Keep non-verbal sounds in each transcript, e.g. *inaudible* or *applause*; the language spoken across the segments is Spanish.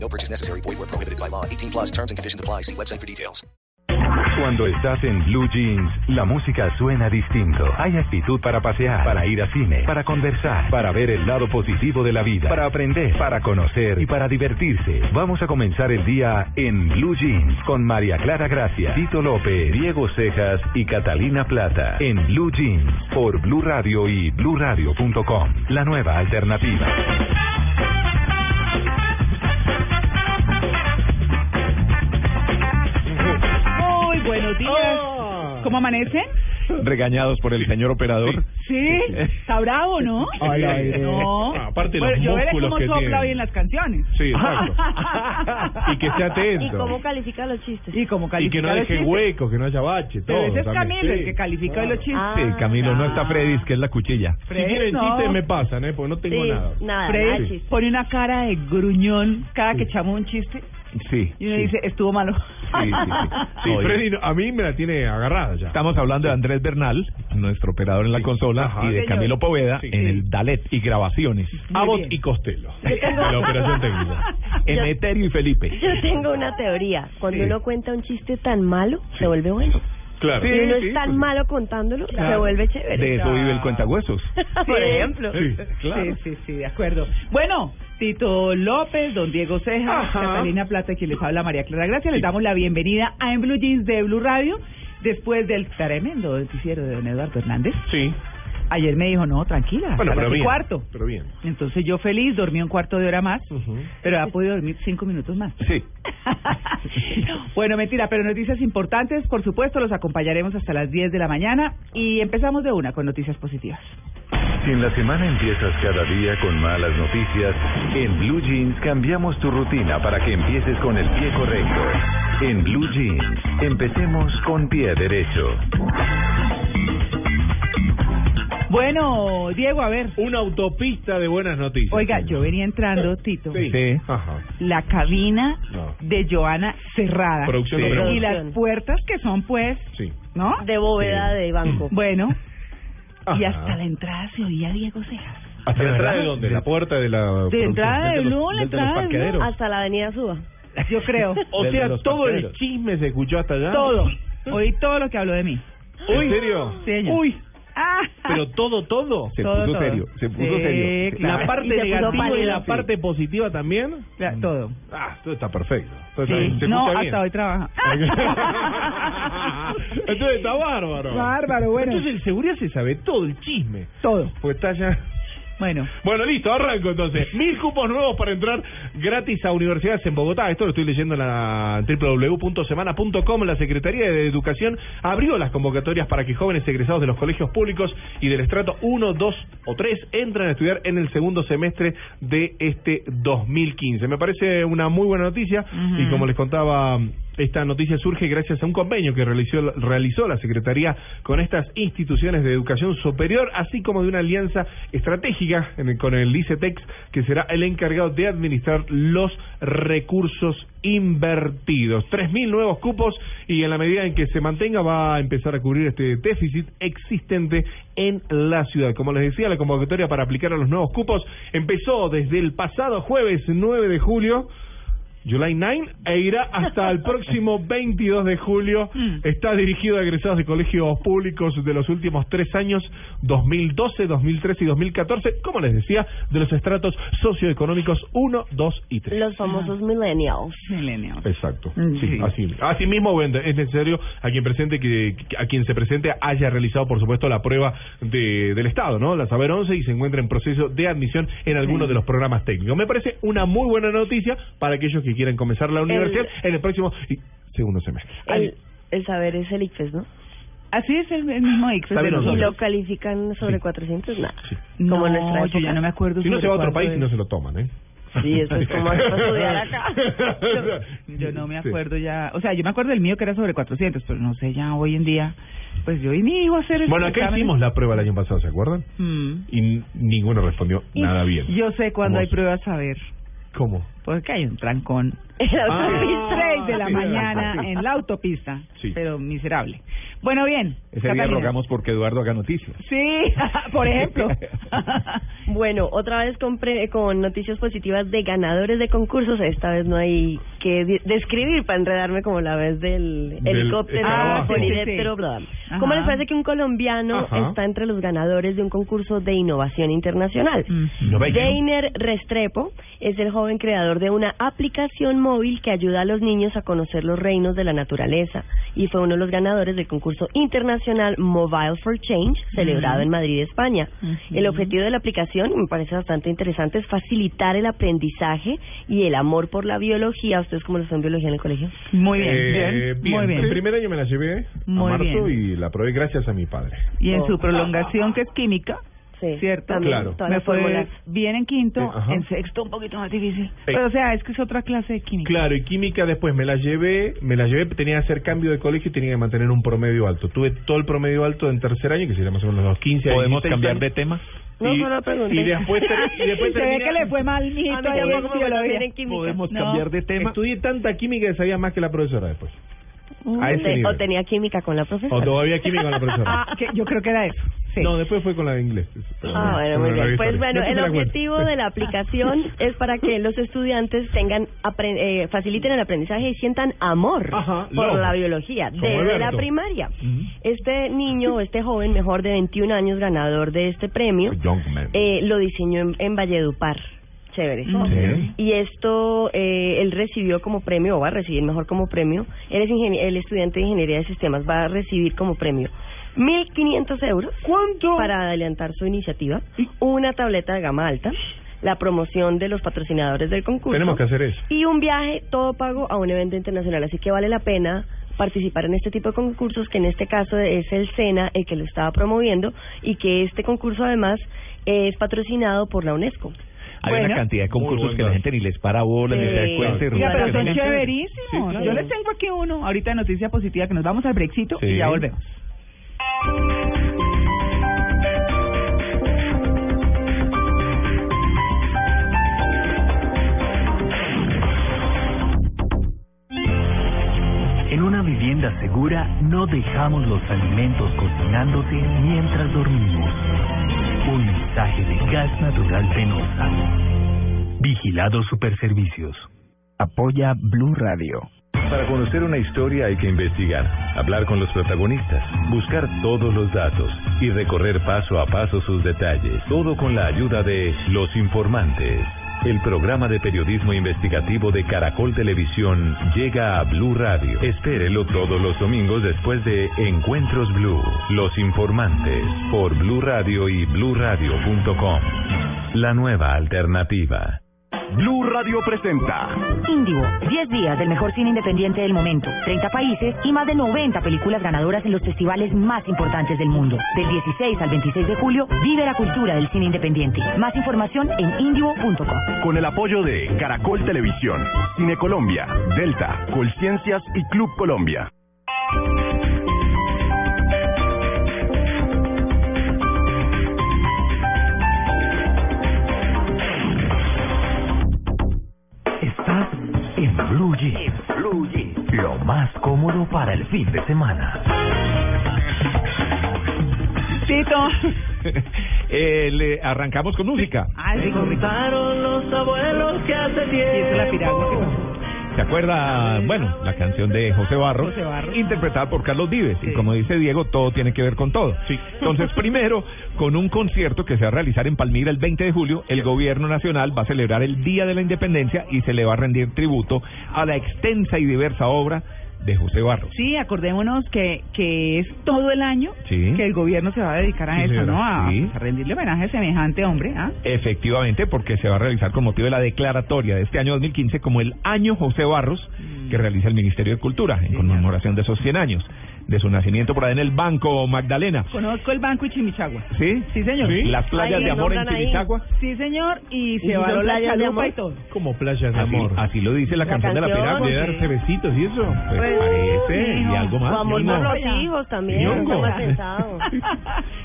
No purchase necessary. Void where prohibited by law. 18 plus terms and conditions apply. See website for details. Cuando estás en Blue Jeans, la música suena distinto. Hay actitud para pasear, para ir a cine, para conversar, para ver el lado positivo de la vida, para aprender, para conocer y para divertirse. Vamos a comenzar el día en Blue Jeans con María Clara Gracia, Tito López, Diego Cejas y Catalina Plata. En Blue Jeans por Blue Radio y BlueRadio.com. La nueva alternativa. Buenos días. ¿Cómo amanecen? regañados por el señor operador. Sí, está bravo, ¿no? Al aire. No. Ah, aparte Bueno, los yo veré cómo que sopla tiene. hoy en las canciones. Sí, exacto. y que esté atento. ¿Y cómo califica los chistes? Y como Y califica que no deje huecos, que no haya bache, todo. Pero ese es también. Camilo el Sí. que califica hoy los chistes. Ah, Sí, Camilo, no está Ah. Freddy, que es la cuchilla. Si Freddy, tienen no. chistes me pasan, ¿eh? Porque no tengo sí, nada. nada, Freddy nada pone una cara de gruñón cada que echamos un chiste Sí. y uno sí. dice, estuvo malo. Sí, sí, sí. *laughs* Sí, Oye. Freddy a mí me la tiene agarrada ya. Estamos hablando de Andrés Bernal, nuestro operador en la Sí. consola, Ajá. y de Señor. Camilo Poveda Sí. en el Dalet y grabaciones. Muy Abbott bien. y Costello. Yo *laughs* tengo- la operación técnica. *laughs* Emeterio y Felipe. Yo tengo una teoría. Cuando Sí. uno cuenta un chiste tan malo, se vuelve bueno. Claro. Si uno Sí, es tan pues, malo contándolo, se vuelve chévere. De eso vive el cuentahuesos. *laughs* Por ejemplo. Sí, claro. Sí, sí, sí, de acuerdo. Bueno, Tito López, don Diego Ceja, Ajá. Catalina Plata, quien les habla María Clara Gracia, les damos la bienvenida a En Blue Jeans de Blue Radio, después del tremendo noticiero de don Eduardo Hernández. Sí. Ayer me dijo, no, tranquila, Bueno, hasta pero bien. cuarto. Pero bien. Entonces yo feliz, dormí un cuarto de hora más, Ujú. pero ha podido dormir cinco minutos más. Sí. *laughs* bueno, mentira, pero noticias importantes, por supuesto, los acompañaremos hasta las 10 de la mañana y empezamos de una con noticias positivas. Si en la semana empiezas cada día con malas noticias, en Blue Jeans cambiamos tu rutina para que empieces con el pie correcto. En Blue Jeans, empecemos con pie derecho. Bueno, Diego, a ver, Una autopista de buenas noticias. oiga, yo venía entrando, Tito, Sí. Sí. Ajá. la cabina No. de Joana cerrada. Producción Sí. pregunta. Y las puertas que son, pues, Sí. ¿no? De bóveda de banco. *laughs* Bueno, y hasta la entrada se oía Diego Cejas. ¿Hasta la ¿De entrada de dónde? ¿La puerta de la... De entrada de ¿Desde los- Blue, la entrada de Blue. parqueaderos? Hasta la avenida Suba. *laughs* Yo creo. *laughs* O sea, todo el chisme se escuchó hasta allá. todo. Oí todo lo que habló de mí. ¿En serio? Sí, señor. Uy, Ah. *laughs* pero todo, todo. Se Todo, puso todo. serio, se puso Sí, serio. claro. La parte Y negativa y la parte positiva también. Ya, todo. Ah, todo está perfecto. Todo Sí. está bien. ¿Se No, escucha hasta bien? hoy trabaja. *laughs* Entonces está bárbaro. Bárbaro, bueno. Entonces el seguridad se sabe todo el chisme. Todo. Pues está ya. Bueno, Bueno, listo, arranco entonces. Mil cupos nuevos para entrar gratis a universidades en Bogotá. Esto lo estoy leyendo en la www.semana.com. La Secretaría de Educación abrió las convocatorias para que jóvenes egresados de los colegios públicos y del estrato 1, 2 o 3 entren a estudiar en el segundo semestre de este 2015. Me parece una muy buena noticia y como les contaba esta noticia surge gracias a un convenio que realizó, realizó la Secretaría con estas instituciones de educación superior, así como de una alianza estratégica en el- con el ICETEX, que será el encargado de administrar los recursos invertidos. 3.000 nuevos cupos y en la medida en que se mantenga va a empezar a cubrir este déficit existente en la ciudad. Como les decía, la convocatoria para aplicar a los nuevos cupos empezó desde el pasado jueves 9 de julio. July 9 e irá hasta el próximo *laughs* 22 de julio. Mm. Está dirigido a egresados de colegios públicos de los últimos tres años, 2012, 2013 y 2014, como les decía, de los estratos socioeconómicos 1, 2 y 3. Los famosos millennials. milenio. Exacto. Mm, Sí, sí. así. Así mismo bueno, es necesario a quien presente que a quien se presente haya realizado por supuesto la prueba de, del Estado, ¿no? La Saber 11 y se encuentra en proceso de admisión en alguno de los programas técnicos. Me parece una muy buena noticia para aquellos que quieran comenzar la universidad en el próximo y- segundo semestre. El, el saber es el ICFES, ¿no? Así es el, el mismo ICFES Sabe de nosotros. Y lo califican sobre Sí. 400, nada. Sí. No, Como en nuestra yo época. ya no me acuerdo. Si no se va a otro país es. y no se lo toman, ¿eh? Sí, eso es como *laughs* estudiar acá. Yo no me acuerdo ya, o sea, yo me acuerdo del mío que era sobre 400, pero no sé ya hoy en día, pues yo y mi hijo a hacer esos Bueno, acá hicimos la prueba el año pasado, ¿se acuerdan? Mm. Y ninguno respondió nada bien. Yo sé cuando ¿Cómo hay pruebas a ver, ¿Cómo? Porque hay un trancón. *laughs* Ah. autopista. 6 de la sí, mañana sí. en la autopista, Sí. pero miserable. Bueno, bien. Ese día Catalina. rogamos porque Eduardo haga noticias. Sí, *laughs* por ejemplo. *laughs* Bueno, otra vez con, pre- con noticias positivas de ganadores de concursos. Esta vez no hay que describir para enredarme como la vez del, Del helicóptero, Ah, sí, sí. bla. Ajá. ¿Cómo les parece que un colombiano Ajá. está entre los ganadores de un concurso de innovación internacional? No ve- Deiner Restrepo es el joven creador de una aplicación móvil que ayuda a los niños a conocer los reinos de la naturaleza y fue uno de los ganadores del concurso internacional Mobile for Change celebrado en Madrid, España. El objetivo de la aplicación, me parece bastante interesante, es facilitar el aprendizaje y el amor por la biología. ¿Ustedes cómo lo son biología en el colegio? Muy bien, Eh, bien, muy bien. El primer año me la llevé Muy a marzo bien. y la probé gracias a mi padre. Y en Oh. su prolongación, que es química, Sí, ¿Cierto? también, Claro. todas me las fórmulas. bien en quinto, Eh, ajá. en sexto un poquito más difícil. Pero o sea, es que es otra clase de química. Claro, y química después me la llevé, me la llevé, tenía que hacer cambio de colegio y tenía que mantener un promedio alto. Tuve todo el promedio alto en tercer año, que sería más o menos los 15 a ¿Podemos 16 cambiar de tema? No, y, pregunté. y después, ter- y *laughs* después Se ve que le fue mal, mijito, A mí ahí en tampoco me fue biología. bien en química. ¿Podemos No. cambiar de tema? Estudié tanta química que sabía más que la profesora después. A ese nivel. o tenía química con la profesora. O todavía química con la profesora. *laughs* Ah, que yo creo que era eso. Sí. No, después fue con la de inglés. Ah, bueno, muy la bien. Pues bueno, el la objetivo de la aplicación *laughs* es para que los estudiantes tengan eh, faciliten el aprendizaje y sientan amor Ajá, por love. la biología Como desde la Alberto. primaria. Este niño, o este joven mejor de 21 años ganador de este premio, eh, lo diseñó en, en Valledupar. Chévere. Sí. Y esto, eh, él recibió como premio, o va a recibir mejor como premio, él es el estudiante de Ingeniería de Sistemas, va a recibir como premio 1.500 euros. ¿Cuánto? Para adelantar su iniciativa, una tableta de gama alta, la promoción de los patrocinadores del concurso. Tenemos que hacer eso. Y un viaje todo pago a un evento internacional. Así que vale la pena participar en este tipo de concursos, que en este caso es el SENA el que lo estaba promoviendo y que este concurso además es patrocinado por la UNESCO. Hay Bueno. una cantidad de concursos que la gente ni les para bola, ni se da cuenta. y resulta pero son chéverísimos. Sí, claro. Yo les tengo aquí uno, ahorita noticia positiva, que nos vamos al brexito y ya volvemos. En una vivienda segura no dejamos los alimentos cocinándose mientras dormimos. Un mensaje de gas natural penosa. Vigilado Superservicios. Apoya Blue Radio. Para conocer una historia hay que investigar, hablar con los protagonistas, buscar todos los datos y recorrer paso a paso sus detalles. Todo con la ayuda de Los Informantes. El programa de periodismo investigativo de Caracol Televisión llega a Blue Radio. Espérelo todos los domingos después de Encuentros Blue. Los Informantes por Blue Radio y bluradio.com. La nueva alternativa. Blue Radio presenta Índigo, 10 días del mejor cine independiente del momento, 30 países y más de 90 películas ganadoras en los festivales más importantes del mundo. Del 16 al 26 de julio, vive la cultura del cine independiente. Más información en indigo.com. con el apoyo de Caracol Televisión, Cine Colombia, Delta, Colciencias y Club Colombia. Estás en Blue Jeans. Lo más cómodo para el fin de semana. Tito. *laughs* Eh, le arrancamos con música. Ah, sí, con los abuelos que hace Y eso es la piragua que pasó. ¿Se acuerda? Bueno, la canción de José Barros, José Barros. interpretada por Carlos Vives. Sí. Y como dice Diego, todo tiene que ver con todo. Sí. Entonces, *laughs* primero, con un concierto que se va a realizar en Palmira el 20 de julio, el gobierno nacional va a celebrar el Día de la Independencia y se le va a rendir tributo a la extensa y diversa obra de José Barros. Sí, acordémonos que, que es todo el año Sí. que el gobierno se va a dedicar a Sí, eso, señora. ¿no? A, Sí. a rendirle homenaje a semejante hombre, ¿ah? Efectivamente, porque se va a realizar con motivo de la declaratoria de este año 2015 como el Año José Barros que realiza el Ministerio de Cultura en conmemoración de esos 100 años de su nacimiento por ahí en el Banco Magdalena. Conozco el banco y Chimichagua. ¿Sí? Sí, señor. Las playas Ahí de amor en. Chimichagua. Sí, señor. Y ¿Y se va la playas de amor? y todo. Como playas de Así, amor. así lo dice la, La canción de la canción, piragua. De darse besitos y eso. Pues Pues, parece, y mijo. algo más. Ñongo. por los hijos también. *laughs*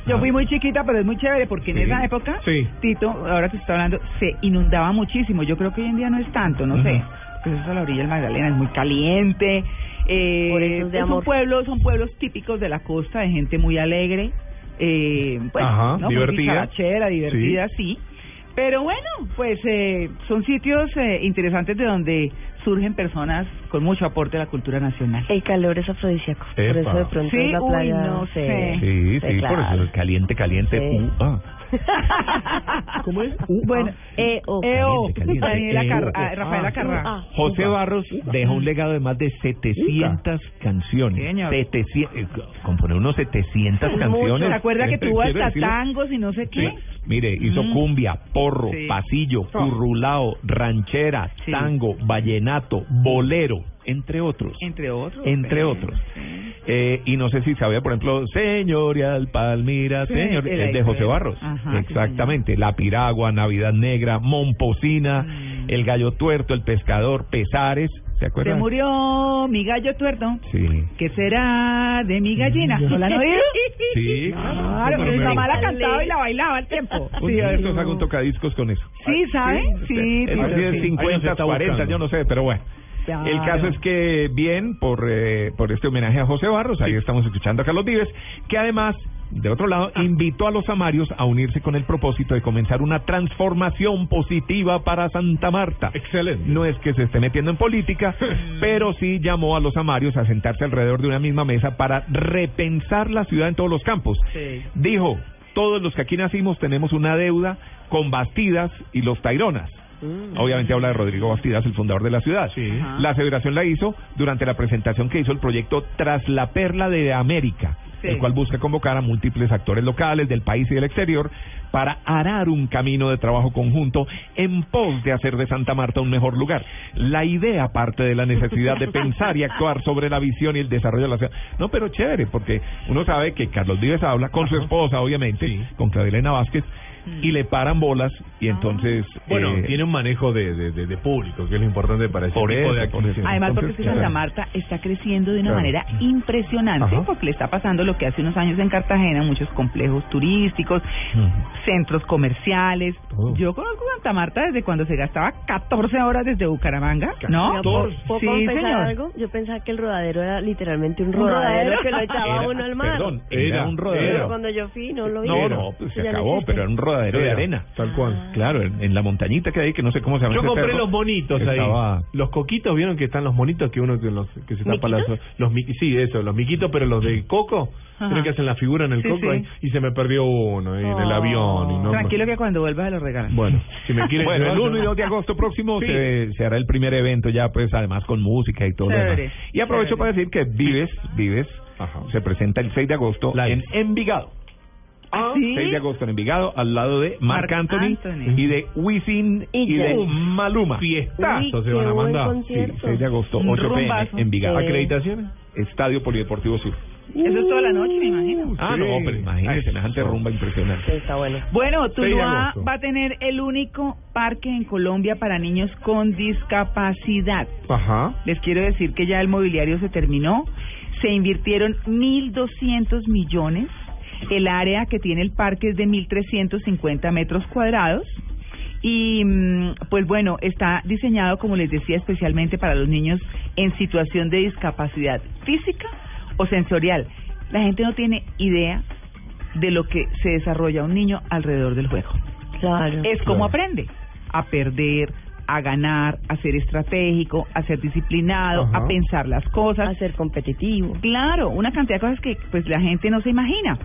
Yo fui muy chiquita, pero es muy chévere porque en Sí. esa época, Sí. Tito, ahora que está hablando, se inundaba muchísimo. Yo creo que hoy en día no es tanto, no sé. Pues eso a la orilla del Magdalena es muy caliente. Eh, Por eso es de son amor. pueblos, son pueblos típicos de la costa, de gente muy alegre, eh, pues, Ajá, ¿no? Muy divertida. divertida, sí. Pero bueno, pues eh, son sitios eh, interesantes de donde surgen personas con mucho aporte a la cultura nacional. El calor es afrodisíaco. Por eso de pronto Sí, es la uy, playa. no sé. Sí, sí, por claro. eso es caliente, caliente. Sí. uh, ah. *laughs* ¿Cómo es? Bueno, Eh, oh. EO. Daniela EO. Ah, Rafaela Ah, Carrá. ah. José Barros deja un legado de más de 700 canciones. Señor. 700, eh, componer unos 700 canciones. ¿Se acuerda que eh, tuvo hasta tangos y no sé qué? Sí, mire, hizo Mm. cumbia, porro, Sí. pasillo, currulao, ranchera, Sí. tango, vallenato, bolero, entre otros. Entre otros. Entre sí, otros. sí. Eh, y no sé si sabía, por ejemplo, Señorial Palmira, Sí, señor, el es de ahí, José sí. Barros. Ajá, sí, Exactamente. La Piragua, Navidad Negra, Momposina, Mm. El Gallo Tuerto, El Pescador, Pesares. ¿Se Se acuerdan? murió mi gallo tuerto. Sí. ¿Qué será de mi gallina? ¿No la han oído? *laughs* Sí, Claro, Pero mi mamá la cantaba y la bailaba al tiempo. Un día de estos hago un tocadiscos con eso. Sí, ¿sabe? Sí, sí sí, es sí. 50, está 40, buscando. yo no sé, pero bueno. Claro. El caso es que bien por eh, por este homenaje a José Barros, ahí estamos escuchando a Carlos Vives, que además, de otro lado, invitó a los amarios a unirse con el propósito de comenzar una transformación positiva para Santa Marta. Excelente. No es que se esté metiendo en política, *laughs* pero sí llamó a los amarios a sentarse alrededor de una misma mesa para repensar la ciudad en todos los campos. Sí. Dijo, todos los que aquí nacimos tenemos una deuda con Bastidas y los Taironas. Mm. Obviamente habla de Rodrigo Bastidas, el fundador de la ciudad. La aseveración la hizo durante la presentación que hizo el proyecto Tras la Perla de América, Sí. el cual busca convocar a múltiples actores locales del país y del exterior para arar un camino de trabajo conjunto en pos de hacer de Santa Marta un mejor lugar. La idea parte de la necesidad de pensar y actuar sobre la visión y el desarrollo de la ciudad. No, pero chévere, porque uno sabe que Carlos Vives habla con su esposa, obviamente, Sí. con Claudelena Vázquez, y le paran bolas y entonces... Bueno, eh, tiene un manejo de, de, de- de público, que es lo importante para ese Por tipo eso, de eso. Además, porque Entonces, es que Santa claro. Marta está creciendo de una Claro. manera impresionante, Ajá. porque le está pasando lo que hace unos años en Cartagena, muchos complejos turísticos, centros comerciales. Todo. Yo conozco Santa Marta desde cuando se gastaba 14 horas desde Bucaramanga, ¿no? ¿puedo- ¿Puedo Sí, señor. algo? Yo pensaba que el rodadero era literalmente un ¿Un rodadero, rodadero? que lo echaba Era- uno al mar. Perdón, era, Era, un Pero rodadero. cuando yo fui no lo vi. No, no, pues se no acabó, pero era un rodadero de Era, arena. Tal cual. Claro, en, en la montañita que hay, que no sé cómo se llama Yo ese compré cerro, los monitos ahí. estaba- Los coquitos, ¿vieron que están los monitos que uno que, los, que se tapa las... ¿Miquitos? Los sí, eso, los miquitos, pero los de coco. Ajá. Creo que hacen la figura en el Sí, coco sí. ahí, y se me perdió uno ahí en el Oh. avión. Y no, Tranquilo que cuando vuelva se lo regalan. Bueno, si me quieren... *laughs* Bueno, el llevar, 1 y 2 de agosto próximo Sí. se, se hará el primer evento ya, pues además con música y todo lo demás. Y aprovecho chévere. para decir que Vives, Vives, Ajá. se presenta el 6 de agosto Live. en Envigado. ¿Ah, sí? 6 de agosto en Envigado, al lado de Marc Marc Anthony, Anthony. y de Wisin y, Y de. Maluma. Fiestazo Uy, se van a mandar. Sí, concierto. 6 de agosto, Un 8 pm. Envigado. ¿Acreditaciones? Estadio Polideportivo Sur. Eso es toda la noche, me imagino. Ah, Sí. no, pero imagínese, semejante rumba impresionante. Está bueno. Bueno, 6 de Tuluá va a tener el único parque en Colombia para niños con discapacidad. Ajá. Les quiero decir que ya el mobiliario se terminó, se invirtieron 1.200 millones, el área que tiene el parque es de 1.350 metros cuadrados y mm, pues bueno, está diseñado, como les decía, especialmente para los niños en situación de discapacidad física o sensorial. La gente no tiene idea de lo que se desarrolla un niño alrededor del juego. Claro. Es como Claro. aprende a perder, a ganar, a ser estratégico, a ser disciplinado, Ajá. a pensar las cosas. A ser competitivo. Claro, una cantidad de cosas que pues la gente no se imagina.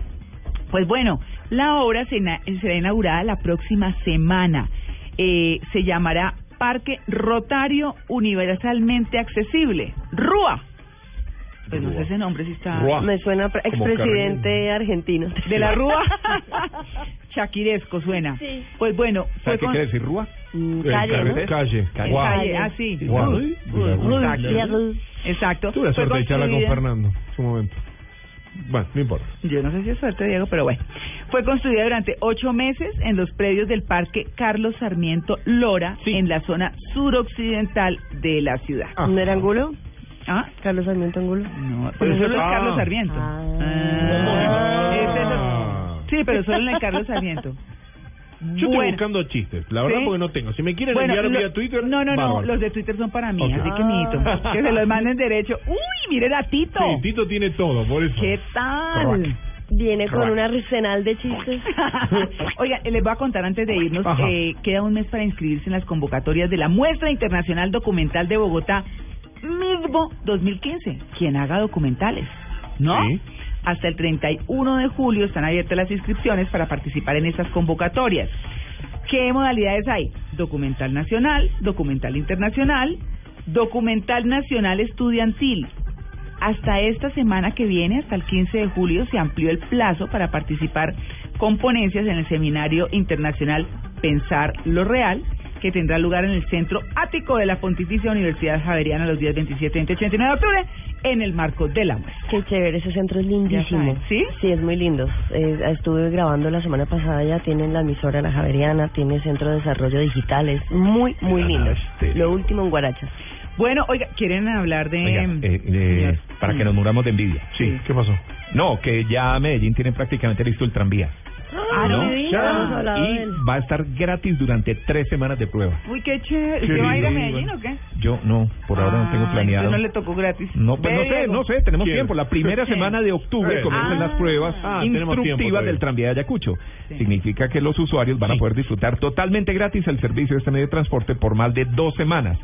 Pues bueno, la obra se será inaugurada la próxima semana. Eh, se llamará Parque Rotario Universalmente Accesible, RUA. Pues no sé ese nombre si está... Rua. Me suena expresidente argentino. De la Rúa. *laughs* Shakiresco suena. Sí. Pues bueno, fue ¿Sabe qué con... quiere decir Rúa? Mm, Calle, ¿no? Calle. Calle. Calle, ah, sí. Exacto. Tuve la suerte de charlar con Fernando en su momento. Bueno, no importa. Yo no sé si es suerte, Diego, pero bueno. Fue construida durante ocho meses en los predios del Parque Carlos Sarmiento Lora, Sí. en la zona suroccidental de la ciudad. Ah. ¿No era Angulo? ¿Ah? ¿Carlos Sarmiento Angulo? No, pero solo es Ah. Carlos Sarmiento. Ah. Ah, es Ah. Sí, pero solo en el Carlos Sarmiento. Yo estoy buscando chistes, la verdad ¿Sí? porque no tengo. Si me quieren Bueno, enviar lo- vía Twitter, No, no, no, los de Twitter son para mí, Ok. así que mijito, Ah. que se los manden derecho. Uy, mire a Tito. Sí, Tito tiene todo, por eso. ¿Qué tal? Viene con un arsenal de chistes. *laughs* Oiga, les voy a contar antes de irnos, eh, queda un mes para inscribirse en las convocatorias de la Muestra Internacional Documental de Bogotá, mismo 2015. Quien haga documentales, ¿no? Sí. Hasta el 31 de julio están abiertas las inscripciones para participar en estas convocatorias. ¿Qué modalidades hay? Documental nacional, documental internacional, documental nacional estudiantil. Hasta esta semana que viene, hasta el 15 de julio, se amplió el plazo para participar con ponencias en el Seminario Internacional Pensar lo Real, que tendrá lugar en el Centro Ático de la Pontificia Universidad Javeriana los días 27, 28 y 29 de octubre, en el marco de la muestra. Qué chévere, ese centro es lindísimo. ¿sí? Sí, es muy lindo. Eh, estuve grabando la semana pasada, ya tienen la emisora La Javeriana, tiene centro de desarrollo digital, es muy, muy lindo. Lo último en Guarachas. Bueno, oiga, ¿quieren hablar de...? Oiga, eh, eh, para que nos muramos de envidia. Sí, ¿qué pasó? No, que ya Medellín tiene prácticamente listo el tranvía. Ah, ¿no? Y va a estar gratis durante tres semanas de prueba. Uy, qué chévere. ¿Usted va a ir a. Medellín o qué? Yo no, por ahora no tengo Ah, planeado. no le tocó gratis. No, pues no sé, no sé, tenemos ¿Quién? tiempo. La primera semana de octubre Eh, comienzan ah. las pruebas Ah, tenemos tiempo instructivas del tranvía de Ayacucho. Sí. Significa que los usuarios van a poder disfrutar totalmente gratis el servicio de este medio de transporte por más de dos semanas.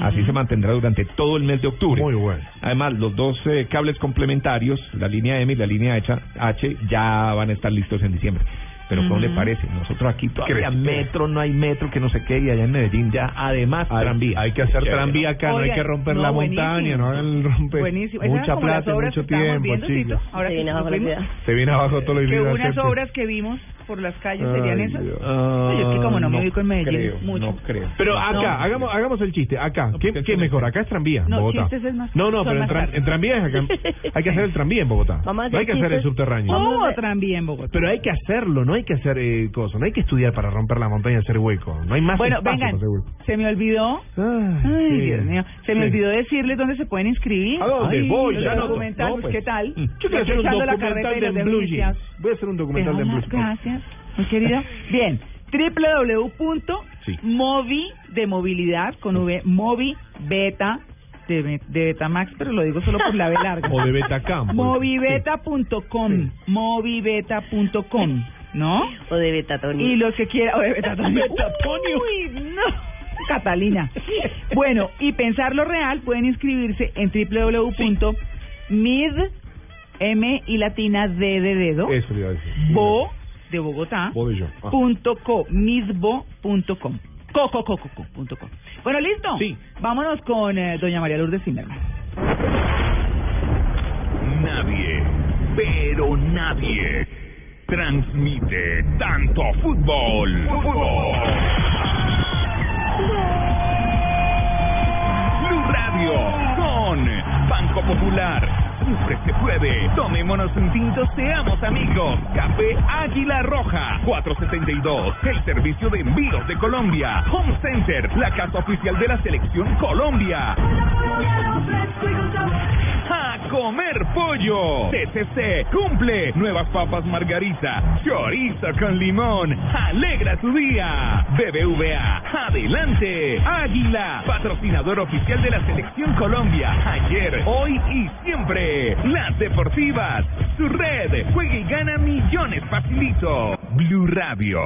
Así se mantendrá durante todo el mes de octubre. Muy bueno. Además, los dos eh, cables complementarios, la línea M y la línea H, ya van a estar listos en diciembre. Pero ¿cómo le parece? Nosotros aquí todavía ¿Crees? metro, no hay metro, que no sé qué, y allá en Medellín ya además Hay, tranvía. hay que hacer tranvía acá, no hay que romper no, la montaña, no hagan romper Buenísimo. Mucha plata, obras mucho tiempo, viendo, ahora Se viene nos abajo. Se viene abajo todo lo Que unas obras que vimos por las calles serían Ay, esas. Dios. No, yo es que como no me ubico en Medellín creo, mucho. No creo. Pero acá, No. hagamos, hagamos el chiste. Acá, No, ¿qué, qué es mejor? Acá es tranvía, No, Bogotá. chistes es más- no, no, pero en, tarde. en tranvía es acá, *laughs* hay que hacer el tranvía en Bogotá. No hay que hacer el subterráneo. Vamos ¿Cómo a- tranvía en Bogotá? Pero hay que hacerlo, no hay que hacer eh, cosas, no hay que estudiar para romper la montaña y hacer hueco. No hay más Bueno, espacio vengan, para hacer hueco. se me olvidó. Ay, Ay, sí. Dios mío. Se me Sí. olvidó decirles dónde se pueden inscribir. ¿A dónde? Ay, Voy, los ya no- no, pues. ¿qué tal? Yo quiero hacer un documental de Blue. Voy a hacer un documental de Blue Jeans. Gracias, muy querido. Bien, www.movi de movilidad con V, movi beta de, de Betamax, pero lo digo solo por la B larga. *laughs* O de Betacam. pues. Movibeta.com, Sí. movibeta.com, ¿no? O de Betatonio. Y los que quieran, o de Betatonio. *laughs* Betatonio. Uy, no. Catalina. Bueno, y pensarlo real, pueden inscribirse en www.mid, M y latina D de dedo, Eso le iba a decir. bo de Bogotá. Ah. punto co, midbo.com. Co, co, co, co, co, punto com. Bueno, ¿listo? Sí. Vámonos con eh, doña María Lourdes Zimmerman. Nadie, pero nadie, transmite tanto fútbol. Fútbol. Blue Radio con Banco Popular. Siempre se puede. Tomémonos un tinto, seamos amigos. Café Águila Roja. 472. El servicio de envíos de Colombia. Home Center. La casa oficial de la selección Colombia. A comer pollo. TCC cumple. Nuevas papas margarita. Chorizo con limón. Alegra tu día. BBVA. Adelante. Águila. Patrocinador oficial de la selección Colombia. Ayer, hoy y siempre. Las deportivas. Su red. Juega y gana millones facilito. Blue Radio.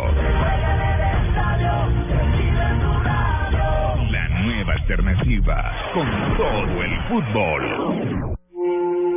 La nueva alternativa. Con todo el fútbol.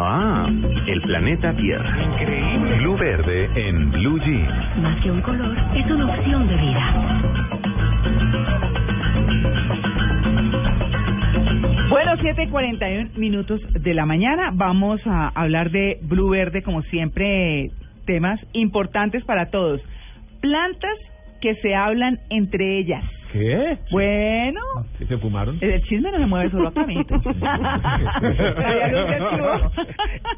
Ah, el planeta Tierra. Increíble. Blue Verde en Blue Jeans. Más que un color, es una opción de vida. Bueno, 7:41 minutos de la mañana. Vamos a hablar de Blue Verde, como siempre, temas importantes para todos. Plantas que se hablan entre ellas. ¿Qué? Bueno. ¿Sí se fumaron? El chisme no se mueve solo acá, amiguito.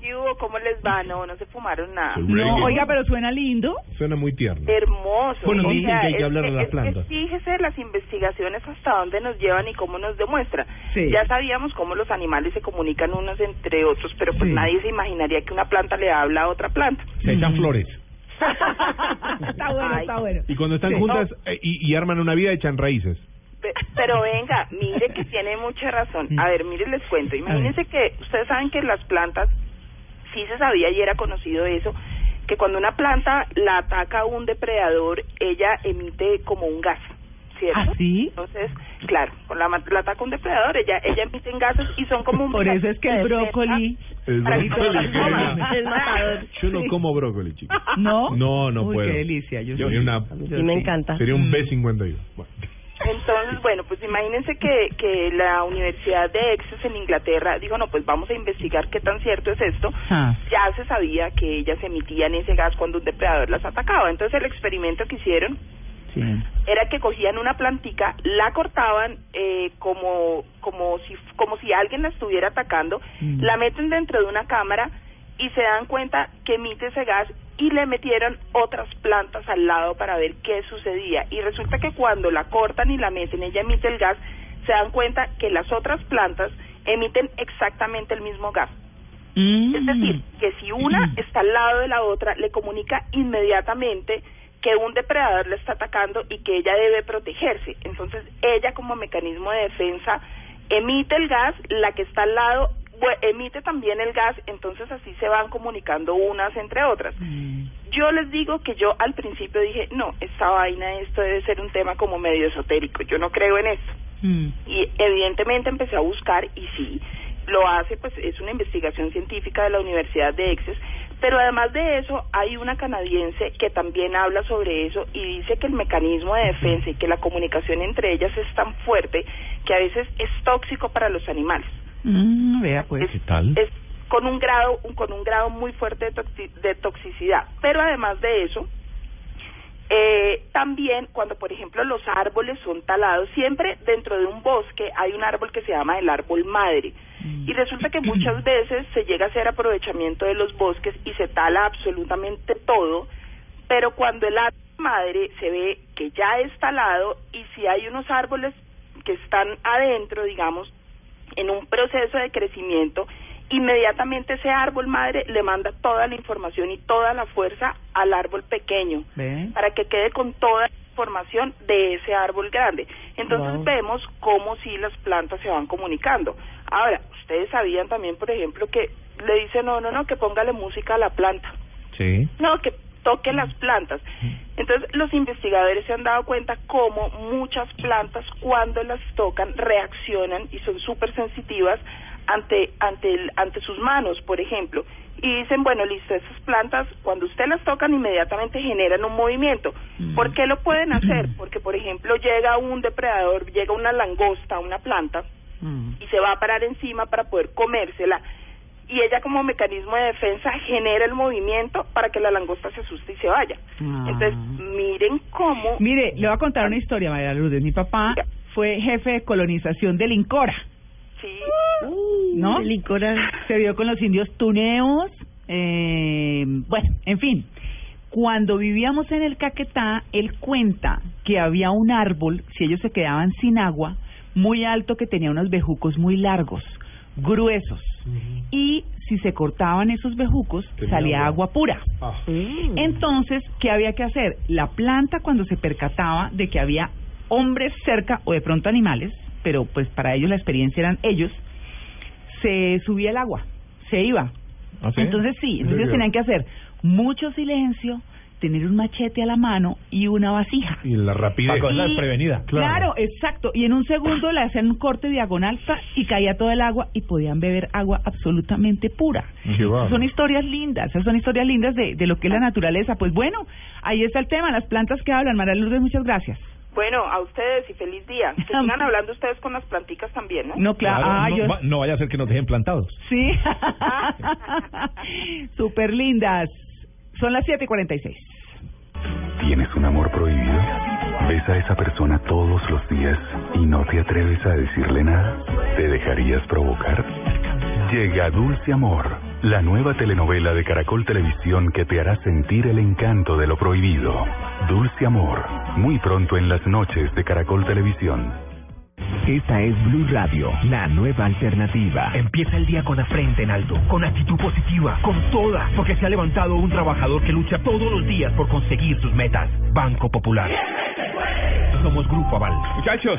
¿Qué hubo? ¿Cómo les va? No, no se fumaron nada. No, oiga, pero suena lindo. Suena muy tierno. Hermoso. Bueno, dicen que hay que es hablar de las plantas. es- fíjese las investigaciones hasta dónde nos llevan y cómo nos demuestra. Sí. Ya sabíamos cómo los animales se comunican unos entre otros, pero pues Sí. nadie se imaginaría que una planta le habla a otra planta. Se echan flores. *laughs* está bueno, Ay. está bueno. Y cuando están Sí. juntas eh, y, y arman una vida, echan raíces. Pe- Pero venga, mire que tiene mucha razón. A ver, mire, les cuento. Imagínense que ustedes saben que las plantas, sí se sabía y era conocido eso, que cuando una planta la ataca a un depredador, ella emite como un gas, ¿cierto? ¿Ah, sí? Entonces, claro, con la, la ataca un depredador, ella, ella emite gases y son como un Por eso es que el brócoli... El Para que brócoli. *laughs* Es matador. Yo no como brócoli, chicos. ¿No? No, no Uy, puedo. qué delicia. Yo Sería sí. una- Yo Y me encanta. Sería un Mm. B51. Bueno. Entonces, bueno, pues imagínense que, que la Universidad de Essex en Inglaterra dijo, no, pues vamos a investigar qué tan cierto es esto. Ah. Ya se sabía que ellas emitían ese gas cuando un depredador las atacaba. Entonces el experimento que hicieron Sí. era que cogían una plantica, la cortaban eh, como como si como si alguien la estuviera atacando, Mm. la meten dentro de una cámara y se dan cuenta que emite ese gas y le metieron otras plantas al lado para ver qué sucedía y resulta que cuando la cortan y la meten ella emite el gas se dan cuenta que las otras plantas emiten exactamente el mismo gas Mm. es decir, que si una está al lado de la otra, le comunica inmediatamente que un depredador la está atacando y que ella debe protegerse. Entonces, ella como mecanismo de defensa emite el gas, la que está al lado emite también el gas, entonces así se van comunicando unas entre otras. Yo les digo que yo al principio dije, no, esta vaina, esto debe ser un tema como medio esotérico, yo no creo en esto. Mm. Y evidentemente empecé a buscar y sí, lo hace, pues es una investigación científica de la Universidad de Exes, pero además de eso hay una canadiense que también habla sobre eso y dice que el mecanismo de defensa y que la comunicación entre ellas es tan fuerte que a veces es tóxico para los animales. Mm, vea pues. Es, es con un grado un- con un grado muy fuerte de, de toxicidad, pero además de eso eh, también cuando por ejemplo los árboles son talados, siempre dentro de un bosque hay un árbol que se llama el árbol madre. Y resulta que muchas veces se llega a hacer aprovechamiento de los bosques y se tala absolutamente todo, pero cuando el árbol madre se ve que ya es talado y si hay unos árboles que están adentro, digamos, en un proceso de crecimiento, inmediatamente ese árbol madre le manda toda la información y toda la fuerza al árbol pequeño ¿Ve? para que quede con toda la información de ese árbol grande. Entonces Wow. vemos cómo si las plantas se van comunicando. Ahora, ustedes sabían también, por ejemplo, que le dicen, no, no, no, que póngale música a la planta. Sí. No, que toque las plantas. Entonces, los investigadores se han dado cuenta cómo muchas plantas, cuando las tocan, reaccionan y son súper sensitivas ante, ante, el- ante sus manos, por ejemplo. Y dicen, bueno, listo, esas plantas, cuando usted las tocan, inmediatamente generan un movimiento. ¿Por qué lo pueden hacer? Porque, por ejemplo, llega un depredador, llega una langosta, una planta, Mm. y se va a parar encima para poder comérsela y ella como mecanismo de defensa genera el movimiento para que la langosta se asuste y se vaya. Ah. Entonces, miren cómo... Mire, le voy a contar una historia, María Lourdes. Mi papá fue jefe de colonización del Incora. Sí. ¿No? El Incora. Se vio con los indios tuneos. Eh, bueno, en fin. Cuando vivíamos en el Caquetá, él cuenta que había un árbol, si ellos se quedaban sin agua, muy alto que tenía unos bejucos muy largos, gruesos. Y si se cortaban esos bejucos, Tenía salía agua. agua pura. Ah. Entonces, ¿qué había que hacer? La planta cuando se percataba de que había hombres cerca o de pronto animales, pero pues para ellos la experiencia eran ellos, se subía el agua, se iba. ¿Ah, sí? Entonces sí, ¿En entonces tenían que hacer mucho silencio, tener un machete a la mano y una vasija. Y la rapidez. Y- Claro. exacto. Y en un segundo le hacían un corte diagonal y caía todo el agua y podían beber agua absolutamente pura. Son historias lindas, son historias lindas de, de lo que es la naturaleza. Pues bueno, ahí está el tema, las plantas que hablan. María Lourdes, muchas gracias. Bueno, a ustedes y feliz día. *laughs* Que sigan hablando ustedes con las planticas también, ¿no? No, claro. Ah, no, yo- va- no vaya a ser que nos dejen plantados. Sí. *laughs* Súper lindas. Son las 7:46. ¿Tienes un amor prohibido? ¿Ves a esa persona todos los días y no te atreves a decirle nada? ¿Te dejarías provocar? Llega Dulce Amor, la nueva telenovela de Caracol Televisión que te hará sentir el encanto de lo prohibido. Dulce Amor, muy pronto en las noches de Caracol Televisión. Esta es Blue Radio, la nueva alternativa. Empieza el día con la frente en alto, con actitud positiva, con toda, porque se ha levantado un trabajador que lucha todos los días por conseguir sus metas. Banco Popular. Somos Grupo Aval. Muchachos,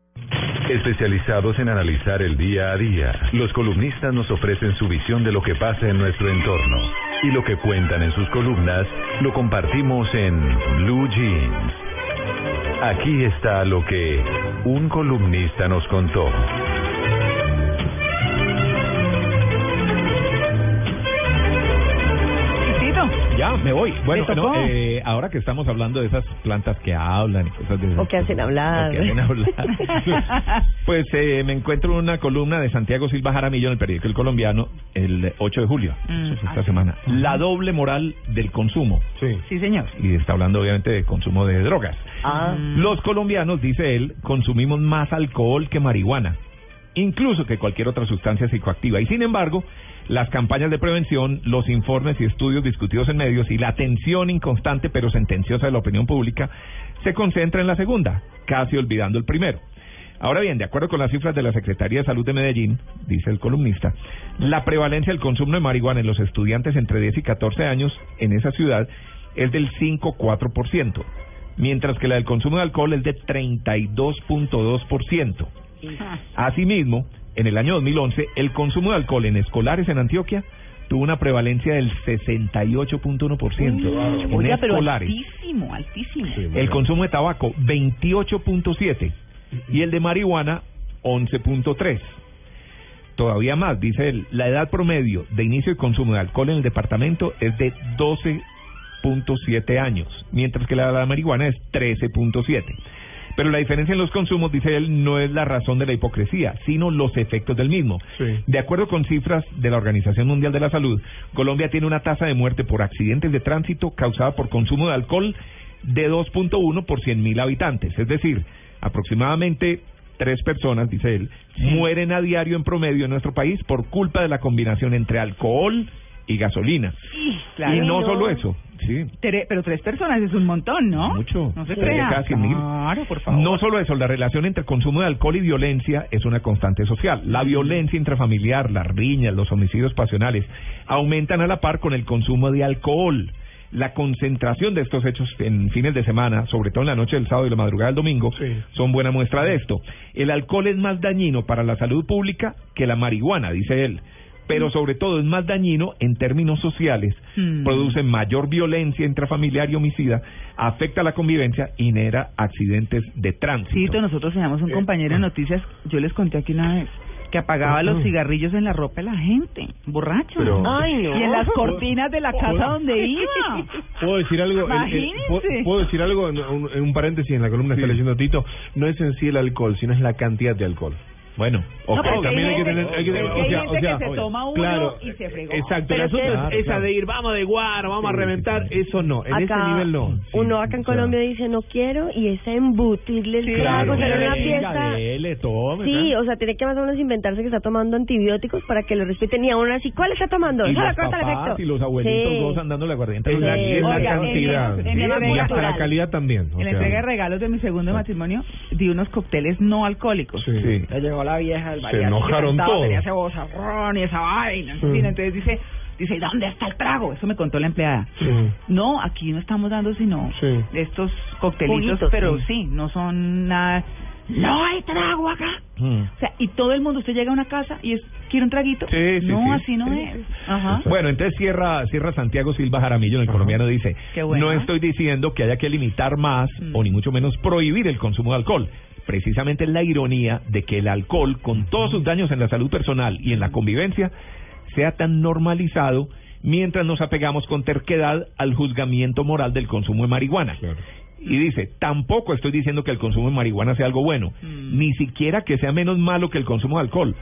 Especializados en analizar el día a día, los columnistas nos ofrecen su visión de lo que pasa en nuestro entorno. Y lo que cuentan en sus columnas lo compartimos en Blue Jeans. Aquí está lo que un columnista nos contó. Ya, me voy. Bueno, Me tocó. no, eh, ahora que estamos hablando de esas plantas que hablan y cosas de esas O que hacen hablar. o que hacen hablar. *laughs* Pues eh, me encuentro una columna de Santiago Silva Jaramillo en el periódico El Colombiano el 8 de julio, Mm. esta semana. La doble moral del consumo. Sí, señor. Y está hablando obviamente de consumo de drogas. Ah. Los colombianos, dice él, consumimos más alcohol que marihuana, incluso que cualquier otra sustancia psicoactiva. Y sin embargo, las campañas de prevención, los informes y estudios discutidos en medios y la atención inconstante pero sentenciosa de la opinión pública se concentra en la segunda, casi olvidando el primero. Ahora bien, de acuerdo con las cifras de la Secretaría de Salud de Medellín, dice el columnista, la prevalencia del consumo de marihuana en los estudiantes entre 10 y 14 años en esa ciudad es del 5,4%, mientras que la del consumo de alcohol es de 32,2%. *laughs* Asimismo, en el año 2011, el consumo de alcohol en escolares en Antioquia tuvo una prevalencia del 68.1% en Oiga, escolares. altísimo, altísimo. El consumo de tabaco, 28.7. Y el de marihuana, 11.3. Todavía más, dice él, la edad promedio de inicio y consumo de alcohol en el departamento es de 12.7 años, mientras que la de la marihuana es 13.7. Pero la diferencia en los consumos, dice él, no es la razón de la hipocresía, sino los efectos del mismo. De acuerdo con cifras de la Organización Mundial de la Salud, Colombia tiene una tasa de muerte por accidentes de tránsito causada por consumo de alcohol de 2.1 por 100.000 habitantes. Es decir, aproximadamente tres personas, dice él, mueren a diario en promedio en nuestro país por culpa de la combinación entre alcohol y gasolina. claro. y No. solo eso, sí. Tere- pero tres personas es un montón, ¿no? Mucho. No se Sí, crea. cada 100.000. Claro, por favor. No solo eso, la relación entre consumo de alcohol y violencia es una constante social. La violencia intrafamiliar, las riñas, los homicidios pasionales aumentan a la par con el consumo de alcohol. La concentración de estos hechos en fines de semana, sobre todo en la noche del sábado y la madrugada del domingo, son buena muestra de esto. El alcohol es más dañino para la salud pública que la marihuana, dice él. Pero sobre todo es más dañino en términos sociales, Mm. produce mayor violencia intrafamiliar y homicida, afecta la convivencia y genera accidentes de tránsito. Sí, nosotros teníamos un compañero de noticias, yo les conté aquí una vez, que apagaba los cigarrillos en la ropa de la gente, borracho. Pero- Ay, no. Y en las cortinas de la casa donde *laughs* iba. ¿Puedo decir algo? El- el- Imagínense. ¿puedo, puedo decir algo en un, en un paréntesis en la columna que está leyendo Tito? No es en sí el alcohol, sino es la cantidad de alcohol. Bueno, No, también hay que tener, hay que tener- o hay sea, gente o sea, que se toma uno claro, y se fregó. Exacto, Pero el asunto es Claro, esa claro. de ir, vamos de guaro, vamos a reventar, eso no, en ese Acá, nivel no. uno acá en o sea, Colombia dice no quiero y es embutirle el Claro, trago, hacer una fiesta. dele, tome, Sí, o sea, tiene que más o menos inventarse que está tomando antibióticos para que lo respeten y aún así, ¿cuál está tomando? y los corta el efecto. y los abuelitos Sí. gozan dando la aguardiente. Es la, Sí. cantidad. y hasta la calidad también. En la entrega de regalos de mi segundo matrimonio di unos cócteles no alcohólicos. Sí. La vieja del Se enojaron cantaba, todos. Tenía ese bozarrón y esa vaina. en Mm. fin, entonces dice, dice, ¿dónde está el trago? Eso me contó la empleada. Sí. No, aquí no estamos dando sino Sí. estos coctelitos, Juguitos, pero sí. sí, no son nada. No hay trago acá. Mm. O sea, y todo el mundo, usted llega a una casa y es, ¿quiere un traguito? Sí, sí, no, sí. así no es. Ajá. Bueno, entonces cierra, cierra Santiago Silva Jaramillo en el colombiano dice, Qué bueno. no estoy diciendo que haya que limitar más Mm. o ni mucho menos prohibir el consumo de alcohol. Precisamente es la ironía de que el alcohol, con todos sus daños en la salud personal y en la convivencia, sea tan normalizado mientras nos apegamos con terquedad al juzgamiento moral del consumo de marihuana. Claro. Y dice, tampoco estoy diciendo que el consumo de marihuana sea algo bueno, Mm. ni siquiera que sea menos malo que el consumo de alcohol.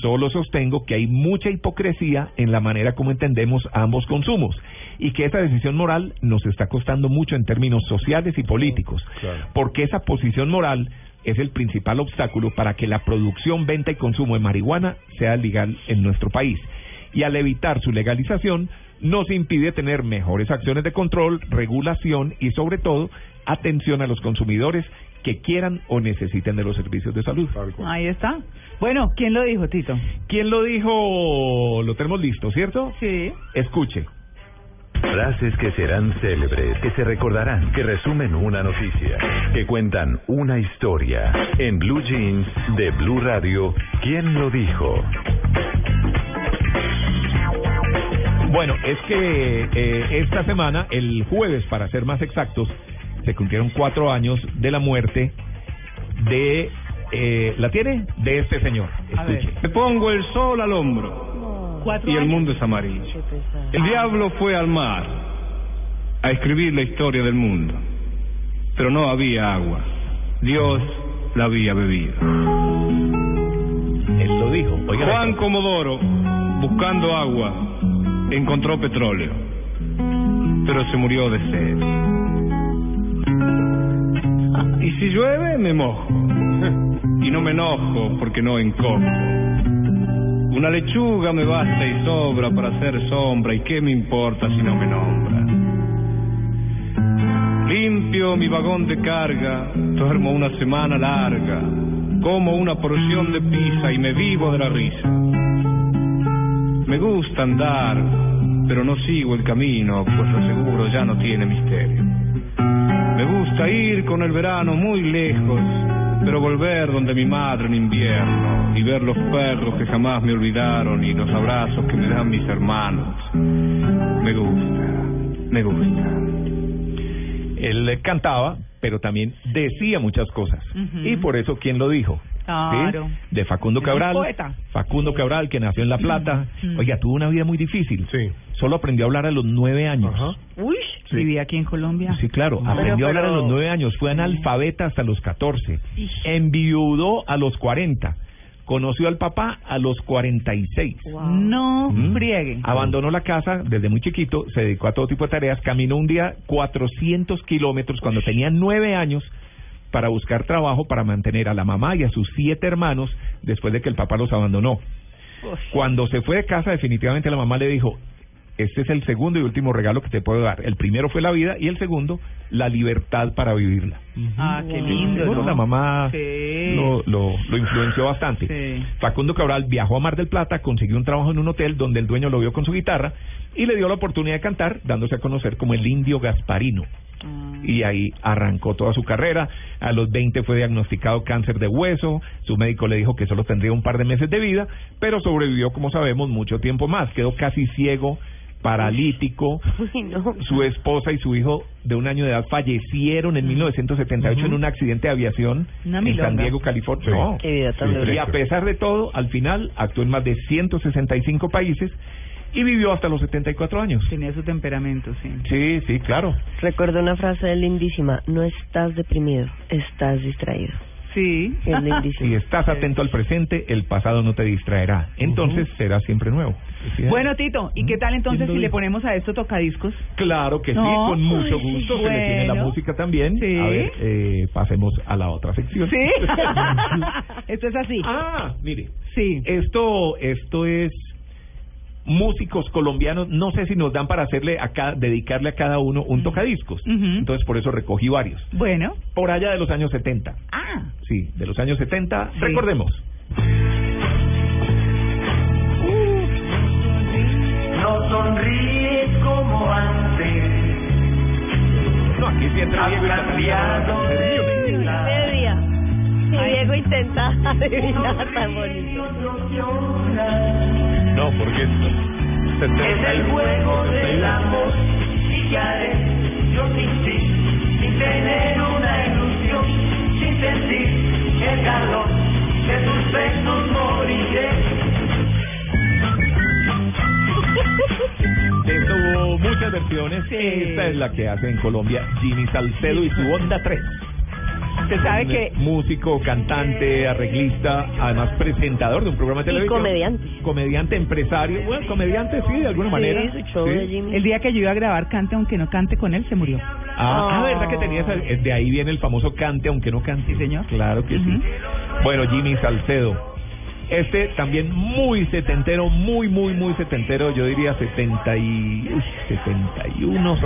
Solo sostengo que hay mucha hipocresía en la manera como entendemos ambos consumos y que esa decisión moral nos está costando mucho en términos sociales y políticos, Claro. porque esa posición moral es el principal obstáculo para que la producción, venta y consumo de marihuana sea legal en nuestro país. Y al evitar su legalización, nos impide tener mejores acciones de control, regulación y sobre todo atención a los consumidores que quieran o necesiten de los servicios de salud. Ahí está. Bueno, ¿quién lo dijo, Tito? ¿Quién lo dijo? Lo tenemos listo, ¿cierto? Sí. Escuche. Frases que serán célebres, que se recordarán, que resumen una noticia, que cuentan una historia. En Blue Jeans de Blue Radio, ¿quién lo dijo? Bueno, es que eh, esta semana, el jueves para ser más exactos, se cumplieron cuatro años de la muerte de... Eh, ¿La tiene? De este señor. A ver. Escuche. Me pongo el sol al hombro y el mundo es amarillo. El diablo fue al mar a escribir la historia del mundo, pero no había agua. Dios la había bebido. Él lo dijo. Oiga, Juan Comodoro, buscando agua, encontró petróleo, pero se murió de sed. Y si llueve, me mojo. Y no me enojo porque no encojo. Una lechuga me basta y sobra para hacer sombra. ¿Y qué me importa si no me nombra? Limpio mi vagón de carga, duermo una semana larga, como una porción de pizza y me vivo de la risa. Me gusta andar, pero no sigo el camino, pues lo seguro ya no tiene misterio. Me gusta ir con el verano muy lejos, pero volver donde mi madre en invierno y ver los perros que jamás me olvidaron y los abrazos que me dan mis hermanos. Me gusta, me gusta. Él cantaba, pero también decía muchas cosas. Y por eso, ¿quién lo dijo? Claro. ¿Sí? De Facundo Cabral. poeta. Facundo Cabral, que nació en La Plata. Mm. Oiga, tuvo una vida muy difícil. Sí. Solo aprendió a hablar a los nueve años. Ajá. Uy, Sí. vivía aquí en Colombia. Sí, claro. Pero, Aprendió a hablar a los nueve años. Fue analfabeta hasta los catorce. Enviudó a los cuarenta. Conoció al papá a los cuarenta y seis. No ¿Mm? friegue. Abandonó la casa desde muy chiquito, se dedicó a todo tipo de tareas, caminó un día 400 kilómetros cuando tenía nueve años para buscar trabajo para mantener a la mamá y a sus siete hermanos después de que el papá los abandonó. Cuando se fue de casa, definitivamente la mamá le dijo, este es el segundo y último regalo que te puedo dar. El primero fue la vida y el segundo, la libertad para vivirla. Ah, qué lindo, Bueno, ¿no? la mamá Sí. lo, lo, lo influenció bastante. Sí. Facundo Cabral viajó a Mar del Plata, consiguió un trabajo en un hotel donde el dueño lo vio con su guitarra y le dio la oportunidad de cantar, dándose a conocer como el indio Gasparino. Ah. Y ahí arrancó toda su carrera. A los 20 fue diagnosticado cáncer de hueso. Su médico le dijo que solo tendría un par de meses de vida, pero sobrevivió, como sabemos, mucho tiempo más. Quedó casi ciego, paralítico. *laughs* Uy, no. Su esposa y su hijo de un año de edad fallecieron en 1978 en un accidente de aviación en. San Diego, California. Sí. No. Qué vida tan Sí, dura. Y a pesar de todo, al final actuó en más de 165 países y vivió hasta los 74 años. Tenía su temperamento, sí. Sí, sí, claro. Recuerdo una frase lindísima, no estás deprimido, estás distraído. Sí. Es lindísimo. Si estás atento al presente, el pasado no te distraerá. Entonces será siempre nuevo. Bueno, Tito, ¿y qué tal entonces ¿Quién lo si le ponemos a esto tocadiscos? Claro que sí, con mucho gusto. Se le tiene la bueno. música también. Sí. A ver, eh, pasemos a la otra sección. Sí. *laughs* esto es así. Ah, mire. Sí. Esto, esto es músicos colombianos. No sé si nos dan para hacerle a cada- dedicarle a cada uno un tocadiscos. Entonces por eso recogí varios. Bueno. Por allá de los años 70. Ah. Sí, de los años 70. Sí. Recordemos. Diego intenta adivinar tan bonito. No, porque es Es el juego del amor. ¿Y qué haré yo sin ti? Sin tener una ilusión, sin sentir el calor de tus besos moriré. Esto hubo muchas versiones. Esta es la que hace en Colombia Jimmy Salcedo y su Onda 3. Usted sabe Un que músico, cantante, arreglista, además presentador de un programa de Y televisión. comediante. Comediante, empresario. Bueno, comediante sí, de alguna manera. Sí, su show Sí. de Jimmy. el día que yo iba a grabar Cante aunque no cante con él, se murió. Ah, ah, Oh. ¿verdad que tenía esa? eh, De ahí viene el famoso cante aunque no cante. Sí, señor. Claro que sí. Bueno, Jimmy Salcedo. Este también muy setentero, muy, muy, muy setentero. Yo diría 70 y... uy, 71,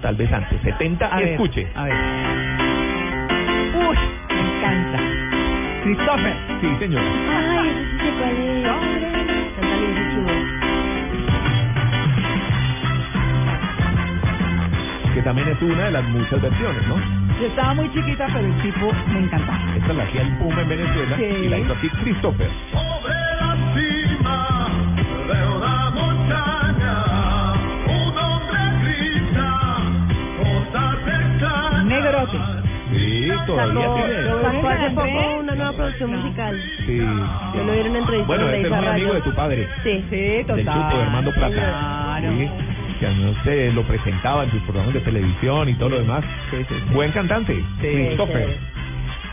tal vez antes. 70, A ver, escuche. A ver. Uy, me encanta. Christopher. Sí, señora. Ay, sí cuál es. Canta lindísimo. Que también es una de las muchas versiones, ¿no? Yo estaba muy chiquita, pero el tipo me encantaba. Esta la hacía el Puma en Venezuela Sí. y la hizo aquí Christopher. Sobre la cima de una montaña, un hombre grita cosas extrañas. Negrote. Sí, todavía Sacó, tiene. sacó hace poco una nueva producción musical. Sí. Yo lo vi en una entrevista Bueno, este es muy amigo de tu padre. Sí. Sí, Del total. chupo de Armando Plata. Claro. Sí, que no sé, lo presentaba en sus programas de televisión y todo lo demás. Buen cantante, Christopher.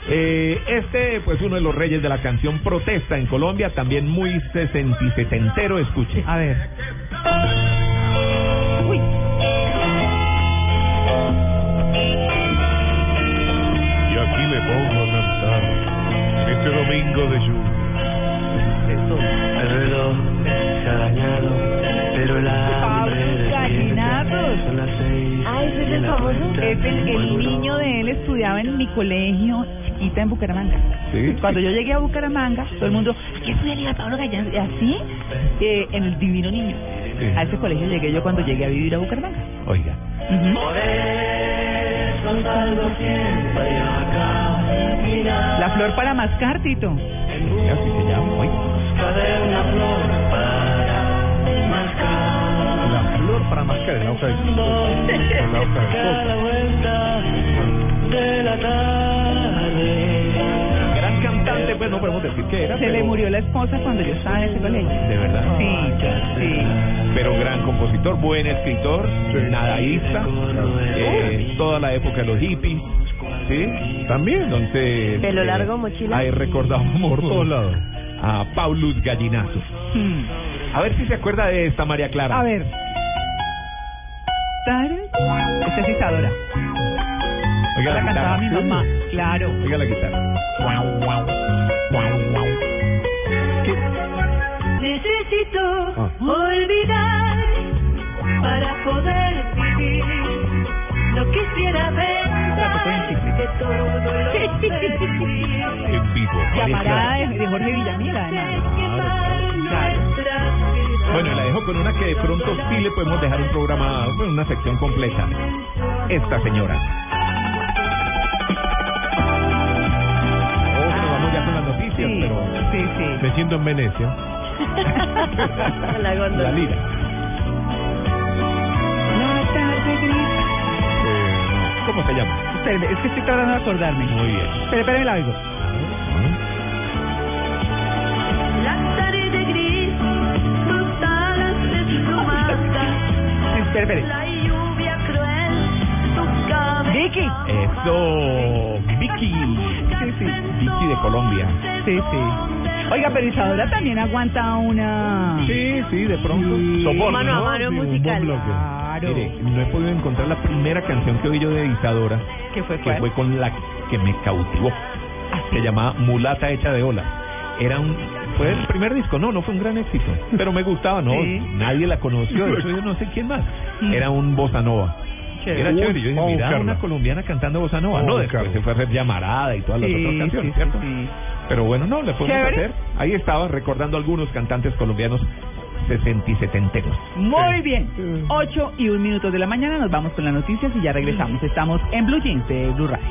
Eh, este, pues uno de los reyes de la canción Protesta en Colombia, también muy sesentisetentero, escuche. A ver. Uy. Y aquí me pongo a cantar este domingo de lluvia. Ah, ese es el famoso. Es el, el niño de él estudiaba en mi colegio chiquita en Bucaramanga. Sí. Cuando yo llegué a Bucaramanga, todo el mundo, ¿qué estudia Liga Pablo Gallán? Y Así, eh, en el Divino Niño. Sí. A ese colegio llegué yo cuando llegué a vivir a Bucaramanga. Oiga. Ujú. Por eso salgo siempre a caminar. La flor para mascar, Tito. Así se llama. Oiga. Para la hoja de la de la vuelta de la tarde. Gran cantante, pues no podemos decir que era. Se le murió la esposa cuando yo estaba en ese colegio. De verdad. Sí, sí. Pero gran compositor, buen escritor, nadaísta, eh, toda la época de los hippies, ¿sí? También, entonces... Pelo eh, largo, mochila. Ahí recordamos por todos lados. a Paulus Gallinazo. Hmm. A ver si se acuerda de esta María Clara. A ver. Taran. Esta es Isadora. Oiga la la cantaba guitarra. mi mamá. Claro. Oiga la guitarra. Necesito Ah. olvidar para poder vivir. No quisiera pensar que todo lo perdí. De, Jorge Villamil, además. Bueno, y la dejo con una que de pronto sí le podemos dejar un programa, bueno, una sección completa. Esta señora. Oh, bueno, vamos ya con las noticias, Sí, pero sí, sí. Me siento en Venecia. La la góndola. lira. La tarde gris. Eh, ¿Cómo se llama? Espérame, es que estoy tratando de acordarme. Muy bien. Espera, espérame, la oigo. Espera, espera. la lluvia cruel, tu cabeza. Vicky. Eso, Vicky. *laughs* Sí. Sí, sí. Vicky de Colombia. Sí, sí. Oiga, pero Isadora también aguanta una... Sí, sí, de pronto. Soporte, Mano a ¿no? mano Sí, un musical. Claro. Mire, no he podido encontrar la primera canción que oí yo de Isadora, ¿Qué fue que fue con la que me cautivó. Se llamaba Mulata hecha de ola. Era un fue el primer disco, no, no fue un gran éxito, pero me gustaba, no, Sí. nadie la conoció, *laughs* de hecho yo no sé quién más. Era un bossa nova. Chévere. Era chévere, yo dije, a mira, buscarla. una colombiana cantando bossa nova. No, a después se fue a hacer llamarada y todas las Sí, otras canciones, sí, ¿cierto? sí. Pero bueno, no, le podemos Chévere. hacer. Ahí estaba, recordando algunos cantantes colombianos sesenta y setenteros. Muy bien. 8 y un minuto de la mañana nos vamos con las noticias y ya regresamos. Estamos en Blue Jeans de Blue Radio.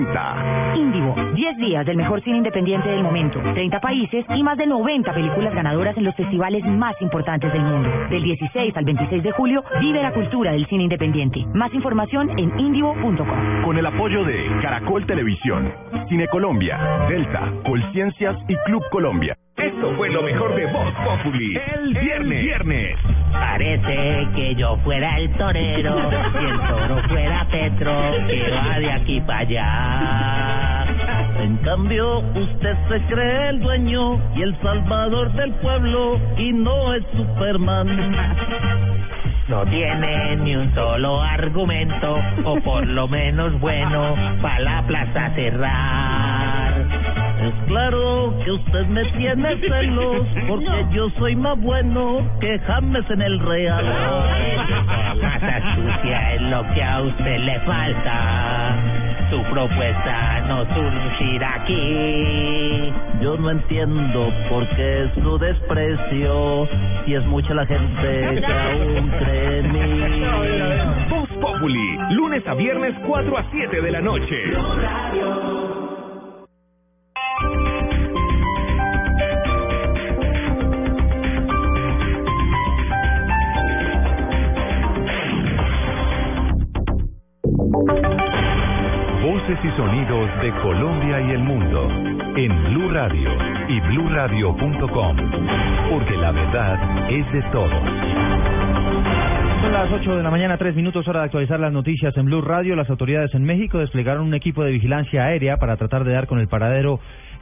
Presenta Índigo, 10 días del mejor cine independiente del momento, 30 países y más de 90 películas ganadoras en los festivales más importantes del mundo. Del 16 al 26 de julio, vive la cultura del cine independiente. Más información en indigo.com. con el apoyo de Caracol Televisión, Cine Colombia, Delta, Colciencias y Club Colombia. Esto fue lo mejor de Voz Populi. El viernes. viernes. Parece que yo fuera el torero, si el toro fuera Petro, que va de aquí para allá. En cambio, usted se cree el dueño y el salvador del pueblo y no es Superman. No tiene ni un solo argumento, o por lo menos bueno, para la plaza cerrar. Es claro que usted me tiene *laughs* celos, porque yo soy más bueno que James en el Real. Masa sucia es lo que a usted le falta. Su propuesta no surgirá aquí. Yo no entiendo por qué su desprecio, si es mucha la gente que aún cree en mí. Voz Populi. Lunes a viernes 4 a 7 de la noche. Voces y sonidos de Colombia y el mundo en Blue Radio y bluradio.com, porque la verdad es de todos. Son las 8 de la mañana, 3 minutos, hora de actualizar las noticias en Blue Radio. Las autoridades en México desplegaron un equipo de vigilancia aérea para tratar de dar con el paradero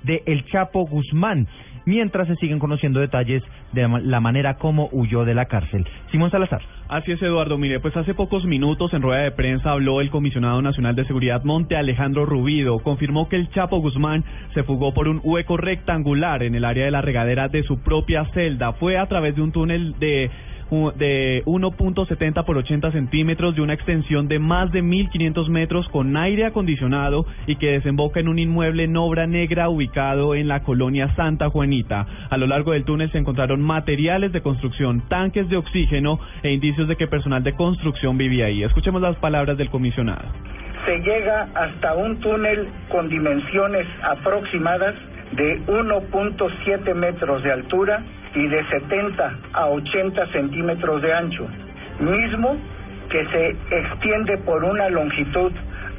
de El Chapo Guzmán, mientras se siguen conociendo detalles de la ma- la manera como huyó de la cárcel. Simón Salazar. Así es, Eduardo. Mire, pues hace pocos minutos en rueda de prensa habló el comisionado nacional de seguridad Monte Alejandro Rubido. Confirmó que el Chapo Guzmán se fugó por un hueco rectangular en el área de la regadera de su propia celda. Fue a través de un túnel de de 1.70 por 80 centímetros de una extensión de más de 1.500 metros con aire acondicionado y que desemboca en un inmueble en obra negra ubicado en la colonia Santa Juanita. A lo largo del túnel se encontraron materiales de construcción, tanques de oxígeno e indicios de que personal de construcción vivía ahí. Escuchemos las palabras del comisionado. se llega hasta un túnel con dimensiones aproximadas de 1.7 metros de altura y de 70 a 80 centímetros de ancho, mismo que se extiende por una longitud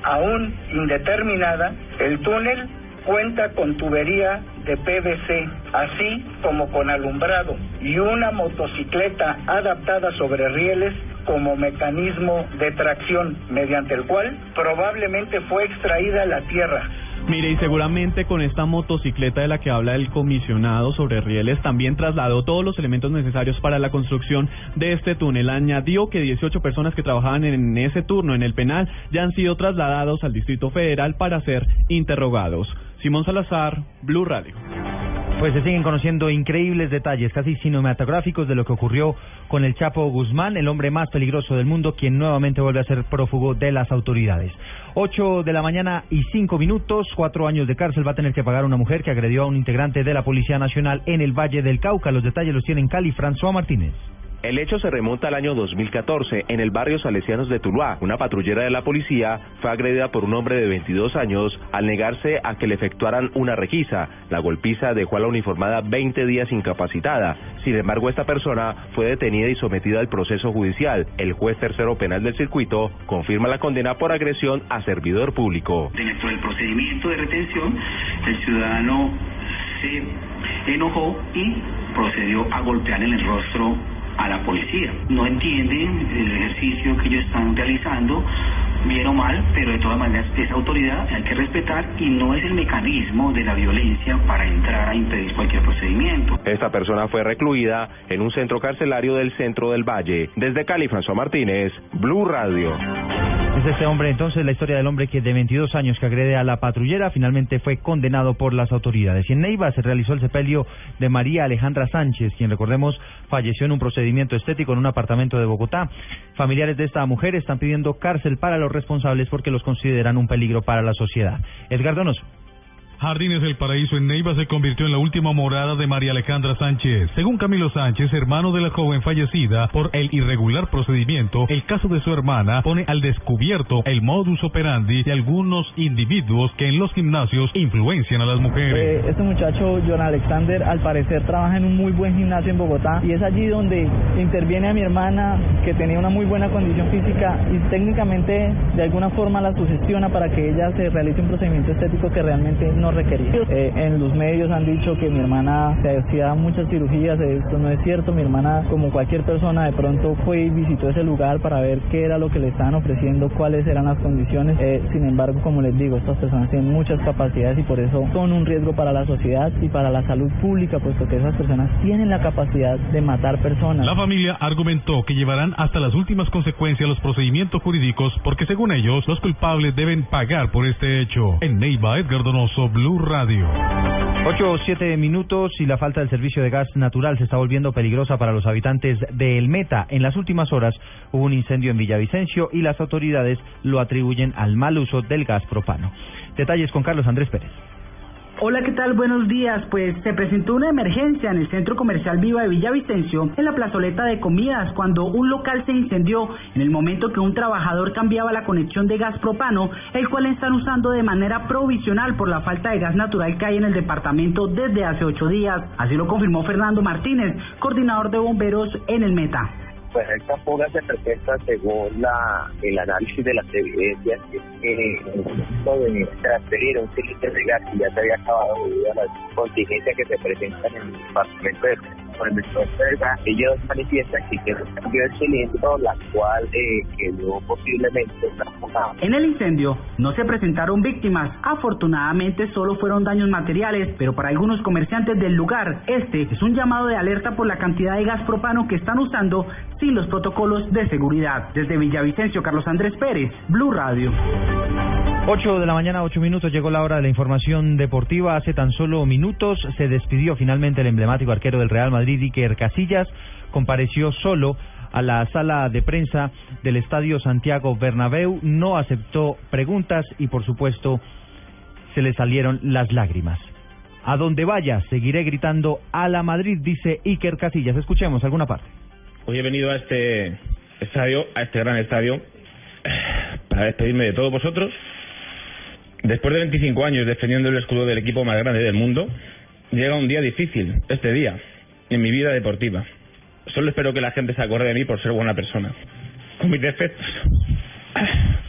aún indeterminada. El túnel cuenta con tubería de PVC, así como con alumbrado y una motocicleta adaptada sobre rieles como mecanismo de tracción, mediante el cual probablemente fue extraída la tierra. Mire, y seguramente con esta motocicleta de la que habla el comisionado sobre rieles también trasladó todos los elementos necesarios para la construcción de este túnel. Añadió que 18 personas que trabajaban en ese turno en el penal ya han sido trasladados al Distrito Federal para ser interrogados. Simón Salazar, Blue Radio. Pues se siguen conociendo increíbles detalles, casi cinematográficos, de lo que ocurrió con el Chapo Guzmán, el hombre más peligroso del mundo, quien nuevamente vuelve a ser prófugo de las autoridades. Ocho de la mañana y cinco minutos, cuatro años de cárcel va a tener que pagar una mujer que agredió a un integrante de la Policía Nacional en el Valle del Cauca. Los detalles los tiene en Cali François Martínez. El hecho se remonta al año 2014 en el barrio Salesianos de Tuluá. Una patrullera de la policía fue agredida por un hombre de 22 años al negarse a que le efectuaran una requisa. La golpiza dejó a la uniformada 20 días incapacitada. Sin embargo, esta persona fue detenida y sometida al proceso judicial. El juez tercero penal del circuito confirma la condena por agresión a servidor público. Dentro del procedimiento de retención, el ciudadano se enojó y procedió a golpear en el rostro a la policía. No entienden el ejercicio que ellos están realizando, bien o mal, pero de todas maneras esa autoridad hay que respetar y no es el mecanismo de la violencia para entrar a impedir cualquier procedimiento. Esta persona fue recluida en un centro carcelario del centro del Valle. Desde Cali, François Martínez, Blue Radio. Es este hombre entonces la historia del hombre que de 22 años que agrede a la patrullera finalmente fue condenado por las autoridades. Y en Neiva se realizó el sepelio de María Alejandra Sánchez, quien recordemos falleció en un procedimiento estético en un apartamento de Bogotá. Familiares de esta mujer están pidiendo cárcel para los responsables porque los consideran un peligro para la sociedad. Edgar. Jardines del Paraíso en Neiva se convirtió en la última morada de María Alejandra Sánchez. Según Camilo Sánchez, hermano de la joven fallecida por el irregular procedimiento, el caso de su hermana pone al descubierto el modus operandi de algunos individuos que en los gimnasios influencian a las mujeres. Eh, este muchacho, John Alexander, al parecer trabaja en un muy buen gimnasio en Bogotá y es allí donde interviene a mi hermana que tenía una muy buena condición física y técnicamente de alguna forma la sugestiona para que ella se realice un procedimiento estético que realmente no requería. Eh, en los medios han dicho que mi hermana se hacía muchas cirugías, esto no es cierto, mi hermana como cualquier persona de pronto fue y visitó ese lugar para ver qué era lo que le estaban ofreciendo, cuáles eran las condiciones, Eh, sin embargo como les digo, estas personas tienen muchas capacidades y por eso son un riesgo para la sociedad y para la salud pública, puesto que esas personas tienen la capacidad de matar personas. La familia argumentó que llevarán hasta las últimas consecuencias los procedimientos jurídicos porque según ellos los culpables deben pagar por este hecho. En Neiva, Edgar Donoso, Blue Radio. Ocho o siete minutos y la falta del servicio de gas natural se está volviendo peligrosa para los habitantes de El Meta. En las últimas horas hubo un incendio en Villavicencio y las autoridades lo atribuyen al mal uso del gas propano. Detalles con Carlos Andrés Pérez. Hola, ¿qué tal? Buenos días. Pues se presentó una emergencia en el centro comercial Viva de Villavicencio, en la plazoleta de comidas, cuando un local se incendió en el momento que un trabajador cambiaba la conexión de gas propano, el cual están usando de manera provisional por la falta de gas natural que hay en el departamento desde hace ocho días. Así lo confirmó Fernando Martínez, coordinador de bomberos en el Meta. Pues esta fuga se presenta según la, el análisis de las evidencias que momento de transferir un cilindro de gas que ya se había acabado debido a las contingencias que se presentan en el departamento de con el de gas, ellos manifiestan que hicieron un cambio cilindro, la cual eh, quedó posiblemente transformada. En el incendio no se presentaron víctimas. Afortunadamente solo fueron daños materiales, pero para algunos comerciantes del lugar, este es un llamado de alerta por la cantidad de gas propano que están usando sin los protocolos de seguridad. Desde Villavicencio, Carlos Andrés Pérez, Blue Radio. 8 de la mañana, 8 minutos, llegó la hora de la información deportiva. Hace tan solo minutos se despidió finalmente el emblemático arquero del Real Madrid, Iker Casillas. Compareció solo a la sala de prensa del Estadio Santiago Bernabéu. No aceptó preguntas y, por supuesto, se le salieron las lágrimas. A donde vaya, seguiré gritando a la Madrid, dice Iker Casillas. Escuchemos alguna parte. Hoy he venido a este estadio, a este gran estadio, para despedirme de todos vosotros. Después de 25 años defendiendo el escudo del equipo más grande del mundo, llega un día difícil, este día, en mi vida deportiva. Solo espero que la gente se acuerde de mí por ser buena persona, con mis defectos.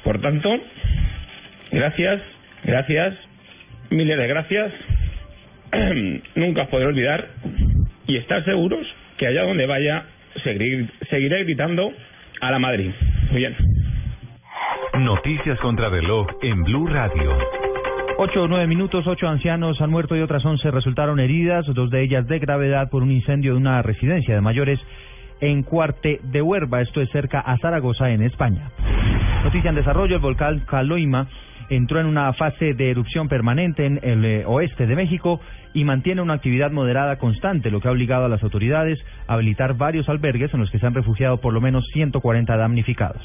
Por tanto, gracias, gracias, miles de gracias. Nunca os podré olvidar y estar seguros que allá donde vaya seguiré, seguiré gritando a la Madrid. Muy bien. Noticias contra reloj en Blue Radio. Ocho o nueve minutos, ocho ancianos han muerto y otras once resultaron heridas, dos de ellas de gravedad por un incendio de una residencia de mayores en Cuarte de Huerva, esto es cerca a Zaragoza, en España. Noticia en desarrollo, el volcán Caloima entró en una fase de erupción permanente en el eh, oeste de México y mantiene una actividad moderada constante, lo que ha obligado a las autoridades a habilitar varios albergues en los que se han refugiado por lo menos 140 damnificados.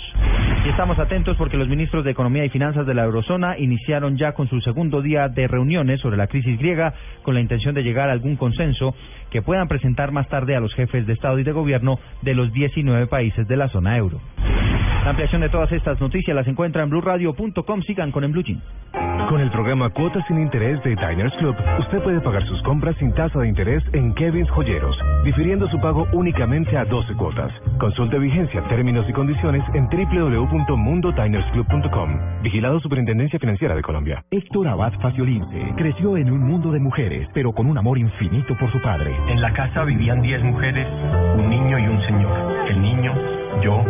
Y estamos atentos porque los ministros de Economía y Finanzas de la Eurozona iniciaron ya con su segundo día de reuniones sobre la crisis griega con la intención de llegar a algún consenso que puedan presentar más tarde a los jefes de Estado y de Gobierno de los 19 países de la zona euro. La ampliación de todas estas noticias las encuentra en blueradio.com. Sigan con en Blue Jeans. Con el programa Cuotas sin Interés de Diners Club, usted puede pagar sus compras sin tasa de interés en Kevin's Joyeros, difiriendo su pago únicamente a 12 cuotas. Consulte vigencia, términos y condiciones en www.mundodinersclub.com. Vigilado Superintendencia Financiera de Colombia. Héctor Abad Faciolince creció en un mundo de mujeres, pero con un amor infinito por su padre. En la casa vivían 10 mujeres, un niño y un señor. El niño, yo,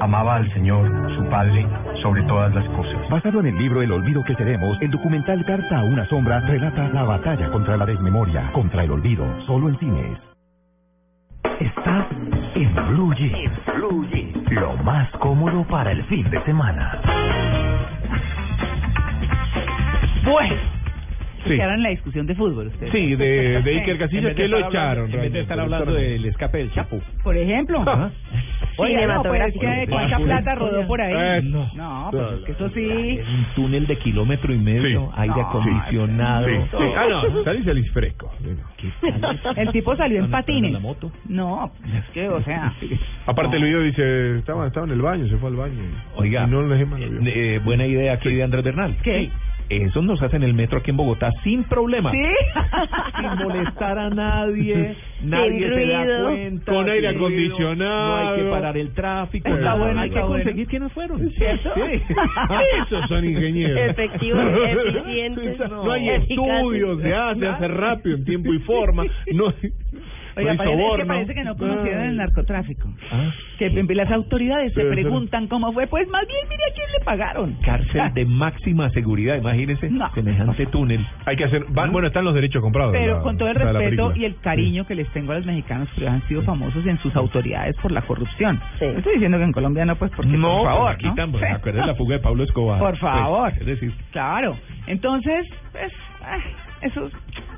amaba al Señor, su Padre, sobre todas las cosas. Basado en el libro El olvido que seremos, el documental Carta a una sombra relata la batalla contra la desmemoria, contra el olvido, solo en cines. Estás en Blue Jeans. Lo más cómodo para el fin de semana. Bueno. Sí. Se quedaron en la discusión de fútbol ustedes. Sí, de, de *laughs* Iker Casillas, que lo echaron. en vez de estar hablando del escape del Chapo. Por ejemplo. Ajá. Oiga, no, pues es que cuánta plata rodó por ahí. Eh, no, pues es que eso sí. Un túnel de kilómetro y medio, aire No, acondicionado. Sí, sí. Ah, no, salís, salís fresco. El tipo salió en ¿Dónde está patines. la moto? No, es que, o sea. Aparte el video dice, estaba, estaba en el baño, se fue al baño. Oiga, Y no vio. eh, buena idea aquí de Andrés Bernal. ¿Qué? Eso nos hacen el metro aquí en Bogotá sin problema. ¿Sí? *laughs* Sin molestar a nadie, nadie se da cuenta. Con aire ruido, acondicionado. No hay que parar el tráfico. Está nada. bueno, hay que bueno. conseguir quiénes fueron. ¿Cierto? Sí. *laughs* Esos son ingenieros. Efectivos, *laughs* eficientes, No, hay eficaces. estudios, se hace, hace rápido, en tiempo y forma. No, Oiga, no hay parece, es que soborno. parece que no conocieron el narcotráfico. Ah, Que las autoridades se Debe ser. preguntan cómo fue. Pues más bien, mire a quién le pagaron. Cárcel de máxima seguridad, imagínese semejante túnel. Hay que hacer. va- bueno, están los derechos comprados. Pero la- con todo el respeto y el cariño que les tengo a los mexicanos, que han sido famosos en sus autoridades por la corrupción. No estoy diciendo que en Colombia no, pues porque No, por favor. aquí ¿no? tampoco. Sí. La fuga de Pablo Escobar. Por favor. Pues, es decir, Claro. Entonces, pues, ah, eso es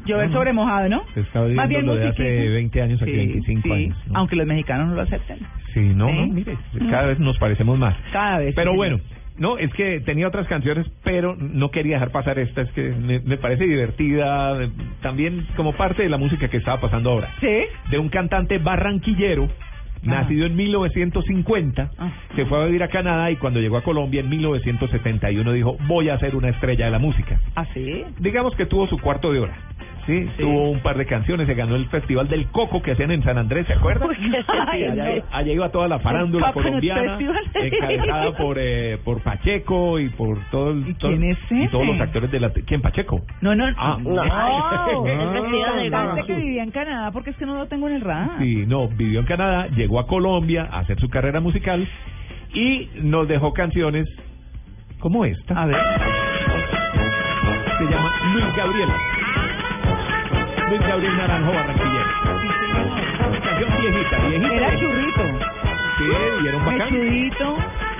llover sobre mojado, ¿no? se está Más bien lo de hace musiquita. 20 años aquí, Sí, 25 sí, años. ¿no? Aunque los mexicanos no lo acepten. Sí, no, no, mire, cada vez nos parecemos más. Cada vez. Pero sí, bueno, no, es que tenía otras canciones, pero no quería dejar pasar esta, es que me, me parece divertida, también como parte de la música que estaba pasando ahora. Sí. De un cantante barranquillero, nacido en 1950, Ah. se fue a vivir a Canadá y cuando llegó a Colombia en 1971 dijo, voy a ser una estrella de la música. ¿Ah, sí? Digamos que tuvo su cuarto de hora. Sí, tuvo un par de canciones, se ganó el Festival del Coco que hacían en San Andrés, ¿se acuerdan? Ay, *laughs* allá, no. allá iba toda la farándula colombiana, Festival. encabezada *laughs* por eh, por Pacheco y por todo el, ¿Y todo- quién es y todos los actores de la ¿quién Pacheco? No, no, Ah. no. El cantante que vivía en Canadá, porque es que no lo tengo en el radar. Sí, no, vivió en Canadá, llegó a Colombia a hacer su carrera musical y nos dejó canciones como esta. A ver. Se llama Luis Gabriel. Luis Gabriel Naranjo Barranquillero. Canción viejita, viejita. Era churrito. Sí, y era un bacán. Mechudito.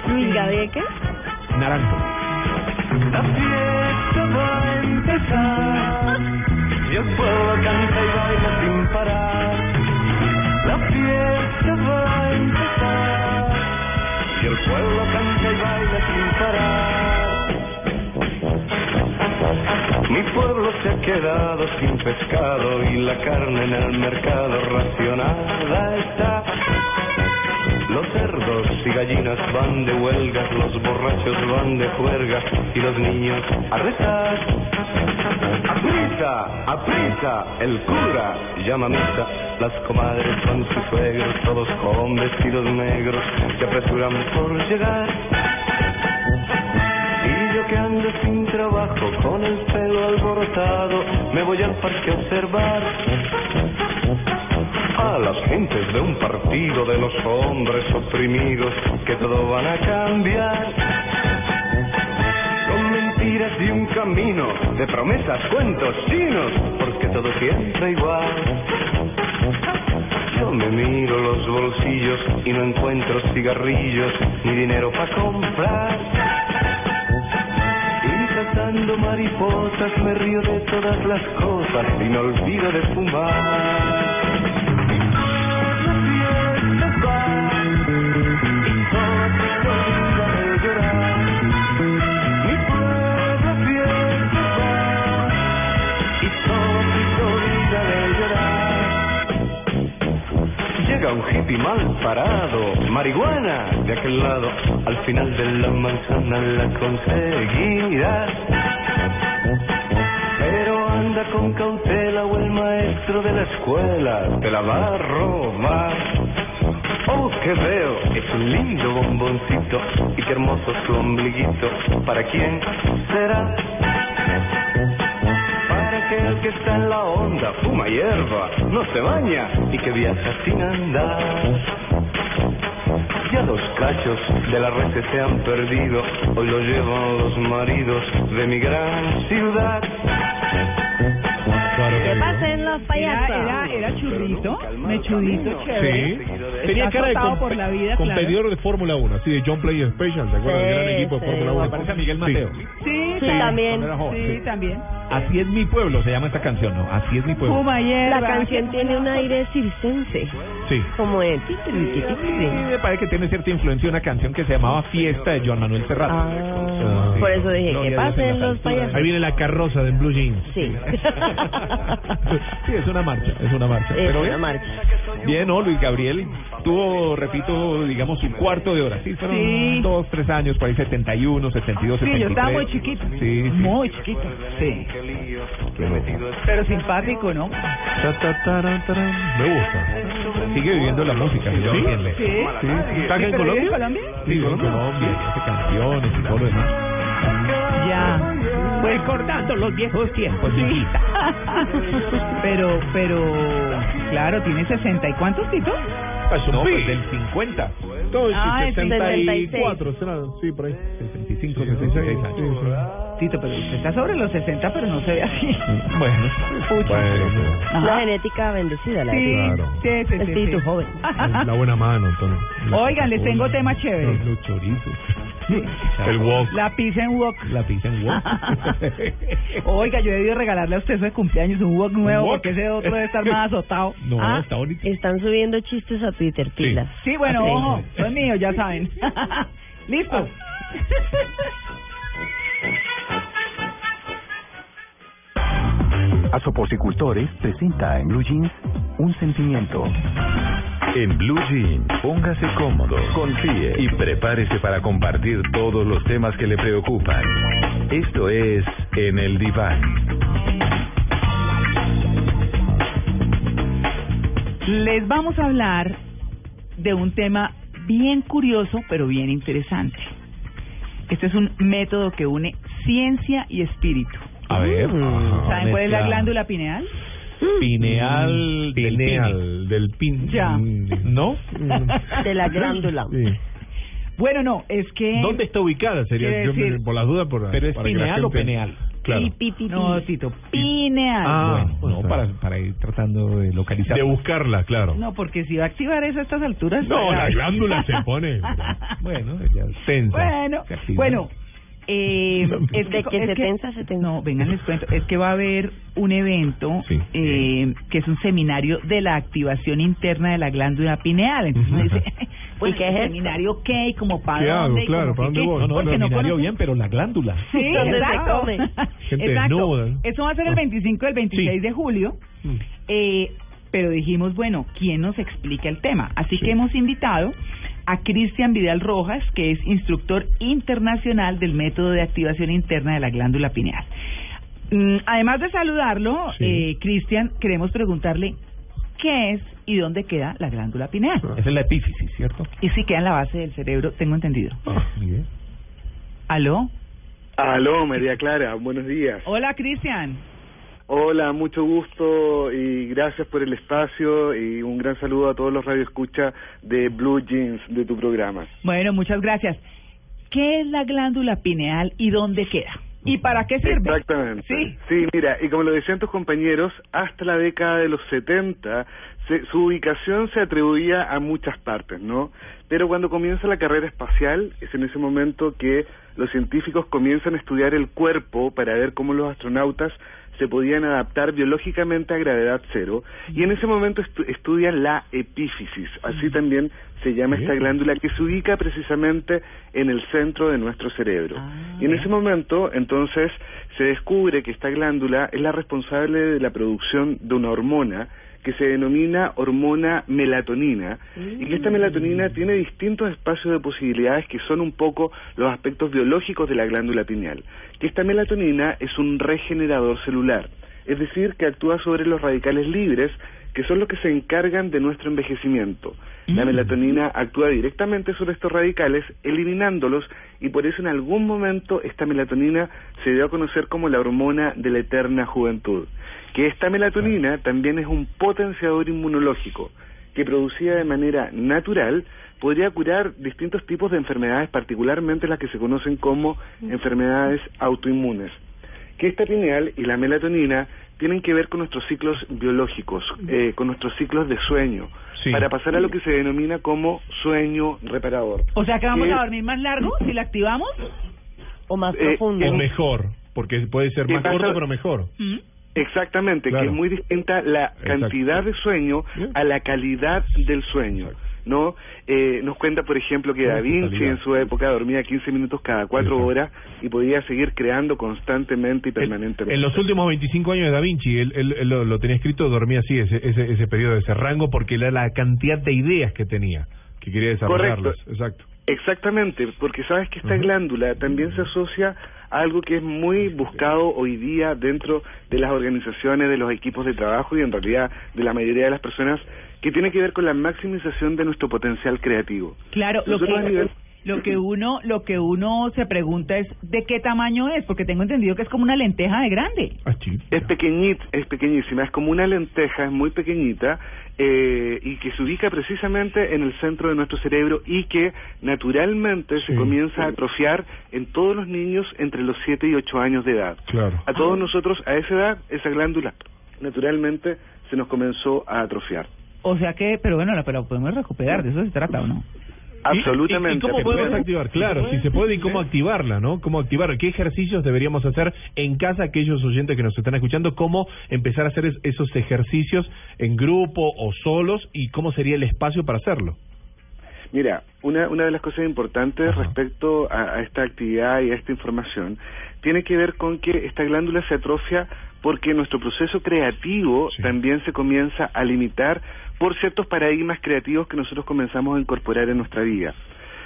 Luis Gabriel, ¿qué? Naranjo. La fiesta va a empezar y el pueblo canta y baila sin parar. La fiesta va a empezar y el pueblo canta y baila sin parar. Mi pueblo se ha quedado sin pescado y la carne en el mercado racionada está. Los cerdos y gallinas van de huelga, los borrachos van de juerga y los niños a rezar. ¡Aprisa! ¡Aprisa! El cura llama a misa. Las comadres con sus suegros, todos con vestidos negros, se apresuran por llegar. Que ando sin trabajo, con el pelo alborotado, me voy al parque a observar a las gentes de un partido de los hombres oprimidos que todo van a cambiar. Con mentiras y un camino de promesas, cuentos chinos, porque todo siempre igual. Yo me miro los bolsillos y no encuentro cigarrillos ni dinero para comprar. Y cazando mariposas me río de todas las cosas y me olvido de fumar. Parado, marihuana de aquel lado, al final de la manzana la conseguirás. Pero anda con cautela o el maestro de la escuela te la va a. Oh, que veo, es un lindo bomboncito y qué hermoso su ombliguito. ¿Para quién será? Aquel que está en la onda, fuma hierba, no se baña y que viaja sin andar. Ya los cachos de la red se han perdido, hoy lo llevan los maridos de mi gran ciudad. ¿Qué pasen los payasos? Era, era, era churrito, mechudito, chévere. Sí. Tenía cara de com- por la vida, competidor claro. de Fórmula 1, así de John Player Special, ¿te acuerdas? del gran equipo de Fórmula 1. Parece a Miguel Mateo. Sí, Sí, también. Sí, sí. también. Así es mi pueblo, se llama esta canción, ¿no? Así es mi pueblo. La canción tiene un aire circense, Sí. como de... Sí, me parece que tiene cierta influencia una canción que se llamaba Fiesta de Joan Manuel Serrat. Ah, Sí. por eso dije, que pasen los payasos. Ahí viene la carroza de Blue Jeans. Sí. *laughs* Sí, es una marcha, es una marcha. Es Pero una bien, marcha. bien, ¿no? Luis Gabriel tuvo, repito, digamos, su cuarto de hora. Sí, fueron Sí. dos, tres años, por ahí 71, 72, Sí, 73. yo estaba muy chiquito. Sí, sí. Muy chiquito. Sí. Pero simpático, ¿no? Ta, ta, taran. Me gusta. Sigue viviendo la música, ¿Sí? Sí. Sí, sí. ¿Está en ¿Pero en Colombia? Colombia? Sí, en Colombia, y hace canciones y todo lo demás. Ya. Recordando los viejos tiempos, Sí. pero, pero, claro, tiene 60 y cuántos, Tito? No, pues del 50. Todo Ah, es 64, será, sí, por ahí. 65, 66 años. Tito, pero usted está sobre los 60, pero no se ve así. Bueno, Pucha. Bueno. La genética bendecida, la Sí, de Claro. sí, sí, sí, espíritu sí. joven. la buena mano, Antonio. Oigan, les tengo tema chévere. Los, los chorizos. El wok. La pizza en wok. La pizza en wok. *laughs* Oiga, yo he debido regalarle a usted de cumpleaños un wok nuevo wok? porque ese otro debe estar más azotado. *laughs* No, Ah, está bonito. Están subiendo chistes a Twitter, pilas. Sí, bueno, ojo, son míos, ya saben. *laughs* Listo. Asoporcicultores presenta en Blue Jeans un sentimiento. En Blue Jeans, póngase cómodo, confíe y prepárese para compartir todos los temas que le preocupan. Esto es En el Diván. Les vamos a hablar de un tema bien curioso, pero bien interesante. Este es un método que une ciencia y espíritu. A ver. ¿Saben cuál es la mezcla glándula pineal? Pineal del pine. Pineal, del pin. Ya. ¿No? De la *laughs* glándula. Sí. Bueno, no, es que... ¿Dónde está ubicada? Sería Quiere yo me- decir- por las dudas. Por, ¿Pero es para que la pineal o gente- peneal? Claro. Pi, pi, pi, pi. No, Tito, pineal. Ah, bueno, no, para, para ir tratando de localizar. De buscarla, claro. No, porque si va a activar eso a estas alturas... No, pues, la glándula se pone. *laughs* Bueno, ya tensa. Bueno, se activa. bueno, eh, es De que es se tensa, se tensa. No, vengan, les cuento. Es que va a haber un evento Sí. eh, que es un seminario de la activación interna de la glándula pineal. Entonces uno dice, *laughs* bueno, qué es ¿el seminario qué? ¿Y como para ¿Qué dónde? hago? ¿Y Claro, ¿para que dónde voy? No, no, Porque el no seminario conocen- bien, pero la glándula. Sí, ¿Dónde se exacto. come? Gente exacto. Eso va a ser el 25 y el 26 Sí. de julio. Mm. Eh, pero dijimos, bueno, ¿quién nos explica el tema? Así que hemos invitado a Cristian Vidal Rojas, que es instructor internacional del método de activación interna de la glándula pineal. Mm, además de saludarlo, Sí. eh, Cristian, queremos preguntarle qué es y dónde queda la glándula pineal. Ah. Esa es la epífisis, ¿cierto? Y si queda en la base del cerebro, tengo entendido. Ah, bien. ¿Aló? Aló, María Clara, buenos días. Hola, Cristian. Hola, mucho gusto y gracias por el espacio y un gran saludo a todos los radioescuchas de Blue Jeans de tu programa. Bueno, muchas gracias. ¿Qué es la glándula pineal y dónde queda? ¿Y para qué sirve? Exactamente. Sí. Sí, mira, y como lo decían tus compañeros, hasta la década de los 70 se- su ubicación se atribuía a muchas partes, ¿no? Pero cuando comienza la carrera espacial, es en ese momento que los científicos comienzan a estudiar el cuerpo para ver cómo los astronautas se podían adaptar biológicamente a gravedad cero y en ese momento estu- estudian la epífisis, así también se llama esta glándula que se ubica precisamente en el centro de nuestro cerebro. y en ese momento entonces se descubre que esta glándula es la responsable de la producción de una hormona que se denomina hormona melatonina y que esta melatonina tiene distintos espacios de posibilidades que son un poco los aspectos biológicos de la glándula pineal. Que esta melatonina es un regenerador celular, es decir, que actúa sobre los radicales libres que son los que se encargan de nuestro envejecimiento. La melatonina actúa directamente sobre estos radicales, eliminándolos, y por eso en algún momento esta melatonina se dio a conocer como la hormona de la eterna juventud. Que esta melatonina también es un potenciador inmunológico, que producida de manera natural podría curar distintos tipos de enfermedades, particularmente las que se conocen como enfermedades autoinmunes que esta pineal y la melatonina tienen que ver con nuestros ciclos biológicos, eh, con nuestros ciclos de sueño, para pasar a lo que se denomina como sueño reparador. O sea que vamos Que- a dormir más largo si la activamos. O más Eh, profundo. O mejor, porque puede ser ¿Qué más corto, pero mejor. Exactamente, Claro. que es muy distinta la cantidad de sueño a la calidad del sueño. ¿no? Eh, nos cuenta, por ejemplo, que Da Vinci en su época dormía 15 minutos cada cuatro horas y podía seguir creando constantemente y permanentemente. En los últimos 25 años de Da Vinci, él, él- él lo, lo tenía escrito, dormía así ese, ese, ese periodo, ese rango, porque era la cantidad de ideas que tenía, que quería desarrollarlas. Correcto. Exacto. Exactamente, porque sabes que esta glándula también se asocia a algo que es muy buscado hoy día dentro de las organizaciones, de los equipos de trabajo y en realidad de la mayoría de las personas, que tiene que ver con la maximización de nuestro potencial creativo. Claro, lo a que nivel- lo que uno lo que uno se pregunta es de qué tamaño es, porque tengo entendido que es como una lenteja de grande. Es pequeñita, es pequeñísima, es como una lenteja, es muy pequeñita eh, y que se ubica precisamente en el centro de nuestro cerebro y que naturalmente se comienza a atrofiar en todos los niños entre los 7 y 8 años de edad. Claro. A todos nosotros a esa edad, esa glándula naturalmente se nos comenzó a atrofiar. O sea que, pero bueno, pero podemos recuperar, de eso se trata, ¿o no? Absolutamente. ¿Y, y cómo ¿Se podemos activar? Claro, si se puede y cómo activarla, ¿no? ¿Cómo activar? ¿Qué ejercicios deberíamos hacer en casa aquellos oyentes que nos están escuchando? ¿Cómo empezar a hacer es- esos ejercicios en grupo o solos y cómo sería el espacio para hacerlo? Mira, una, una de las cosas importantes respecto a, a esta actividad y a esta información tiene que ver con que esta glándula se atrofia porque nuestro proceso creativo también se comienza a limitar por ciertos paradigmas creativos que nosotros comenzamos a incorporar en nuestra vida.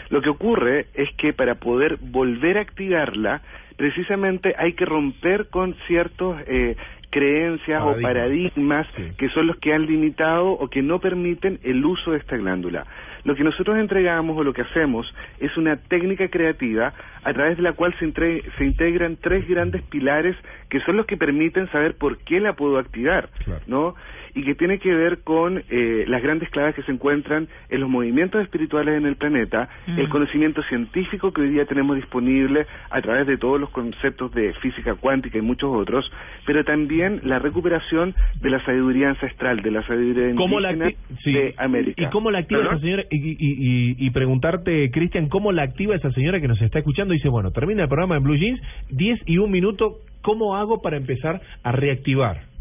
Lo que ocurre es que para poder volver a activarla, precisamente hay que romper con ciertos eh, creencias o Paradigmas. paradigmas que son los que han limitado o que no permiten el uso de esta glándula. Lo que nosotros entregamos o lo que hacemos es una técnica creativa a través de la cual se, entre- se integran tres grandes pilares que son los que permiten saber por qué la puedo activar, ¿no? Y que tiene que ver con eh, las grandes claves que se encuentran en los movimientos espirituales en el planeta, Mm. el conocimiento científico que hoy día tenemos disponible a través de todos los conceptos de física cuántica y muchos otros, pero también la recuperación de la sabiduría ancestral, de la sabiduría ¿Cómo la indígena sí. de América. ¿Y cómo la activa señora? Y, y, y, preguntarte, Cristian, ¿cómo la activa esa señora que nos está escuchando? Dice, bueno, termina el programa en Blue Jeans, 10 y un minuto, ¿cómo hago para empezar a reactivar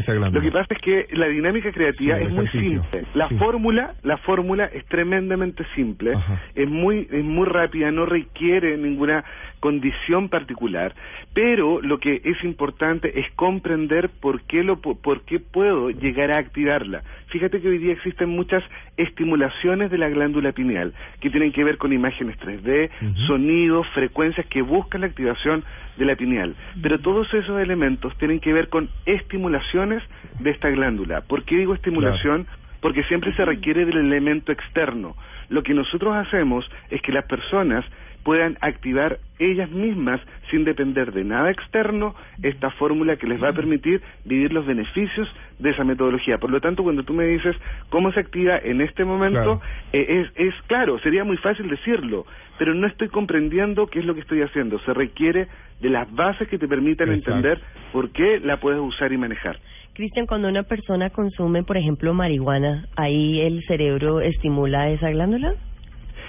esa Lo que pasa es que la dinámica creativa Sí, es muy simple. La Sí. fórmula, la fórmula es tremendamente simple, es muy es muy rápida, no requiere ninguna condición particular, pero lo que es importante es comprender por qué lo por qué puedo llegar a activarla. Fíjate que hoy día existen muchas estimulaciones de la glándula pineal que tienen que ver con imágenes 3D, sonidos, frecuencias que buscan la activación de la pineal. Pero todos esos elementos tienen que ver con estimulaciones de esta glándula. ¿Por qué digo estimulación? Porque siempre se requiere del elemento externo. Lo que nosotros hacemos es que las personas puedan activar ellas mismas, sin depender de nada externo, esta fórmula que les va a permitir vivir los beneficios de esa metodología. Por lo tanto, cuando tú me dices cómo se activa en este momento, eh, es, es claro, sería muy fácil decirlo, pero no estoy comprendiendo qué es lo que estoy haciendo. Se requiere de las bases que te permitan entender por qué la puedes usar y manejar. Cristian, cuando una persona consume, por ejemplo, marihuana, ¿ahí el cerebro estimula esa glándula?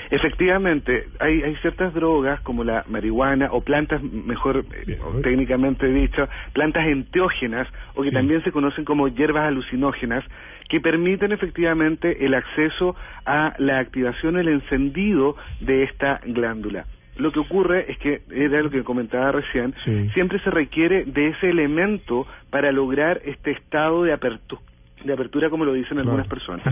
Efectivamente, hay, hay ciertas drogas como la marihuana o plantas, mejor eh, técnicamente dicho, plantas enteógenas o que también se conocen como hierbas alucinógenas que permiten efectivamente el acceso a la activación, el encendido de esta glándula. Lo que ocurre es que, era lo que comentaba recién, siempre se requiere de ese elemento para lograr este estado de apertura de apertura como lo dicen algunas personas.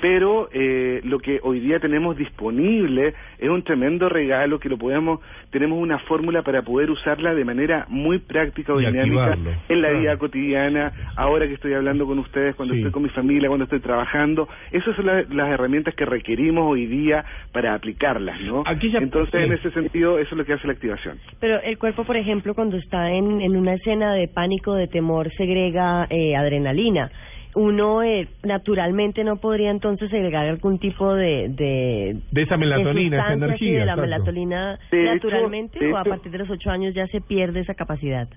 Pero eh, lo que hoy día tenemos disponible es un tremendo regalo que lo podemos, tenemos una fórmula para poder usarla de manera muy práctica o Y dinámica activarlo, en la claro. vida cotidiana, ahora que estoy hablando con ustedes, cuando estoy con mi familia, cuando estoy trabajando. Esas son la- las herramientas que requerimos hoy día para aplicarlas, ¿no? Entonces, en ese sentido, eso es lo que hace la activación. Pero el cuerpo, por ejemplo, cuando está en, en una escena de pánico, de temor, segrega eh, adrenalina. Uno eh, naturalmente no podría entonces segregar algún tipo de... De, De esa melatonina, esa energía, de la exacto. melatonina De naturalmente o a hecho- partir de los ocho años ya se pierde esa capacidad.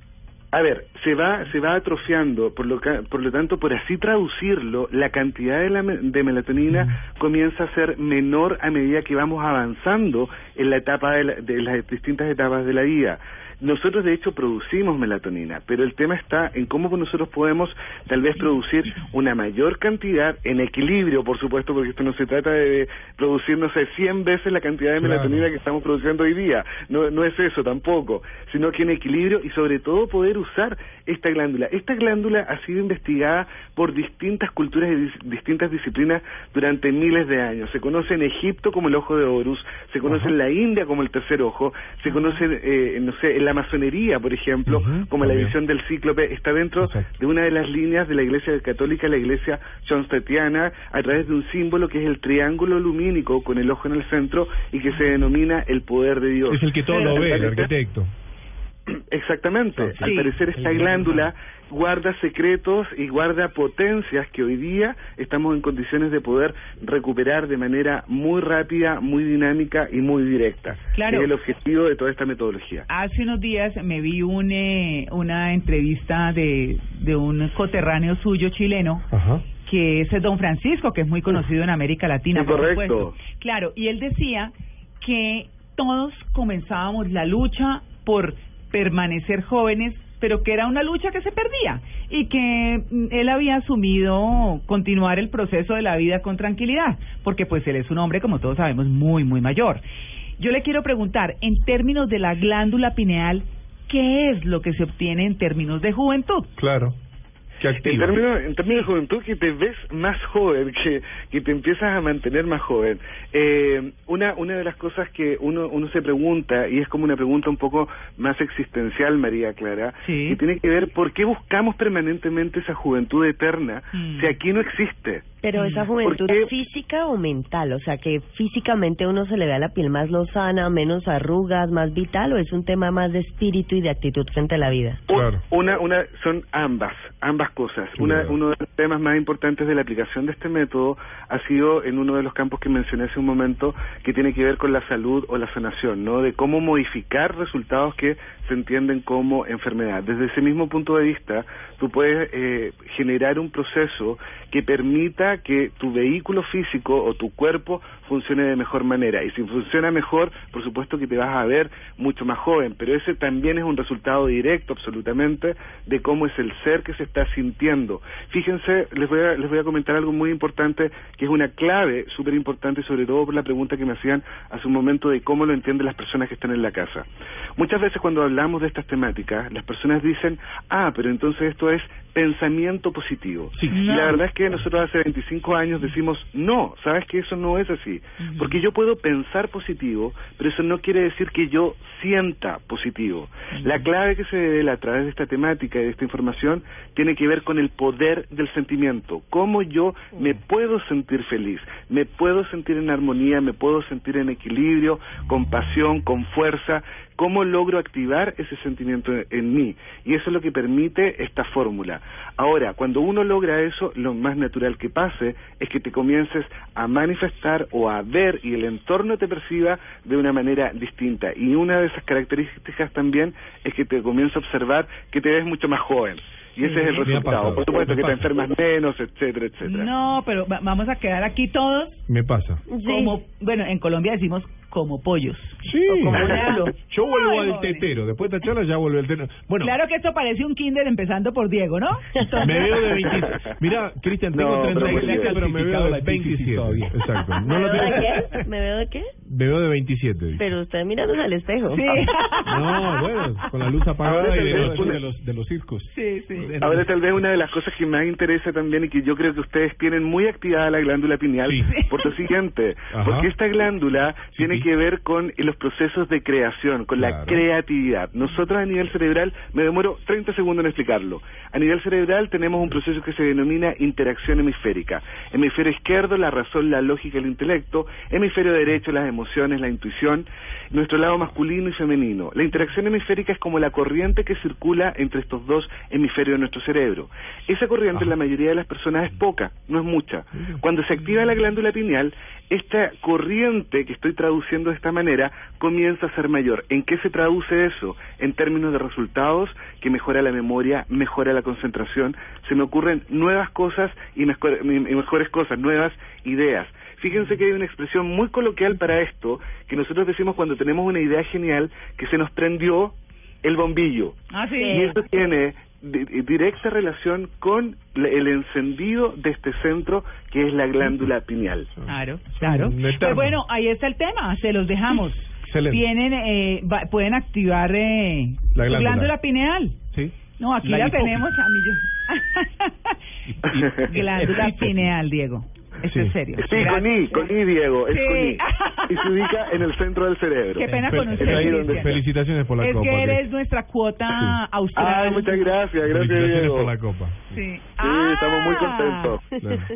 A ver, se va, se va atrofiando, por lo, ca- por lo tanto, por así traducirlo, la cantidad de, la de melatonina comienza a ser menor a medida que vamos avanzando en la etapa de, la- de las distintas etapas de la vida. Nosotros, de hecho, producimos melatonina, pero el tema está en cómo nosotros podemos tal vez producir una mayor cantidad en equilibrio, por supuesto, porque esto no se trata de producir, no sé, 100 veces la cantidad de Claro. melatonina que estamos produciendo hoy día. No, no es eso tampoco, sino que en equilibrio y sobre todo poder usar esta glándula. Esta glándula ha sido investigada por distintas culturas y dis- distintas disciplinas durante miles de años. Se conoce en Egipto como el ojo de Horus, se conoce en la India como el tercer ojo, se conoce, eh, no sé, en la masonería, por ejemplo, como la visión del cíclope, está dentro de una de las líneas de la Iglesia Católica, la Iglesia Johnstetiana, a través de un símbolo que es el triángulo lumínico con el ojo en el centro y que se denomina el poder de Dios. Es el que todo lo ve, el arquitecto. *clears throat* Exactamente. Al parecer esta glándula guarda secretos y guarda potencias que hoy día estamos en condiciones de poder recuperar de manera muy rápida, muy dinámica y muy directa. Claro. Es el objetivo de toda esta metodología. Hace unos días me vi un, eh, una entrevista de, de un coterráneo suyo chileno, que es Don Francisco, que es muy conocido en América Latina, Sí, por correcto. supuesto. Claro, y él decía que todos comenzábamos la lucha por permanecer jóvenes, pero que era una lucha que se perdía y que mm, él había asumido continuar el proceso de la vida con tranquilidad, porque pues él es un hombre, como todos sabemos, muy, muy mayor. Yo le quiero preguntar, en términos de la glándula pineal, ¿qué es lo que se obtiene en términos de juventud? Claro. En términos, en términos de juventud, que te ves más joven, que, que te empiezas a mantener más joven. Eh, una, una de las cosas que uno, uno se pregunta, y es como una pregunta un poco más existencial, María Clara, que tiene que ver por qué buscamos permanentemente esa juventud eterna si aquí no existe. Pero esa juventud física o mental, o sea, que físicamente uno se le vea la piel más lozana, menos arrugas, más vital, o es un tema más de espíritu y de actitud frente a la vida. Una, una, son ambas, ambas cosas. Una, uno de los temas más importantes de la aplicación de este método ha sido en uno de los campos que mencioné hace un momento, que tiene que ver con la salud o la sanación, ¿no? De cómo modificar resultados que se entienden como enfermedad. Desde ese mismo punto de vista, tú puedes eh, generar un proceso que permita que tu vehículo físico o tu cuerpo funcione de mejor manera. Y si funciona mejor, por supuesto que te vas a ver mucho más joven, pero ese también es un resultado directo absolutamente de cómo es el ser que se está sintiendo. Fíjense, les voy a, les voy a comentar algo muy importante, que es una clave súper importante, sobre todo por la pregunta que me hacían hace un momento de cómo lo entienden las personas que están en la casa. Muchas veces cuando hablamos de estas temáticas, las personas dicen, ah, pero entonces esto es pensamiento positivo. Sí. Y No. la verdad es que nosotros hace 25 años decimos, no, sabes que eso no es así. Porque yo puedo pensar positivo, pero eso no quiere decir que yo sienta positivo. La clave que se devela a través de esta temática y de esta información tiene que ver con el poder del sentimiento. Cómo yo me puedo sentir feliz, me puedo sentir en armonía, me puedo sentir en equilibrio, con pasión, con fuerza. ¿Cómo logro activar ese sentimiento en mí? Y eso es lo que permite esta fórmula. Ahora, cuando uno logra eso, lo más natural que pase es que te comiences a manifestar o a ver y el entorno te perciba de una manera distinta. Y una de esas características también es que te comienza a observar que te ves mucho más joven. Y ese Sí, es el resultado. Por supuesto que te enfermas menos, etcétera, etcétera. No, pero va- vamos a quedar aquí todos Me pasa. como, bueno, en Colombia decimos como pollos. Sí. Como. *laughs* Yo vuelvo Ay, al joven. tetero. Después de esta charla ya vuelvo al tetero. Bueno, Claro que esto parece un kinder empezando por Diego, ¿no? *laughs* me veo de 20. Mira, Cristian, tengo No, pero 37, muy pero, me veo de 27. Exacto. *laughs* No ¿Me veo de qué? ¿Me veo de qué? Me veo de 27. dice. Pero usted mirándose al espejo. Sí. No, bueno, con la luz apagada y de los, una- de los, de los circos. Sí, sí. Ahora tal vez una de las cosas que más interesa también y que yo creo que ustedes tienen muy activada la glándula pineal por lo siguiente, Ajá. porque esta glándula tiene que ver con los procesos de creación, con la creatividad. Nosotros a nivel cerebral, me demoro 30 segundos en explicarlo, a nivel cerebral tenemos un proceso que se denomina interacción hemisférica. Hemisferio izquierdo, la razón, la lógica, el intelecto, hemisferio derecho, las emociones, la intuición, nuestro lado masculino y femenino. La interacción hemisférica es como la corriente que circula entre estos dos hemisferios de nuestro cerebro. Esa corriente en la mayoría de las personas es poca, no es mucha. Cuando se activa la glándula pineal, esta corriente que estoy traduciendo de esta manera comienza a ser mayor. ¿En qué se traduce eso? En términos de resultados, que mejora la memoria, mejora la concentración, se me ocurren nuevas cosas y, mejor- y mejores cosas, nuevas ideas. Fíjense que hay una expresión muy coloquial para esto, que nosotros decimos cuando tenemos una idea genial, que se nos prendió el bombillo. Ah, sí. Y eso tiene di- directa relación con el encendido de este centro que es la glándula pineal. Claro, claro. Pues bueno, ahí está el tema, se los dejamos. Excelente. Tienen, eh, va- pueden activar eh, La glándula. glándula pineal. Sí. No, aquí La tenemos a *laughs* glándula pineal, Diego. Esto es serio. Sí, con I, con I, Diego, es Sí. con I. Y se ubica en el centro del cerebro. Qué pena con Es usted, ahí donde- Cristian. Felicitaciones por la es copa. que eres nuestra cuota austral. Ah, muchas gracias, gracias Felicitaciones Diego. por la copa. Sí. Sí, estamos muy contentos.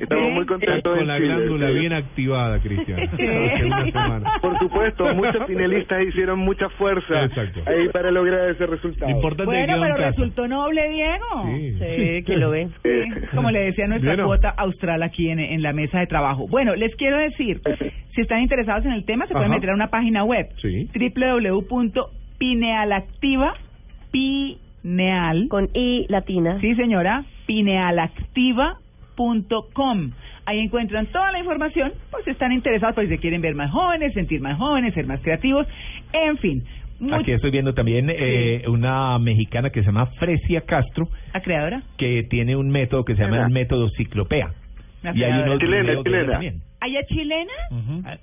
Estamos muy contentos Con la Chile, glándula sí. bien activada, Cristian. Sí. Hace una semana. Por supuesto, muchos finalistas hicieron mucha fuerza Exacto. ahí para lograr ese resultado. Importante que Bueno, en pero casa. resultó noble, Diego. Sí. que lo ve. Sí, como le decía nuestra cuota austral aquí en, en la mesa de trabajo. Bueno, les quiero decir, *laughs* si están interesados en el tema, se pueden Ajá. meter a una página web, Sí. www.pinealactiva, pineal, Con I latina. sí señora, pinealactiva.com. Ahí encuentran toda la información, pues si están interesados, pues si se quieren ver más jóvenes, sentir más jóvenes, ser más creativos, en fin. Muy- Aquí estoy viendo también eh, una mexicana que se llama Fresia Castro, ¿La creadora? que tiene un método que se llama el método ciclopea. Y hay unos Chilena, videos ella chilena. también. ¿Ah, ella es chilena?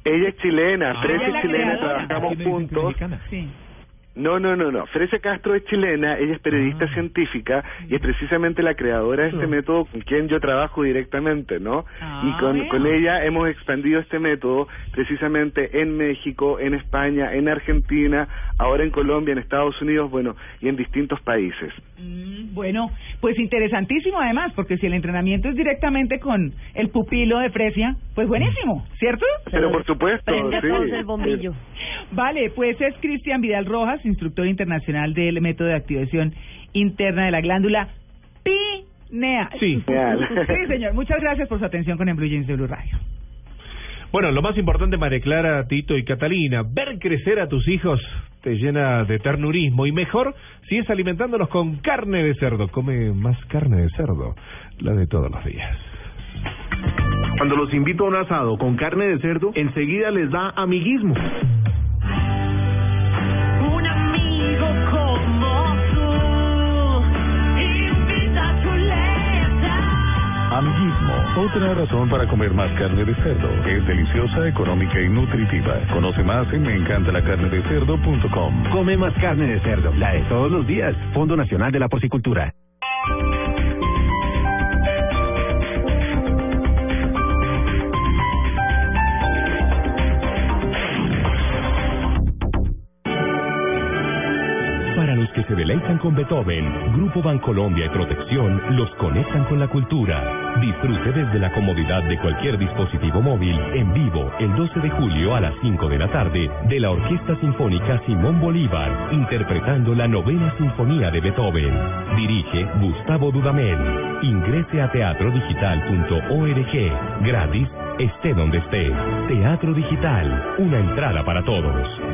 Ella es chilena, Ah, Fresia ella es chilena, trabajamos juntos. mexicana. Sí. No, no, no, no. Fresia Castro es chilena, ella es periodista Ah. científica y es precisamente la creadora de este método con quien yo trabajo directamente, ¿no? Ah, y con, bueno. con ella hemos expandido este método precisamente en México, en España, en Argentina, ahora en Colombia, en Estados Unidos, bueno, y en distintos países. Mm, Bueno, pues interesantísimo además, porque si el entrenamiento es directamente con el pupilo de Fresia, pues buenísimo, ¿cierto? Pero por supuesto, sí. el bombillo. Vale, pues es Cristian Vidal Rojas, instructor internacional del método de activación interna de la glándula pineal. Sí. Genial. Sí, señor. Muchas gracias por su atención con el Blue Jeans de Blue Radio. Bueno, lo más importante, María Clara, Tito y Catalina, ver crecer a tus hijos te llena de ternurismo y mejor si es alimentándolos con carne de cerdo. Come más carne de cerdo, la de todos los días. Cuando los invito a un asado con carne de cerdo, enseguida les da amiguismo. Amiguismo, otra razón para comer más carne de cerdo. Es deliciosa, económica y nutritiva. Conoce más en meencantalacarnedecerdo.com. Come más carne de cerdo, la de todos los días. Fondo Nacional de la Porcicultura. Que se deleitan con Beethoven, Grupo Bancolombia y Protección los conectan con la cultura. Disfrute desde la comodidad de cualquier dispositivo móvil en vivo el 12 de julio a las 5 de la tarde de la Orquesta Sinfónica Simón Bolívar, interpretando la novena sinfonía de Beethoven. Dirige Gustavo Dudamel. Ingrese a teatrodigital.org. Gratis, esté donde esté. Teatro Digital, una entrada para todos.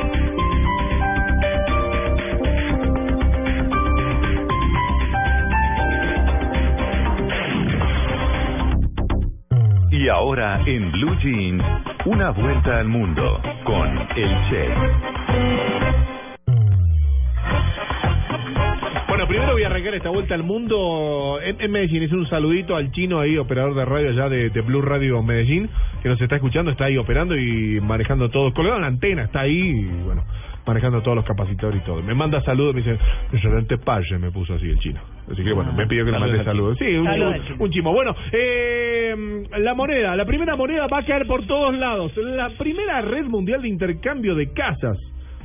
Y ahora en Blue Jeans, una vuelta al mundo con el Che. Bueno, primero voy a arrancar esta vuelta al mundo en, Medellín. Es un saludito al chino ahí, operador de radio allá de, de Blue Radio Medellín, que nos está escuchando, está ahí operando y manejando todo. Colgado en la antena, está ahí, y, bueno, manejando todos los capacitores y todo. Me manda saludos, me dice, excelente paye, me puso así el chino. Así que bueno, me pidió que le mande saludos. Sí, un, Saludos un chimo. Bueno, eh, la moneda, la primera moneda va a caer por todos lados. La primera red mundial de intercambio de casas.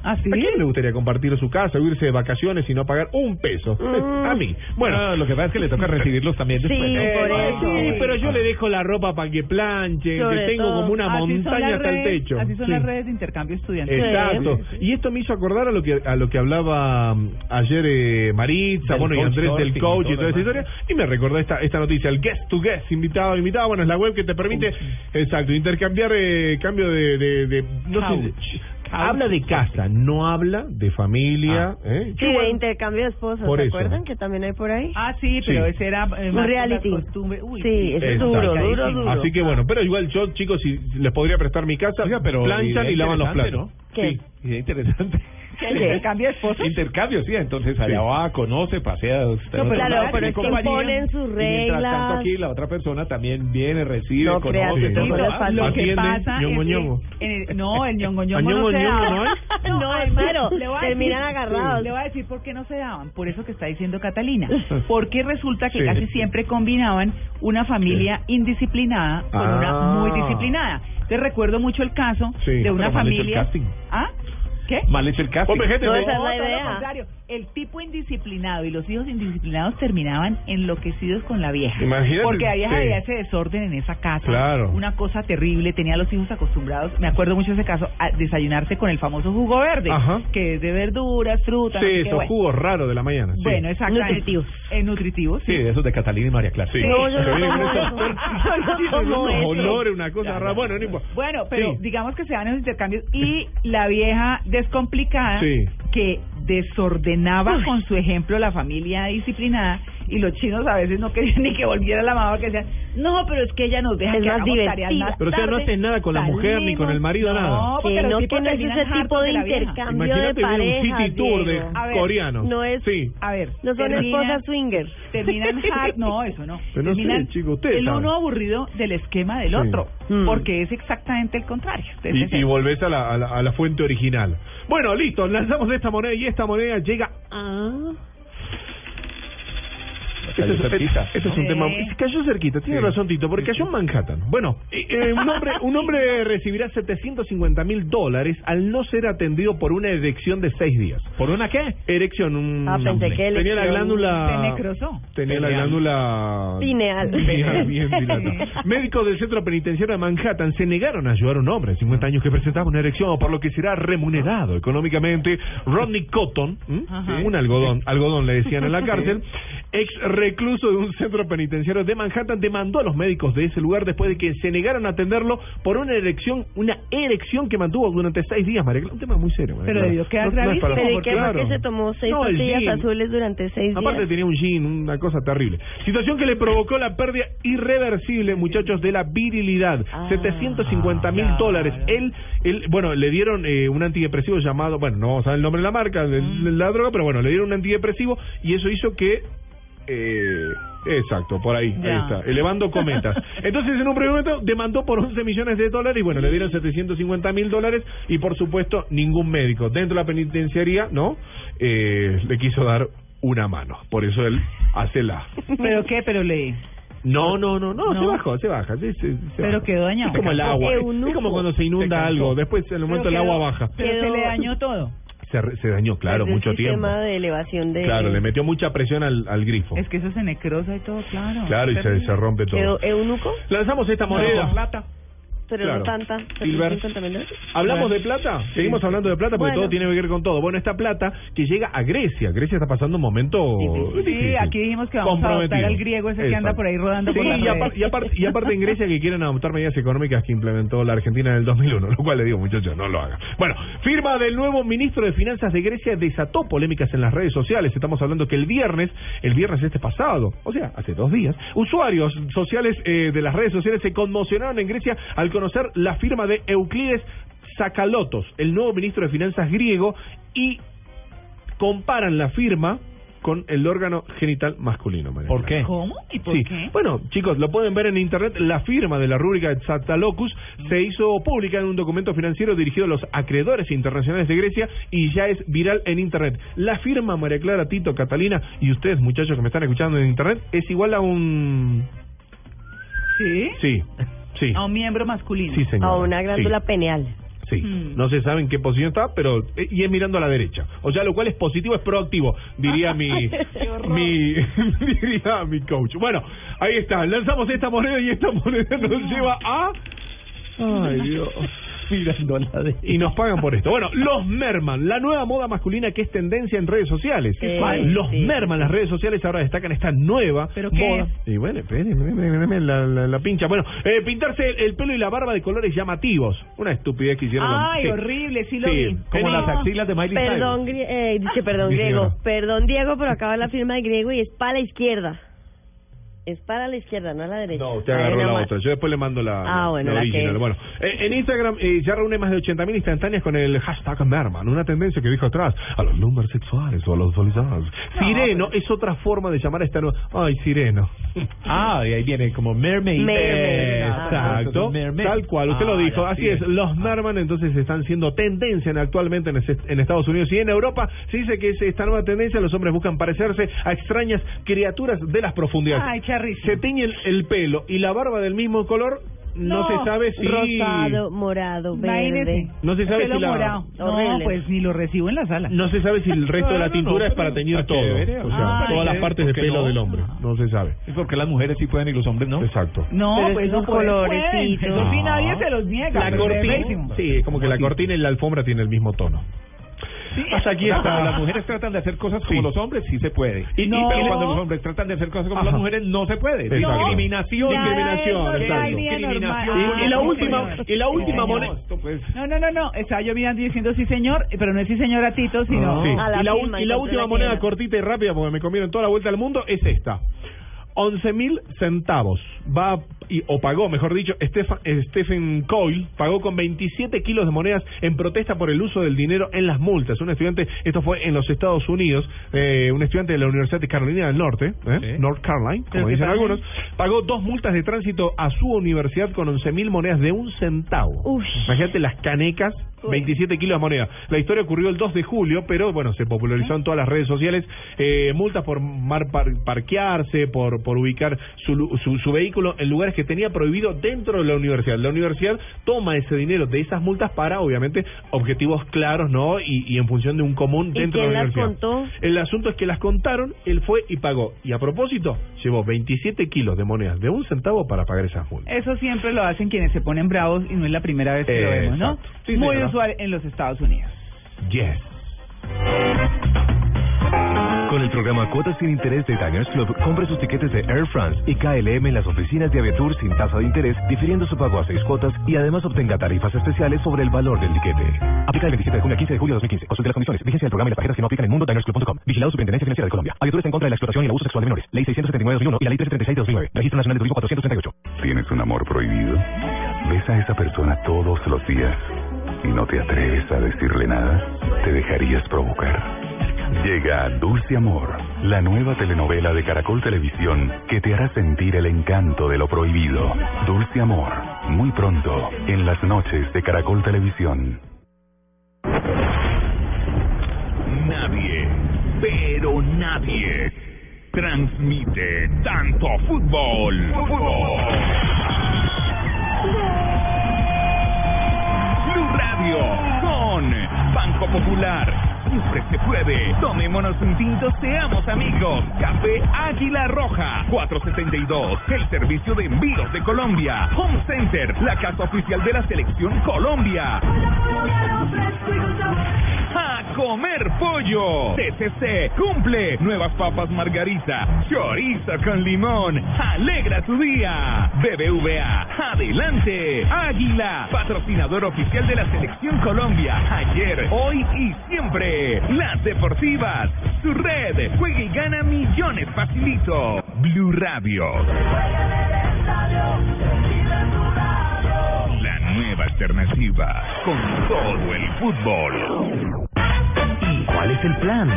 ¿Ah, ¿A quién le gustaría compartir su casa o irse de vacaciones y no pagar un peso? Mm. A mí. Bueno, lo que pasa es que le toca recibirlos también después. ¿no? Eh, sí, pero yo le dejo la ropa para que planche, Sobre que tengo todo. como una Así son montaña las hasta el redes- techo. Así son Sí. las redes de intercambio estudiantil. Exacto. Y esto me hizo acordar a lo que a lo que hablaba mm, ayer eh, Maritza, Del bueno, y Andrés del y coach y todo toda esa historia, y me recordó esta esta noticia, el guest to guest, invitado, invitado, bueno, es la web que te permite, exacto, intercambiar eh, cambio de, de, de- no sé, Couch. Habla de casa, no habla de familia, ¿eh? Sí, de intercambio de esposos, Por ¿se eso. acuerdan que también hay por ahí? Ah, sí, pero Sí. ese era eh, más reality. costumbres. Uy, Sí, es duro, Exacto. duro, duro. Así que bueno, pero igual yo, chicos, si les podría prestar mi casa, pero planchan idea y lavan los platos. ¿no? ¿Qué? Sí. Idea interesante. *laughs* ¿Intercambio de esposos? Intercambio, sí, entonces allá va, conoce, pasea. usted No, otro claro, pero es que imponen sus y Mientras tanto reglas. aquí la otra persona también viene, recibe, No conoce. todo. todo Ah. Lo que Atiende, pasa ñongo, es ñongo. en el- no, el ñongo ¿A ñongo ñongo, no se daba. no hay? *laughs* No, además, pero le voy a terminan decir- agarrados. Le voy a decir por qué no se daban, por eso que está diciendo Catalina. *laughs* Porque resulta que Sí. casi siempre combinaban una familia indisciplinada con Ah. una muy disciplinada. Entonces recuerdo mucho el caso Sí. de una familia. casting. ¿Ah? ¿Qué? Mal hecho el casting. Hombre, gente, No, esa es la idea. El tipo indisciplinado y los hijos indisciplinados terminaban enloquecidos con la vieja. Imagínate, Porque la vieja sí. veía ese desorden en esa casa. Claro. Una cosa terrible. Tenía a los hijos acostumbrados, me acuerdo mucho de ese caso, a desayunarse con el famoso jugo verde. Ajá. Que es de verduras, frutas. Sí, no sé qué, esos bueno. jugos raros de la mañana. sí. Bueno, exactamente. Nutritivos. Eh, nutritivos, Sí, esos de Catalina y María Clara. Sí. No, yo una cosa rara. Bueno, no importa. Bueno, pero Sí. digamos que se dan esos intercambios y la vieja descomplicada Sí. que desordenaba con su ejemplo la familia disciplinada y los chinos a veces no querían *laughs* ni que volviera la mamá que decían, no, pero es que ella nos deja Es que más divertida. más Pero o sea, no haces nada con la mujer ni con el marido, no, nada. porque no, que no es terminan ese tipo de intercambio de un parejas, city tour de coreanos. No es, Sí. A ver, no son esposas swingers. terminan hard, no, eso no. Pero no sé, terminan chico, el uno aburrido del esquema del Sí. otro, Mm. porque es exactamente el contrario. Y, y volvés a la, a, la, a la fuente original. Bueno, listo, lanzamos esta moneda y esta moneda llega a... Cayó Este es, cerquita, este es un tema... Cayó cerquita, tiene Sí. razón Tito, porque cayó en Manhattan. Bueno, eh, eh, un, hombre, un hombre *laughs* recibirá 750 mil dólares al no ser atendido por una erección de seis días. ¿Por una qué? Erección, un... Ah, pensé que Tenía la glándula... Se necrosó. Tenía la glándula... Pineal. Pineal *laughs* bien. Médicos del centro penitenciario de Manhattan se negaron a ayudar a un hombre de 50 años que presentaba una erección, por lo que será remunerado económicamente. Rodney Cotton, un algodón, algodón le decían en la *laughs* cárcel, Ex recluso de un centro penitenciario de Manhattan demandó a los médicos de ese lugar después de que se negaron a atenderlo por una erección, una erección que mantuvo durante seis días, María. Un tema muy serio. María Pero debió quedar No- no es para- Pero ¿y qué fue Claro. que se tomó seis No, pastillas azules durante seis Aparte días? tenía un jean, una cosa terrible. Situación que le provocó la pérdida irreversible, muchachos, de la virilidad. Ah. 750 mil dólares. Él, él, bueno, le dieron eh, un antidepresivo llamado, bueno, no vamos a ver el nombre de la marca, de, Mm. de la droga, pero bueno, le dieron un antidepresivo y eso hizo que... Eh, exacto, por ahí, ahí Ya. está, elevando cometas. *laughs* Entonces, en un primer momento demandó por 11 millones de dólares y bueno, le dieron 750 mil dólares y por supuesto ningún médico dentro de la penitenciaría, ¿no? Eh, le quiso dar una mano. Por eso él hace la... ¿Pero qué? Pero le... No, no, no, no, No. se bajó, se baja. se- se- se Pero quedó dañado. Es como el agua, es, como cuando se inunda algo, después en el momento el agua quedó- baja. Pero se le dañó todo. Se, se dañó, claro, Desde el mucho tiempo. sistema de elevación de... Claro, le metió mucha presión al, al grifo. Es que eso se necrosa y todo, claro. Claro, y se, se rompe todo. ¿Quedó eunuco? Lanzamos esta moneda. plata. Pero Claro. no tanta. Silver. 750 mil dólares. ¿Hablamos de plata? Seguimos hablando de plata porque Bueno. todo tiene que ver con todo. Bueno, esta plata que llega a Grecia. Grecia está pasando un momento Sí, difícil. aquí dijimos que vamos a adoptar al griego ese que anda Exacto. por ahí rodando Sí, por y, redes. y aparte, y aparte en Grecia que quieren adoptar medidas económicas que implementó la Argentina en el 2001, lo cual le digo, muchachos, no lo hagan. Bueno, firma del nuevo ministro de Finanzas de Grecia desató polémicas en las redes sociales. Estamos hablando que el viernes, el viernes este pasado, o sea, hace dos días, usuarios sociales eh, de las redes sociales se conmocionaron en Grecia al conocer la firma de Euclides Sakalotos, el nuevo ministro de Finanzas griego, y comparan la firma con el órgano genital masculino. María ¿Por qué? ¿Cómo? ¿Y por Sí. qué? Bueno, chicos, lo pueden ver en internet. La firma de la rúbrica de Zatalocus se hizo pública en un documento financiero dirigido a los acreedores internacionales de Grecia y ya es viral en internet. La firma María Clara, Tito, Catalina y ustedes, muchachos que me están escuchando en internet, es igual a un... ¿Sí? Sí, sí. A un miembro masculino. Sí, señora. A una glándula Sí. peneal. Sí, Mm. no se sabe en qué posición está, pero eh, y es mirando a la derecha. O sea, lo cual es positivo, es proactivo, diría mi *laughs* mi *laughs* diría mi coach. Bueno, ahí está, lanzamos esta moneda y esta moneda nos lleva a Ay, Dios. La. Y nos pagan por esto. Bueno, los Merman, la nueva moda masculina que es tendencia en redes sociales. Sí, los sí. Merman, las redes sociales ahora destacan esta nueva ¿Pero qué moda. Y bueno, la, la, la pincha. Bueno, eh, pintarse el, el pelo y la barba de colores llamativos. Una estupidez que hicieron. los- Ay, sí. horrible, sí lo Sí, vi. como No. las axilas de Miley. Perdón, eh, dice perdón, griego. Perdón, Diego, pero acaba la firma de griego y es para la izquierda. Es para la izquierda, no a la derecha. No, usted agarró la otra. Yo después le mando la, Ah, la- bueno, la la que original. es. Bueno, eh, en Instagram eh, ya reúne más de 80.000 instantáneas con el hashtag Merman, una tendencia que dijo atrás a los números sexuales o a los visualizados. Sireno es otra forma de llamar a esta nueva... Ay, Sireno. *laughs* Ah, y ahí viene como mermaid. Mermaid. Exacto, Mermaid. tal cual, usted lo Ah, dijo, así sí. es, los Merman entonces están siendo tendencia en- actualmente en, ese- en Estados Unidos y en Europa, se dice que es esta nueva tendencia, los hombres buscan parecerse a extrañas criaturas de las profundidades. Ay, charrísimo. Se tiñen el pelo y la barba del mismo color, no, No, se sabe si... Rosado, morado, verde. Imagínese. No se sabe Pelo si la- morado. No, Horrible. pues ni lo recibo en la sala. No se sabe si el *laughs* resto de la tintura no, es para teñir todo, o sea, Ay, todas las ¿por partes de qué pelo no? del hombre, no se sabe. Es porque las mujeres sí pueden y los hombres no. Exacto. No, Pero pues esos no colorecitos. pueden. Eso sí nadie se los niega. La pero es cortina, sí, es como que la cortina y la alfombra tienen el mismo tono. Hasta aquí Cuando está. las mujeres tratan de hacer cosas como Sí. los hombres, sí se puede. Y- Y, no. pero cuando los hombres tratan de hacer cosas como Ajá. las mujeres, no se puede. Exacto. Discriminación. Discriminación, Discriminación. normal. Y, y la Ah, última, señor. y la última señor. moneda. Pues, No, no, no, no. Estaba yo mirando y diciendo sí, señor, pero no es sí, señora Tito, sino. Sí. A la Y la, ul- y la última moneda cortita y rápida, porque me comieron toda la vuelta al mundo, es esta. 11 mil centavos. Va, y, o pagó, mejor dicho, Stephen, Stephen Coyle pagó con 27 kilos de monedas en protesta por el uso del dinero en las multas. Un estudiante, esto fue en los Estados Unidos, eh, un estudiante de la Universidad de Carolina del Norte, ¿eh? Sí. North Carolina, ¿Pero como dicen algunos, pagó dos multas de tránsito a su universidad con 11 mil monedas de un centavo. Uy. Imagínate las canecas 27 kilos de moneda. La historia ocurrió el 2 de julio, pero bueno, se popularizó en todas las redes sociales. Eh, multas por mar par- parquearse, por, por ubicar su, lu- su, su vehículo en lugares que tenía prohibido dentro de la universidad. La universidad toma ese dinero de esas multas para, obviamente, objetivos claros, ¿no? Y, y en función de un común ¿Y dentro de quién la las universidad. contó? El asunto es que las contaron, él fue y pagó. Y a propósito, llevó 27 kilos de monedas de un centavo para pagar esas multas. Eso siempre lo hacen quienes se ponen bravos y no es la primera vez que lo vemos, ¿no? Sí, Muy señora. usual en los Estados Unidos. Yes. Con el programa Cuotas sin Interés de Diners Club, compre sus tiquetes de Air France y KLM en las oficinas de Aviatur sin tasa de interés, difiriendo su pago a seis cuotas y además obtenga tarifas especiales sobre el valor del tiquete. Aplica del 27 de junio al 15 de julio de 2015. Consulte las condiciones. Vigencia del programa y las tarjetas que no aplican en mundodinersclub.com. Vigilado Superintendencia Financiera de Colombia. Aviatur está en contra de la explotación y el abuso sexual de menores. Ley 679-2001 y la Ley 336-2009. Registro Nacional de Turismo 438. ¿Tienes un amor prohibido? ¿Ves a esa persona todos los días y no te atreves a decirle nada? ¿Te dejarías provocar? Llega Dulce Amor, la nueva telenovela de Caracol Televisión que te hará sentir el encanto de lo prohibido. Dulce Amor, muy pronto, en las noches de Caracol Televisión. Nadie, pero nadie, transmite tanto fútbol. Fútbol. Blue Radio con Banco Popular. Siempre se puede. Tomémonos un tinto, seamos amigos. Café Águila Roja. 472. El servicio de envíos de Colombia. Home Center. La casa oficial de la selección Colombia. A comer pollo. TCC cumple. Nuevas papas margarita. Chorizo con limón. Alegra tu día. BBVA. Adelante. Águila. Patrocinador oficial de la selección Colombia. Ayer, hoy y siempre. Las deportivas. Su red. Juega y gana millones facilito. Blue Radio. Nueva alternativa. Con todo el fútbol. ¿Y cuál es el plan?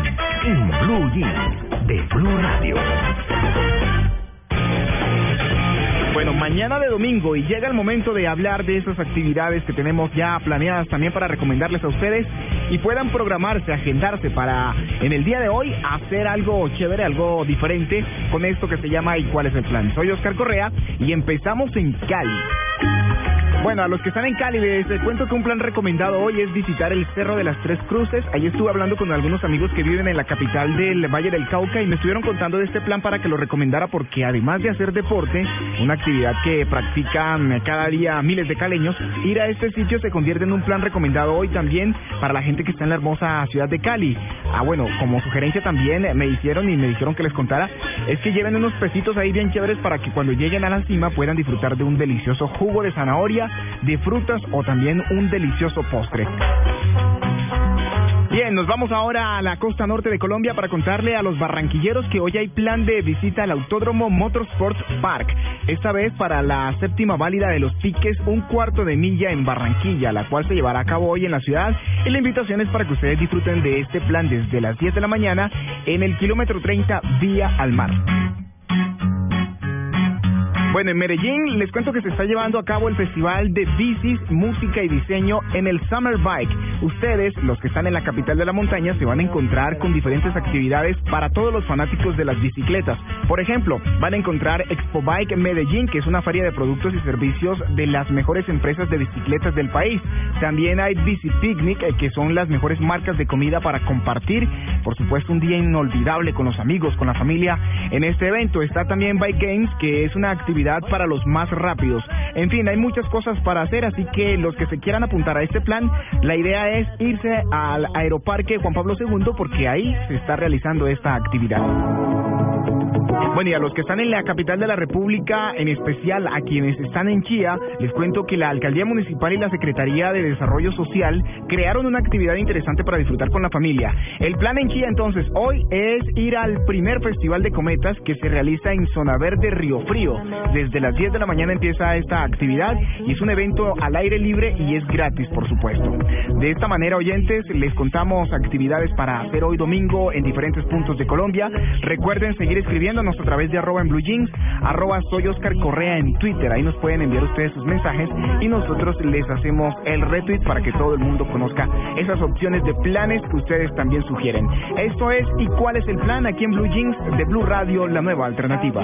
En Blue Jeans de Blue Radio. Bueno, mañana de domingo y llega el momento de hablar de esas actividades que tenemos ya planeadas también para recomendarles a ustedes y puedan programarse, agendarse para en el día de hoy hacer algo chévere, algo diferente con esto que se llama ¿Y cuál es el plan? Soy Oscar Correa y empezamos en Cali. Bueno, a los que están en Cali, les cuento que un plan recomendado hoy es visitar el Cerro de las Tres Cruces. Ahí estuve hablando con algunos amigos que viven en la capital del Valle del Cauca y me estuvieron contando de este plan para que lo recomendara porque además de hacer deporte, una actividad que practican cada día miles de caleños, ir a este sitio se convierte en un plan recomendado hoy también para la gente que está en la hermosa ciudad de Cali. Ah, bueno, como sugerencia también me hicieron y me dijeron que les contara, es que lleven unos pesitos ahí bien chéveres para que cuando lleguen a la cima puedan disfrutar de un delicioso jugo de zanahoria, de frutas o también un delicioso postre. Bien, nos vamos ahora a la costa norte de Colombia para contarle a los barranquilleros que hoy hay plan de visita al Autódromo Motorsports Park. Esta vez para la séptima válida de los piques, un cuarto de milla en Barranquilla, la cual se llevará a cabo hoy en la ciudad. Y la invitación es para que ustedes disfruten de este plan desde las 10 de la mañana en el kilómetro 30 vía al mar. Bueno, en Medellín les cuento que se está llevando a cabo el Festival de Bicis, Música y Diseño en el Summer Bike. Ustedes, los que están en la capital de la montaña, se van a encontrar con diferentes actividades para todos los fanáticos de las bicicletas. Por ejemplo, van a encontrar Expo Bike Medellín, que es una feria de productos y servicios de las mejores empresas de bicicletas del país. También hay Bici Picnic, eh, que son las mejores marcas de comida para compartir. Por supuesto, un día inolvidable con los amigos, con la familia. En este evento está también Bike Games, que es una actividad para los más rápidos. En fin, hay muchas cosas para hacer, así que los que se quieran apuntar a este plan, la idea es irse al Aeroparque Juan Pablo II porque ahí se está realizando esta actividad. Bueno, y a los que están en la capital de la República, en especial a quienes están en Chía, les cuento que la Alcaldía Municipal y la Secretaría de Desarrollo Social crearon una actividad interesante para disfrutar con la familia. El plan en Chía entonces hoy es ir al primer Festival de Cometas que se realiza en Zona Verde Río Frío. Desde las 10 de la mañana empieza esta actividad y es un evento al aire libre y es gratis, por supuesto. De esta manera, oyentes, les contamos actividades para hacer hoy domingo en diferentes puntos de Colombia. Recuerden seguir escribiéndonos a través de arroba en Blue arroba soy Oscar Correa en Twitter. Ahí nos pueden enviar ustedes sus mensajes y nosotros les hacemos el retweet para que todo el mundo conozca esas opciones de planes que ustedes también sugieren. Esto es ¿Y cuál es el plan? Aquí en Blue Jeans de Blue Radio, la nueva alternativa.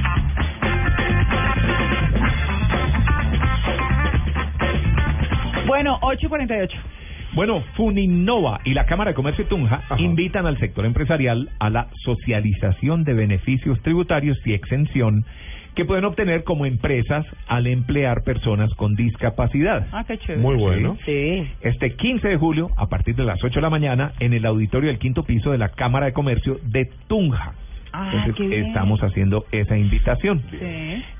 Bueno, 8.48. Bueno, Funinova y la Cámara de Comercio de Tunja invitan al sector empresarial a la socialización de beneficios tributarios y exención que pueden obtener como empresas al emplear personas con discapacidad. Ah, qué chévere. Muy bueno. Sí. Este 15 de julio, a partir de las 8 de la mañana, en el auditorio del quinto piso de la Cámara de Comercio de Tunja. Ah, Entonces, qué bien. estamos haciendo esa invitación. Sí.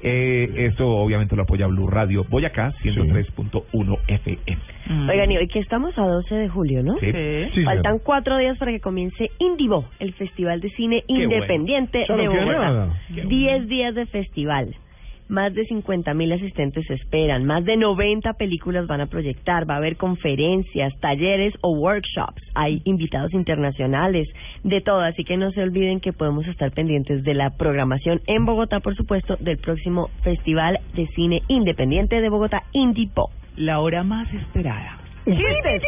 Eh, esto obviamente lo apoya Blue Radio Boyacá, 103.1 FM. Oigan, y hoy que estamos a 12 de julio, ¿no? Sí. Sí, Faltan cuatro días para que comience Indivo, el Festival de Cine Qué. Independiente de Bogotá. Diez días de festival. Más de 50 mil asistentes se esperan, más de 90 películas van a proyectar, va a haber conferencias, talleres o workshops, hay invitados internacionales, de todo, así que no se olviden que podemos estar pendientes de la programación en Bogotá, por supuesto, del próximo Festival de Cine Independiente de Bogotá, Indipo. La hora más esperada. ¡Chistes!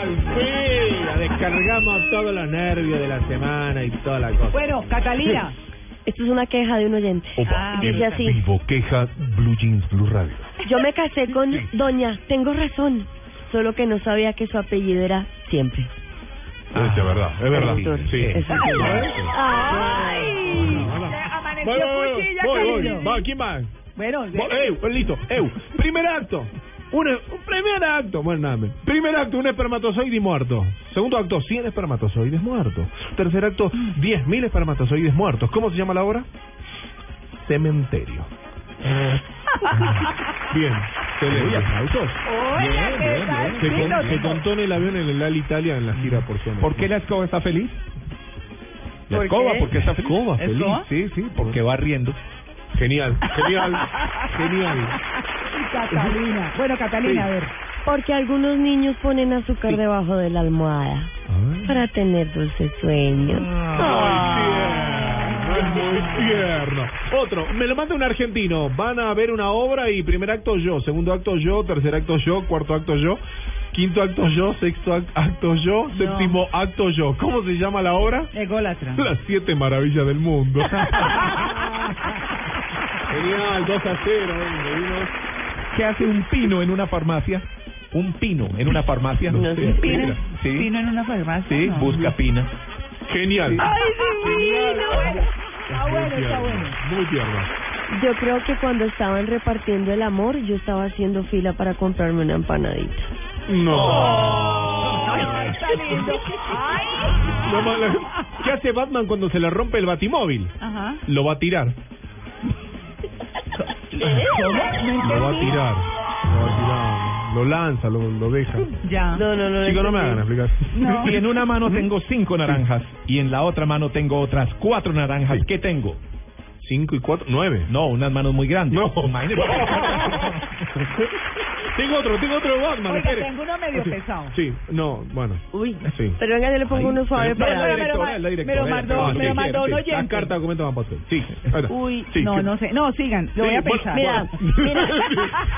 ¡Al fin! Ya Descargamos todos los nervios de la semana y toda la cosa. Bueno, Catalina. *laughs* Esto es una queja de un oyente. Ah, Dice así. Vivo queja Blue Jeans Blue Radio. Yo me casé con Doña, tengo razón, solo que no sabía que su apellido era siempre. Es de verdad, es verdad. Sí. Es así. ¡Ay! Amaneció voy, cuchilla, voy, voy. Va, ¿quién va? Bueno, ¡Ew! Listo, ¡Ew! Primer acto. Un, un primer acto. Bueno, nada. me- Primer acto, un espermatozoide muerto. Segundo acto, 100 espermatozoides muertos. Tercer acto, 10.000 espermatozoides muertos. ¿Cómo se llama la obra? Cementerio. *laughs* Bien. ¿qué tal? Se, con- contó en el avión en el Al Italia en la gira por zona. ¿Por qué la escoba está feliz? La ¿Por escoba, qué? porque está feliz. ¿Escoba feliz? ¿Escoba? Sí, sí, porque va riendo. Genial, genial, *laughs* genial. Catalina. Bueno, Catalina, a ver. Porque algunos niños ponen azúcar debajo de la almohada para tener dulces sueños. Es muy tierno. Otro, me lo manda un argentino. Van a ver una obra y primer acto yo, segundo acto yo, tercer acto yo, cuarto acto yo, quinto acto yo, sexto ac- acto yo, séptimo acto yo. ¿Cómo se llama la obra? Ególatra. Las siete maravillas del mundo. *laughs* Genial, 2 a 0. venga, vino. ¿Qué hace un pino en una farmacia? Un pino en una farmacia. No sé. Sí, ¿Pino? Sí, ¿Pino en una farmacia? sí, No. busca pina. Genial. ¡Ay, divino! Está bueno, está bueno. Muy tierno. Yo creo que cuando estaban repartiendo el amor, yo estaba haciendo fila para comprarme una empanadita. No. Ay, está lindo. Ay. No, ¿Qué hace Batman cuando se le rompe el batimóvil? Ajá. Lo va a tirar. ¿Cómo? Lo va a tirar. Lo va a tirar. Lo lanza, lo, lo deja. Ya. No, no, no. Chicos, no me hagan explicar. *laughs* Y en una mano tengo cinco naranjas y en la otra mano tengo otras cuatro naranjas. ¿Qué tengo? Cinco y cuatro, nueve. No, unas manos muy grandes. No. Imagínate. *laughs* tengo otro, tengo otro de Batman. Oiga, tengo uno medio Sí. pesado. Sí, no, bueno. Uy, Sí. pero venga, yo le pongo Ahí. uno suave Pero- para... la me lo directora, ma- la directora. me lo mandó- Ah, me lo mandó un sí. La oyente. carta documento van pasar. Sí. Uy, Sí, no, ¿qué- no sé. No, sigan. Lo voy a pensar. Mira. *laughs*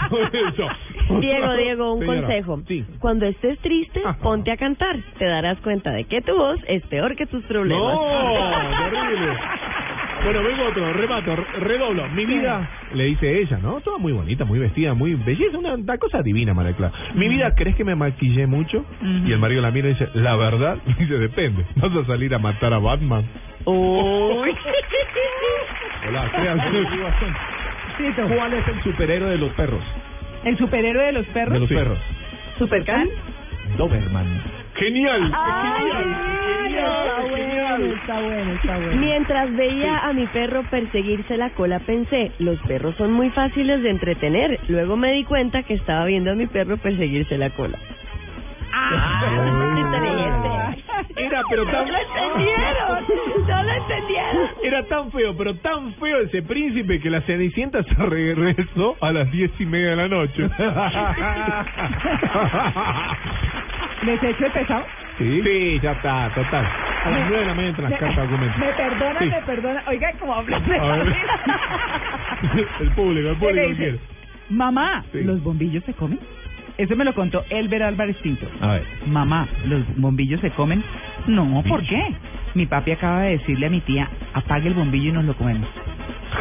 *laughs* Diego, Diego, un Señora, consejo. Sí. Cuando estés triste, ponte a cantar. Te darás cuenta de que tu voz es peor que tus problemas. No, *laughs* terrible. Bueno, vengo otro, remato, re- redoblo. Mi vida, le dice ella, ¿no? Toda muy bonita, muy vestida, muy belleza, una, una cosa divina, María Clara. Mi vida, ¿crees que me maquillé mucho? Y el marido la mira y dice, la verdad, *laughs* dice, depende. ¿Vas a salir a matar a Batman? Uy. *laughs* Hola, ¿Cuál es el superhéroe de los perros? ¿El superhéroe de los perros? De los Sí. perros. ¿Supercan? Doberman. Genial. Ay, genial, está bueno, genial. está bueno, está bueno. Mientras veía a mi perro perseguirse la cola, pensé, los perros son muy fáciles de entretener. Luego me di cuenta que estaba viendo a mi perro perseguirse la cola. Ah, Era, pero tan... No lo entendieron, *laughs* no lo entendieron. Era tan feo, pero tan feo ese príncipe que la Cenicienta se regresó a las diez y media de la noche. *laughs* ¿Les echo el pesado? Sí, sí, ya está, total. A las nueve de la mañana entran las cartas documento. Me perdona, Sí. me perdona. Oiga, como habla de *laughs* el público, el ¿Qué público dice? quiere. Mamá, ¿los bombillos se comen? Eso me lo contó Elber Álvarez Pinto. A ver. Mamá, ¿los bombillos se comen? No, ¿por qué? Mi papi acaba de decirle a mi tía, apague el bombillo y nos lo comemos.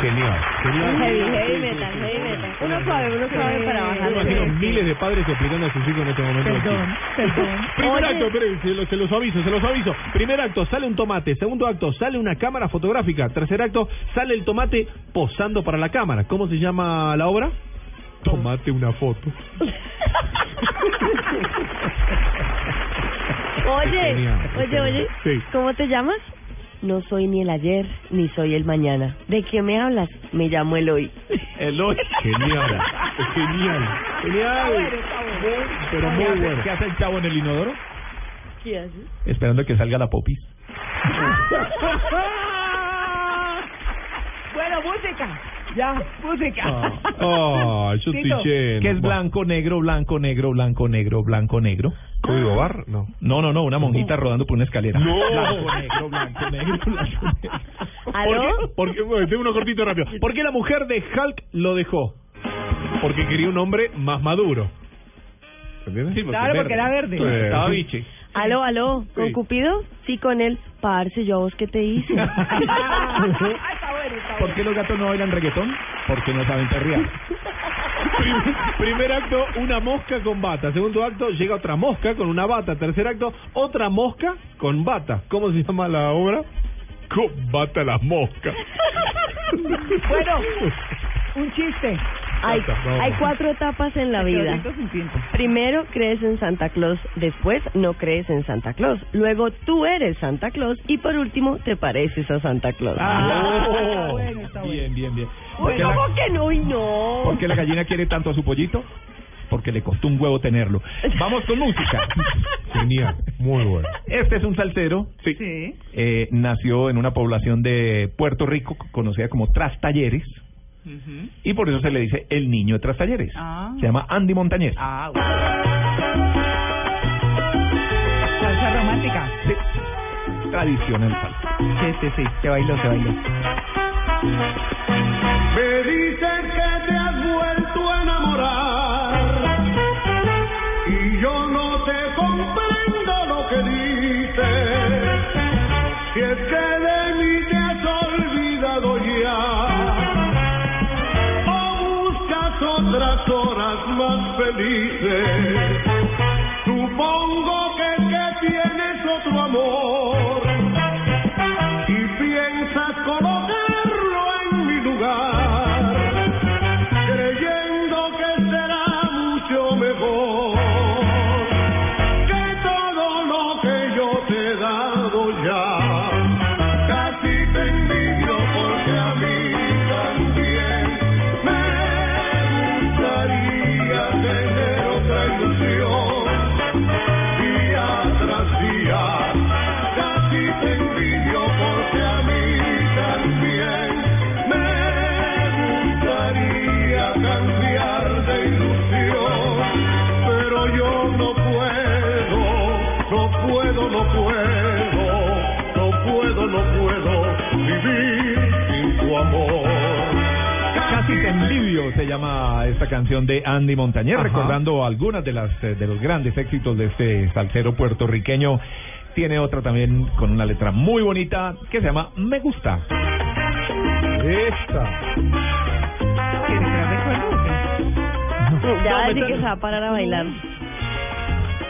Genial. genial. Heavy, heavy metal, heavy metal. Uno suave, uno suave para bajar. imagino miles de padres explicando a sus hijos en este momento. Perdón, perdón. Primer Oye. acto, se, lo- se los aviso, se los aviso. Primer acto, sale un tomate. Segundo acto, sale una cámara fotográfica. Tercer acto, sale el tomate posando para la cámara. ¿Cómo se llama la obra? Tomate una foto. *laughs* Oye, oye, oye, Sí. ¿cómo te llamas? No soy ni el ayer, ni soy el mañana. ¿De qué me hablas? Me llamo Eloy. Eloy. Genial. Genial. Genial. Pero muy bueno. ¿Qué hace el chavo en el inodoro? ¿Qué haces? Esperando que salga la popis. *laughs* Bueno, música. Ya, música. Ah, yo estoy Tito. lleno. ¿Qué es blanco, negro, blanco, negro, blanco, negro, blanco, negro? ¿Código bar? No. No, no, no, una monjita rodando por una escalera. No. Blanco, negro, blanco, negro, blanco, negro. ¿Por ¿Aló? qué? Porque, bueno, tengo uno cortito rápido. ¿Por qué la mujer de Hulk lo dejó? Porque quería un hombre más maduro. ¿Entiendes? Claro, porque era verde. Sí. Estaba biche. ¿Aló, aló? ¿Con Sí. Cupido? Sí, con él. Parce, yo a vos qué te hice. Ah, está bueno, está ¿Por qué los gatos no bailan reggaetón? Porque no saben perrear. Prim- *laughs* primer acto, una mosca con bata. Segundo acto, llega otra mosca con una bata. Tercer acto, otra mosca con bata. ¿Cómo se llama la obra? Con bata la mosca. *laughs* Bueno, un chiste. Hay, hay cuatro etapas en la vida. lento sin tiempo. Primero crees en Santa Claus, después no crees en Santa Claus, luego tú eres Santa Claus y por último te pareces a Santa Claus. Ah, está Oh. bueno, está bueno. Bien, bien, bien. Uy, ¿Por qué, la, ¿cómo que no y no? por qué la gallina quiere tanto a su pollito? Porque le costó un huevo tenerlo. Vamos con música. *laughs* Genial, muy bueno. Este es un salsero. Sí. Sí. Eh, nació en una población de Puerto Rico conocida como Trastalleres. Y por eso se le dice el niño de Trastalleres. Ah. Se llama Andy Montañez. Ah, bueno. Salsa romántica. Sí. Tradicional salsa. Sí, sí, sí. Se bailó, se bailó. Esta canción de Andy Montañez, Ajá. recordando algunas de las eh, de los grandes éxitos de este salsero puertorriqueño. Tiene otra también con una letra muy bonita que se llama Me gusta. Esta. Ya No, así me que está- se va a parar a bailar,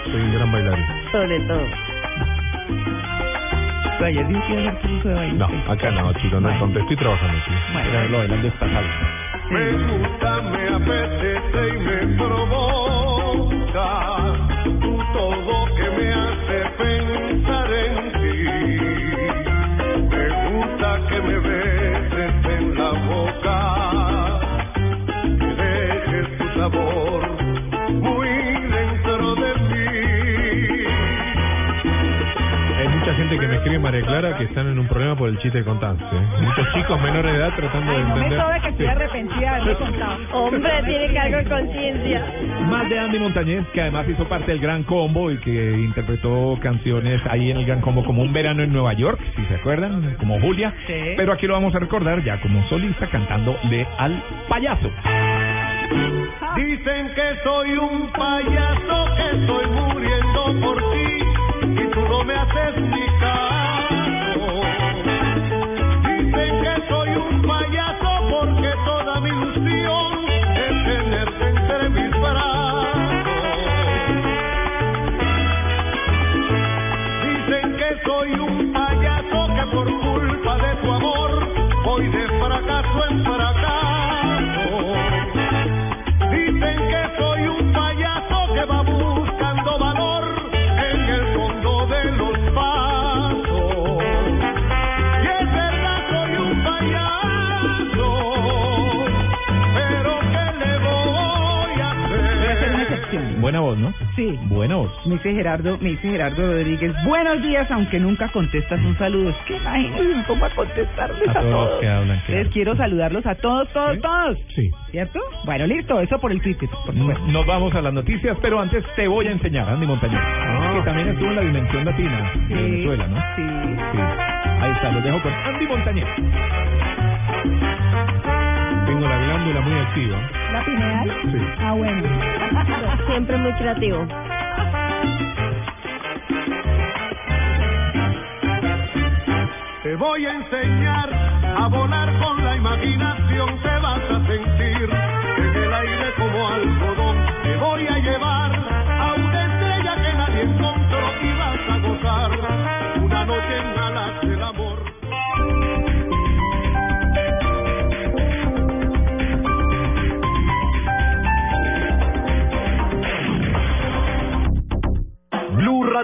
Soy un gran bailarín. sobre todo. Pero ayer dijo que iba a hacer curso de baile. No, acá no, chicos, no entonces estoy trabajando, sí. Bueno. Verlo bailando esta salsa. Me gusta, me apetece y me provoca. Todo que me escribe María Clara que están en un problema por el chiste de Constance. Muchos chicos menores de edad tratando de No me entender. sabe que estoy arrepentida de. Hombre, tiene cargo de conciencia. Más de Andy Montañez, que además hizo parte del Gran Combo y que interpretó canciones ahí en el Gran Combo como Un verano en Nueva York, si se acuerdan, como Julia. Pero aquí lo vamos a recordar ya como solista cantando de Al Payaso. Dicen que soy un payaso, que estoy muriendo por ti me haces. Dicen que soy un payaso porque toda mi ilusión Sí. Buena voz. Me dice Gerardo, me dice Gerardo Rodríguez, buenos días, aunque nunca contestas un saludo. Es que imagínense cómo a contestarles A a, todos los todos. que hablan, claro. Entonces quiero saludarlos a todos, todos, todos. Sí. ¿Cierto? Bueno, listo, eso por el Twitter, por supuesto. Nos vamos a las noticias, pero antes te voy a enseñar, Andy Montañez, que también estuvo en la dimensión latina de Venezuela, ¿no? Sí. Sí. Ahí está, los dejo con Andy Montañez. Tengo la glándula muy activa. ¿La pineal? Sí. Ah, bueno. Siempre muy creativo. Te voy a enseñar a volar con la imaginación, te vas a sentir en el aire como algodón. Te voy a llevar a una estrella que nadie encontró y vas a gozar una noche en alas del amor.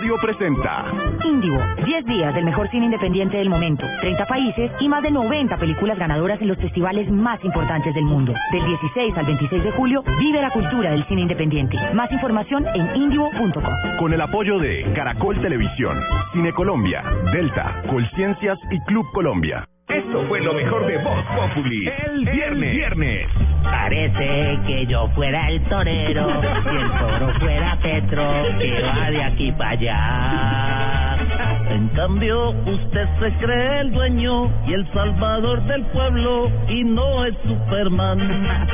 Radio presenta Indigo, 10 días del mejor cine independiente del momento, 30 países y más de 90 películas ganadoras en los festivales más importantes del mundo. Del 16 al 26 de julio, vive la cultura del cine independiente. Más información en indigo.com. con el apoyo de Caracol Televisión, Cine Colombia, Delta, Colciencias y Club Colombia. Esto fue lo mejor de Voz Populi. El viernes. viernes. Parece que yo fuera el torero y el toro fuera Petro que va de aquí para allá. En cambio, usted se cree el dueño y el salvador del pueblo y no es Superman.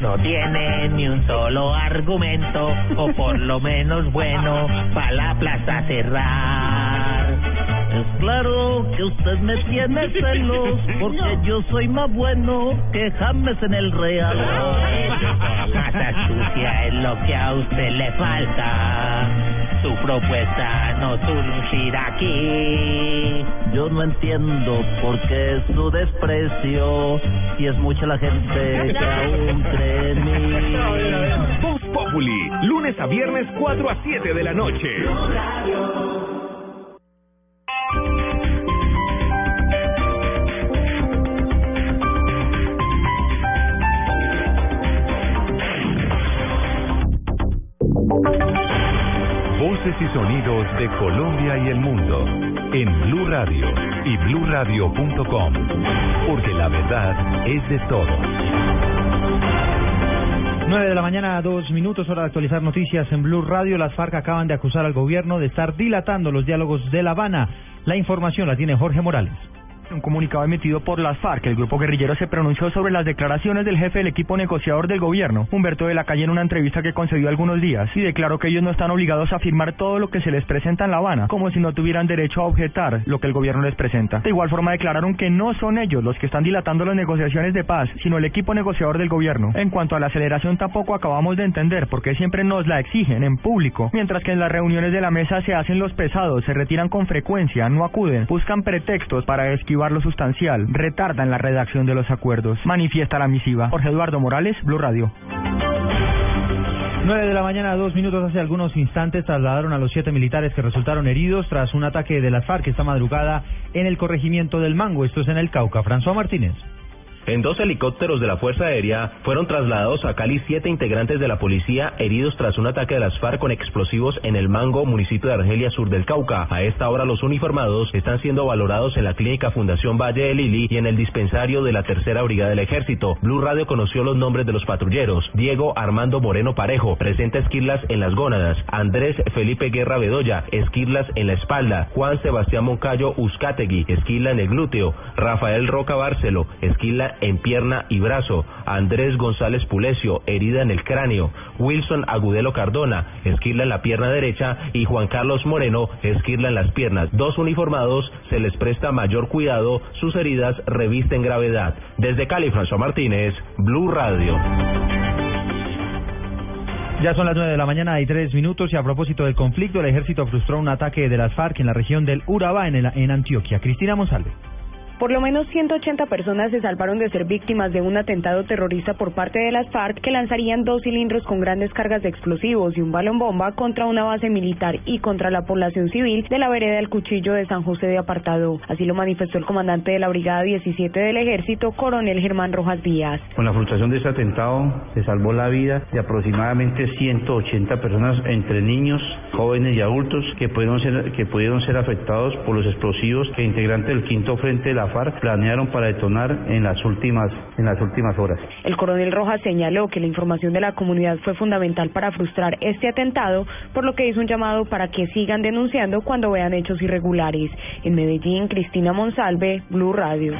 No tiene ni un solo argumento, o por lo menos bueno, para la plaza cerrar. Es claro que usted me tiene celos, *laughs* porque yo soy más bueno que James en el Real. Mata sucia es lo que a usted le falta. Su propuesta no surgirá aquí. Yo no entiendo por qué su desprecio, si es mucha la gente que aún cree en mí. Voz Populi. Lunes a viernes 4 a 7 de la noche. Voces y sonidos de Colombia y el mundo en Blue Radio y bluradio.com, porque la verdad es de todos. 9 de la mañana, dos minutos, hora de actualizar noticias en Blue Radio. Las FARC acaban de acusar al gobierno de estar dilatando los diálogos de La Habana. La información la tiene Jorge Morales. Un comunicado emitido por las FARC, el grupo guerrillero se pronunció sobre las declaraciones del jefe del equipo negociador del gobierno, Humberto de la Calle, en una entrevista que concedió algunos días, y declaró que ellos no están obligados a firmar todo lo que se les presenta en La Habana, como si no tuvieran derecho a objetar lo que el gobierno les presenta. De igual forma declararon que no son ellos los que están dilatando las negociaciones de paz, sino el equipo negociador del gobierno. En cuanto a la aceleración tampoco acabamos de entender por qué siempre nos la exigen en público, mientras que en las reuniones de la mesa se hacen los pesados, se retiran con frecuencia, no acuden, buscan pretextos para esquivar lo sustancial, retardan la redacción de los acuerdos. Manifiesta la misiva. Jorge Eduardo Morales, Blue Radio. 9 de la mañana, dos minutos hace algunos instantes, trasladaron a los siete militares que resultaron heridos tras un ataque de las FARC esta madrugada en el corregimiento del Mango. Esto es en el Cauca. François Martínez. En dos helicópteros de la Fuerza Aérea fueron trasladados a Cali siete integrantes de la policía heridos tras un ataque de las FARC con explosivos en el Mango, municipio de Argelia, sur del Cauca. A esta hora los uniformados están siendo valorados en la clínica Fundación Valle de Lili y en el dispensario de la Tercera Brigada del Ejército. Blue Radio conoció los nombres de los patrulleros. Diego Armando Moreno Parejo, presenta esquirlas en las gónadas. Andrés Felipe Guerra Bedoya, esquirlas en la espalda. Juan Sebastián Moncayo Uzcategui, esquila en el glúteo. Rafael Roca Bárcelo, esquila en pierna y brazo. Andrés González Pulecio, herida en el cráneo. Wilson Agudelo Cardona, esquirla en la pierna derecha. Y Juan Carlos Moreno, esquirla en las piernas. Dos uniformados se les presta mayor cuidado. Sus heridas revisten gravedad. Desde Cali, François Martínez, Blue Radio. Ya son las nueve de la mañana y tres minutos y a propósito del conflicto, el ejército frustró un ataque de las FARC en la región del Urabá, en, en Antioquia. Cristina Monsalve. Por lo menos 180 personas se salvaron de ser víctimas de un atentado terrorista por parte de las FARC que lanzarían dos cilindros con grandes cargas de explosivos y un balón bomba contra una base militar y contra la población civil de la vereda del Cuchillo de San José de Apartado. Así lo manifestó el comandante de la Brigada 17 del Ejército, coronel Germán Rojas Díaz. Con la frustración de este atentado se salvó la vida de aproximadamente 180 personas entre niños, jóvenes y adultos que pudieron ser, que pudieron ser afectados por los explosivos que integrantes del quinto frente de la FARC planearon para detonar en las últimas en las últimas horas. El coronel Rojas señaló que la información de la comunidad fue fundamental para frustrar este atentado, por lo que hizo un llamado para que sigan denunciando cuando vean hechos irregulares. En Medellín, Cristina Monsalve, Blue Radio.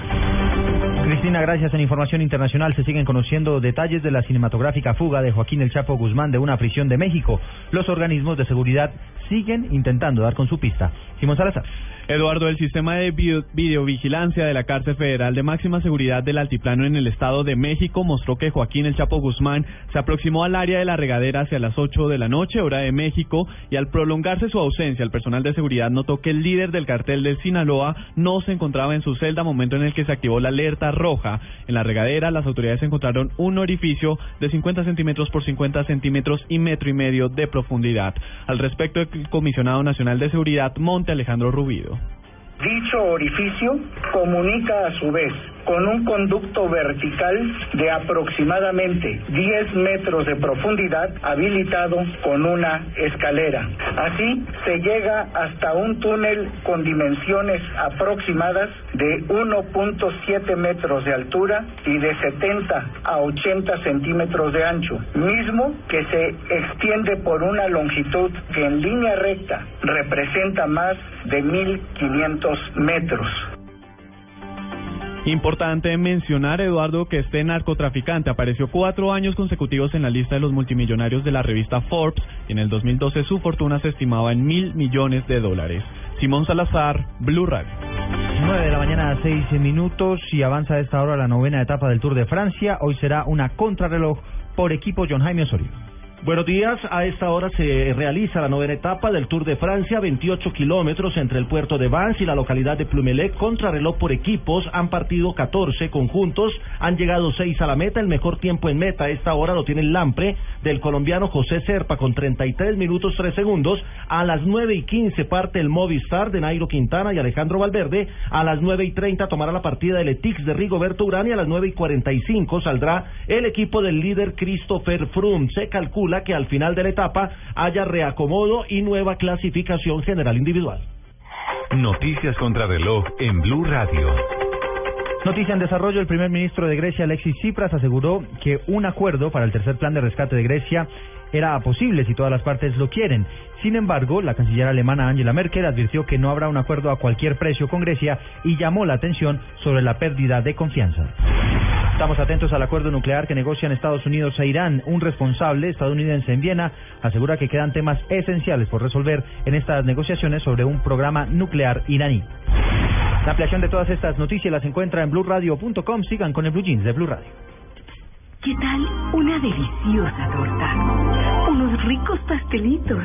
Cristina, gracias. En información internacional se siguen conociendo detalles de la cinematográfica fuga de Joaquín El Chapo Guzmán de una prisión de México. Los organismos de seguridad siguen intentando dar con su pista. Simón Salazar. Eduardo, el sistema de video- videovigilancia de la cárcel federal de máxima seguridad del Altiplano en el Estado de México mostró que Joaquín El Chapo Guzmán se aproximó al área de la regadera hacia las 8 de la noche, hora de México, y al prolongarse su ausencia, el personal de seguridad notó que el líder del cartel del Sinaloa no se encontraba en su celda, momento en el que se activó la alerta roja. En la regadera, las autoridades encontraron un orificio de 50 centímetros por 50 centímetros y metro y medio de profundidad. Al respecto, el comisionado nacional de seguridad, Monte Alejandro Rubido. Dicho orificio comunica a su vez con un conducto vertical de aproximadamente 10 metros de profundidad habilitado con una escalera. Así se llega hasta un túnel con dimensiones aproximadas de 1.7 metros de altura y de 70 a 80 centímetros de ancho, mismo que se extiende por una longitud que en línea recta representa más de 1.500 metros. Importante mencionar, Eduardo, que este narcotraficante apareció cuatro años consecutivos en la lista de los multimillonarios de la revista Forbes y en el 2012 su fortuna se estimaba en mil millones de dólares. Simón Salazar, Blue Radio. 9 de la mañana, 6 minutos y avanza a esta hora la novena etapa del Tour de Francia. Hoy será una contrarreloj por equipo John Jaime Osorio. Buenos días, a esta hora se realiza la novena etapa del Tour de Francia, 28 kilómetros entre el puerto de Vance y la localidad de Plumelec, contrarreloj por equipos, han partido 14 conjuntos, han llegado 6 a la meta, el mejor tiempo en meta a esta hora lo tiene el Lampre del colombiano José Serpa con 33 minutos 3 segundos, a las 9 y 15 parte el Movistar de Nairo Quintana y Alejandro Valverde, a las 9 y 30 tomará la partida el Etix de Rigoberto Urán y a las 9 y 45 saldrá el equipo del líder Christopher Froome, se calcula que al final de la etapa haya reacomodo y nueva clasificación general individual. Noticias contra reloj en Blue Radio. Noticia en desarrollo, el primer ministro de Grecia, Alexis Tsipras, aseguró que un acuerdo para el tercer plan de rescate de Grecia era posible si todas las partes lo quieren. Sin embargo, la canciller alemana Angela Merkel advirtió que no habrá un acuerdo a cualquier precio con Grecia y llamó la atención sobre la pérdida de confianza. Estamos atentos al acuerdo nuclear que negocian Estados Unidos e Irán. Un responsable estadounidense en Viena asegura que quedan temas esenciales por resolver en estas negociaciones sobre un programa nuclear iraní. La ampliación de todas estas noticias las encuentra en blueradio.com. Sigan con el Blue Jeans de Blue Radio. ¿Qué tal una deliciosa torta? Unos ricos pastelitos,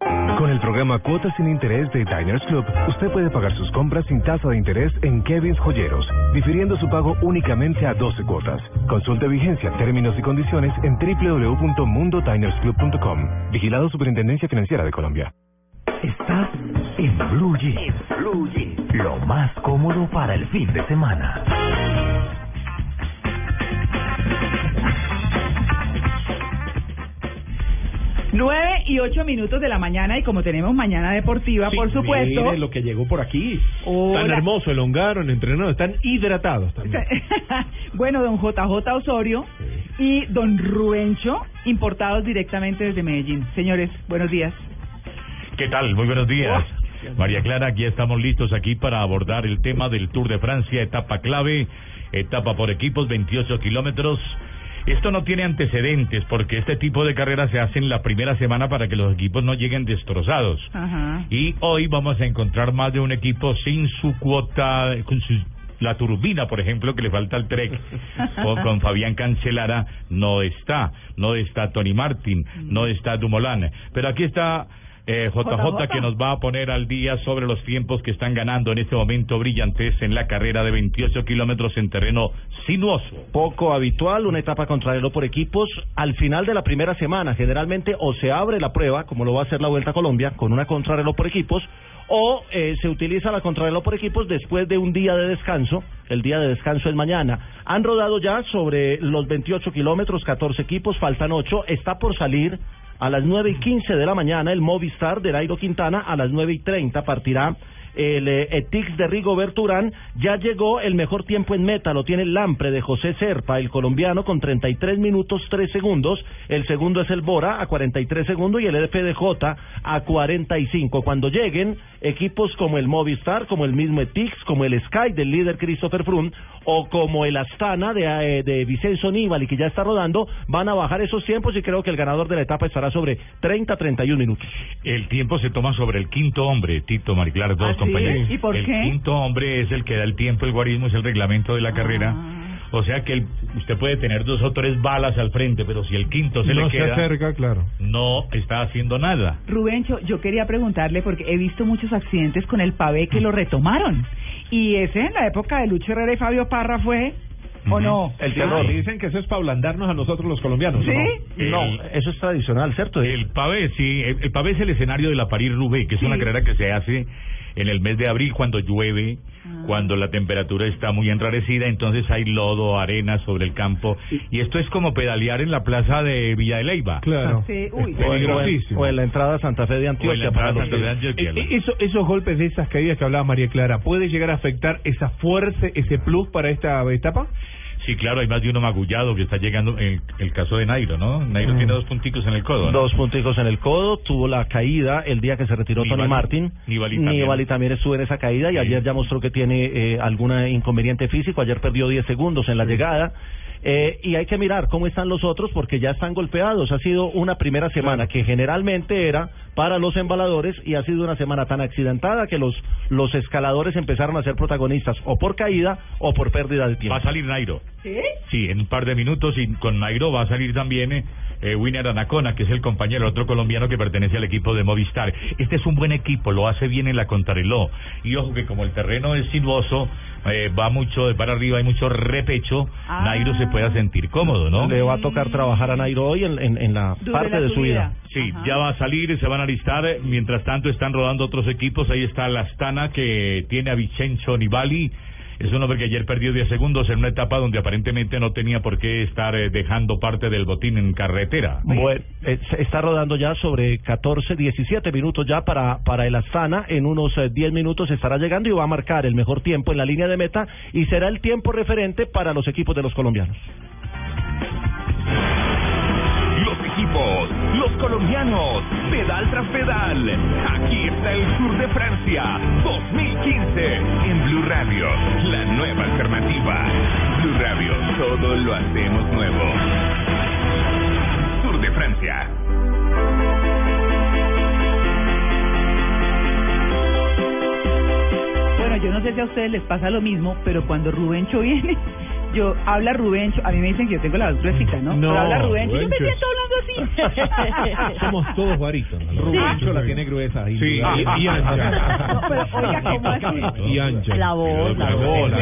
Con el programa Cuotas sin Interés de Diners Club, usted puede pagar sus compras sin tasa de interés en Kevin's Joyeros, difiriendo su pago únicamente a 12 cuotas. Consulte vigencia, términos y condiciones en www.mundodinersclub.com. Vigilado Superintendencia Financiera de Colombia. Estás en Blue Jeans. Lo más cómodo para el fin de semana. Nueve y ocho minutos de la mañana y como tenemos mañana deportiva, por supuesto. Mire lo que llegó por aquí. Hola. Tan hermoso, elongaron, entrenaron, están hidratados también. *laughs* bueno, don JJ Osorio y don Ruencho, importados directamente desde Medellín. Señores, buenos días. ¿Qué tal? Muy buenos días. María Clara, aquí estamos listos aquí para abordar el tema del Tour de Francia, etapa clave, etapa por equipos, 28 kilómetros. Esto no tiene antecedentes porque este tipo de carreras se hacen la primera semana para que los equipos no lleguen destrozados. Ajá. Y hoy vamos a encontrar más de un equipo sin su cuota, con su, la turbina, por ejemplo, que le falta al Trek, *laughs* o con Fabián Cancelara, no está. No está Tony Martin, no está Dumoulin. Pero aquí está eh, JJ, que nos va a poner al día sobre los tiempos que están ganando en este momento brillantes en la carrera de 28 kilómetros en terreno sinuoso. Poco habitual, una etapa contrarreloj por equipos al final de la primera semana. Generalmente o se abre la prueba, como lo va a hacer la Vuelta a Colombia, con una contrarreloj por equipos, o eh, se utiliza la contrarreloj por equipos después de un día de descanso. El día de descanso es mañana. Han rodado ya sobre los 28 kilómetros, 14 equipos, faltan 8. Está por salir a las 9 y 15 de la mañana el Movistar de Nairo Quintana. A las 9 y 30 partirá el eh, Etix de Rigoberto Urán. Ya llegó el mejor tiempo en meta, lo tiene el Lampre de José Serpa, el colombiano, con 33 minutos 3 segundos. El segundo es el Bora a 43 segundos y el FDJ a 45. Cuando lleguen equipos como el Movistar, como el mismo Etix, como el Sky del líder Christopher Froome o como el Astana de, eh, de Vicenzo Nibali, que ya está rodando, van a bajar esos tiempos y creo que el ganador de la etapa estará sobre 30-31 minutos. El tiempo se toma sobre el quinto hombre, Tito, Mariclar, todos ¿Ah, sí? compañeros. ¿Y por el qué? quinto hombre es el que da el tiempo, el guarismo es el reglamento de la carrera. O sea que el- usted puede tener dos o tres balas al frente, pero si el quinto se no le se queda, acerca, claro. no está haciendo nada. Rubencho, yo quería preguntarle porque he visto muchos accidentes con el pavé que lo retomaron. Y ese en la época de Lucho Herrera y Fabio Parra fue, ¿o no? El terror. Dicen que eso es para ablandarnos a nosotros los colombianos. ¿o ¿Sí? No, El- eso es tradicional, ¿cierto? El pavé, sí, el, el pavé es el escenario de la París-Roubaix, que es una carrera que se hace en el mes de abril cuando llueve, Ah. cuando la temperatura está muy enrarecida, entonces hay lodo, arena sobre el campo, y esto es como pedalear en la plaza de Villa de Leyva. Claro. Sí, uy. O en, Peligrosísimo. o en la entrada a Santa Fe de O en la Antioquia. entrada para los Santa Fe de Antioquia. Eh, eso- esos golpes de esas caídas que hablaba María Clara, ¿puede llegar a afectar esa fuerza, ese plus para esta etapa? Sí, claro, hay más de uno magullado que está llegando, el, el caso de Nairo, ¿no? Nairo Mm. tiene dos punticos en el codo, ¿no? Dos punticos en el codo, tuvo la caída el día que se retiró Tony Martin. Nibali también. Nibali también estuvo en esa caída y Sí. ayer ya mostró que tiene eh, algún inconveniente físico. Ayer perdió 10 segundos en la llegada. Eh, y hay que mirar cómo están los otros porque ya están golpeados. Ha sido una primera semana que generalmente era para los embaladores y ha sido una semana tan accidentada que los, los escaladores empezaron a ser protagonistas o por caída o por pérdida de tiempo. Va a salir Nairo. ¿Sí? Sí, en un par de minutos y con Nairo va a salir también eh, eh, Winner Anacona, que es el compañero, otro colombiano que pertenece al equipo de Movistar. Este es un buen equipo, lo hace bien en la contrarreloj. Y ojo que como el terreno es sinuoso, eh, va mucho de para arriba, hay mucho repecho, Ah. Nairo se pueda sentir cómodo, ¿no? Le va a tocar trabajar a Nairo hoy en, en- en la Dure parte la de su subida. vida. Sí, ya va a salir, se van a alistar. Mientras tanto, están rodando otros equipos. Ahí está la Astana, que tiene a Vicenzo Nibali. Es un hombre que ayer perdió 10 segundos en una etapa donde aparentemente no tenía por qué estar eh, dejando parte del botín en carretera. Eh, está rodando ya sobre 14, 17 minutos ya para, para el Astana. En unos eh, 10 minutos estará llegando y va a marcar el mejor tiempo en la línea de meta y será el tiempo referente para los equipos de los colombianos. Colombianos, pedal tras pedal. Aquí está el Tour de Francia 2015 en Blue Radio, la nueva alternativa. Blue Radio, todo lo hacemos nuevo. Tour de Francia. Bueno, yo no sé si a ustedes les pasa lo mismo, pero cuando Rubencho viene, *laughs* yo habla Rubencho, a mí me dicen que yo tengo la voz gruesita, ¿no? No, pero habla Rubencho, yo me Rubencho siento hablando así. *laughs* Somos todos barítonos. Rubencho la tiene gruesa y, Sí, y, y *laughs* ancha. No, pero oiga, ¿cómo *laughs* así? Y ancha. La voz, la voz.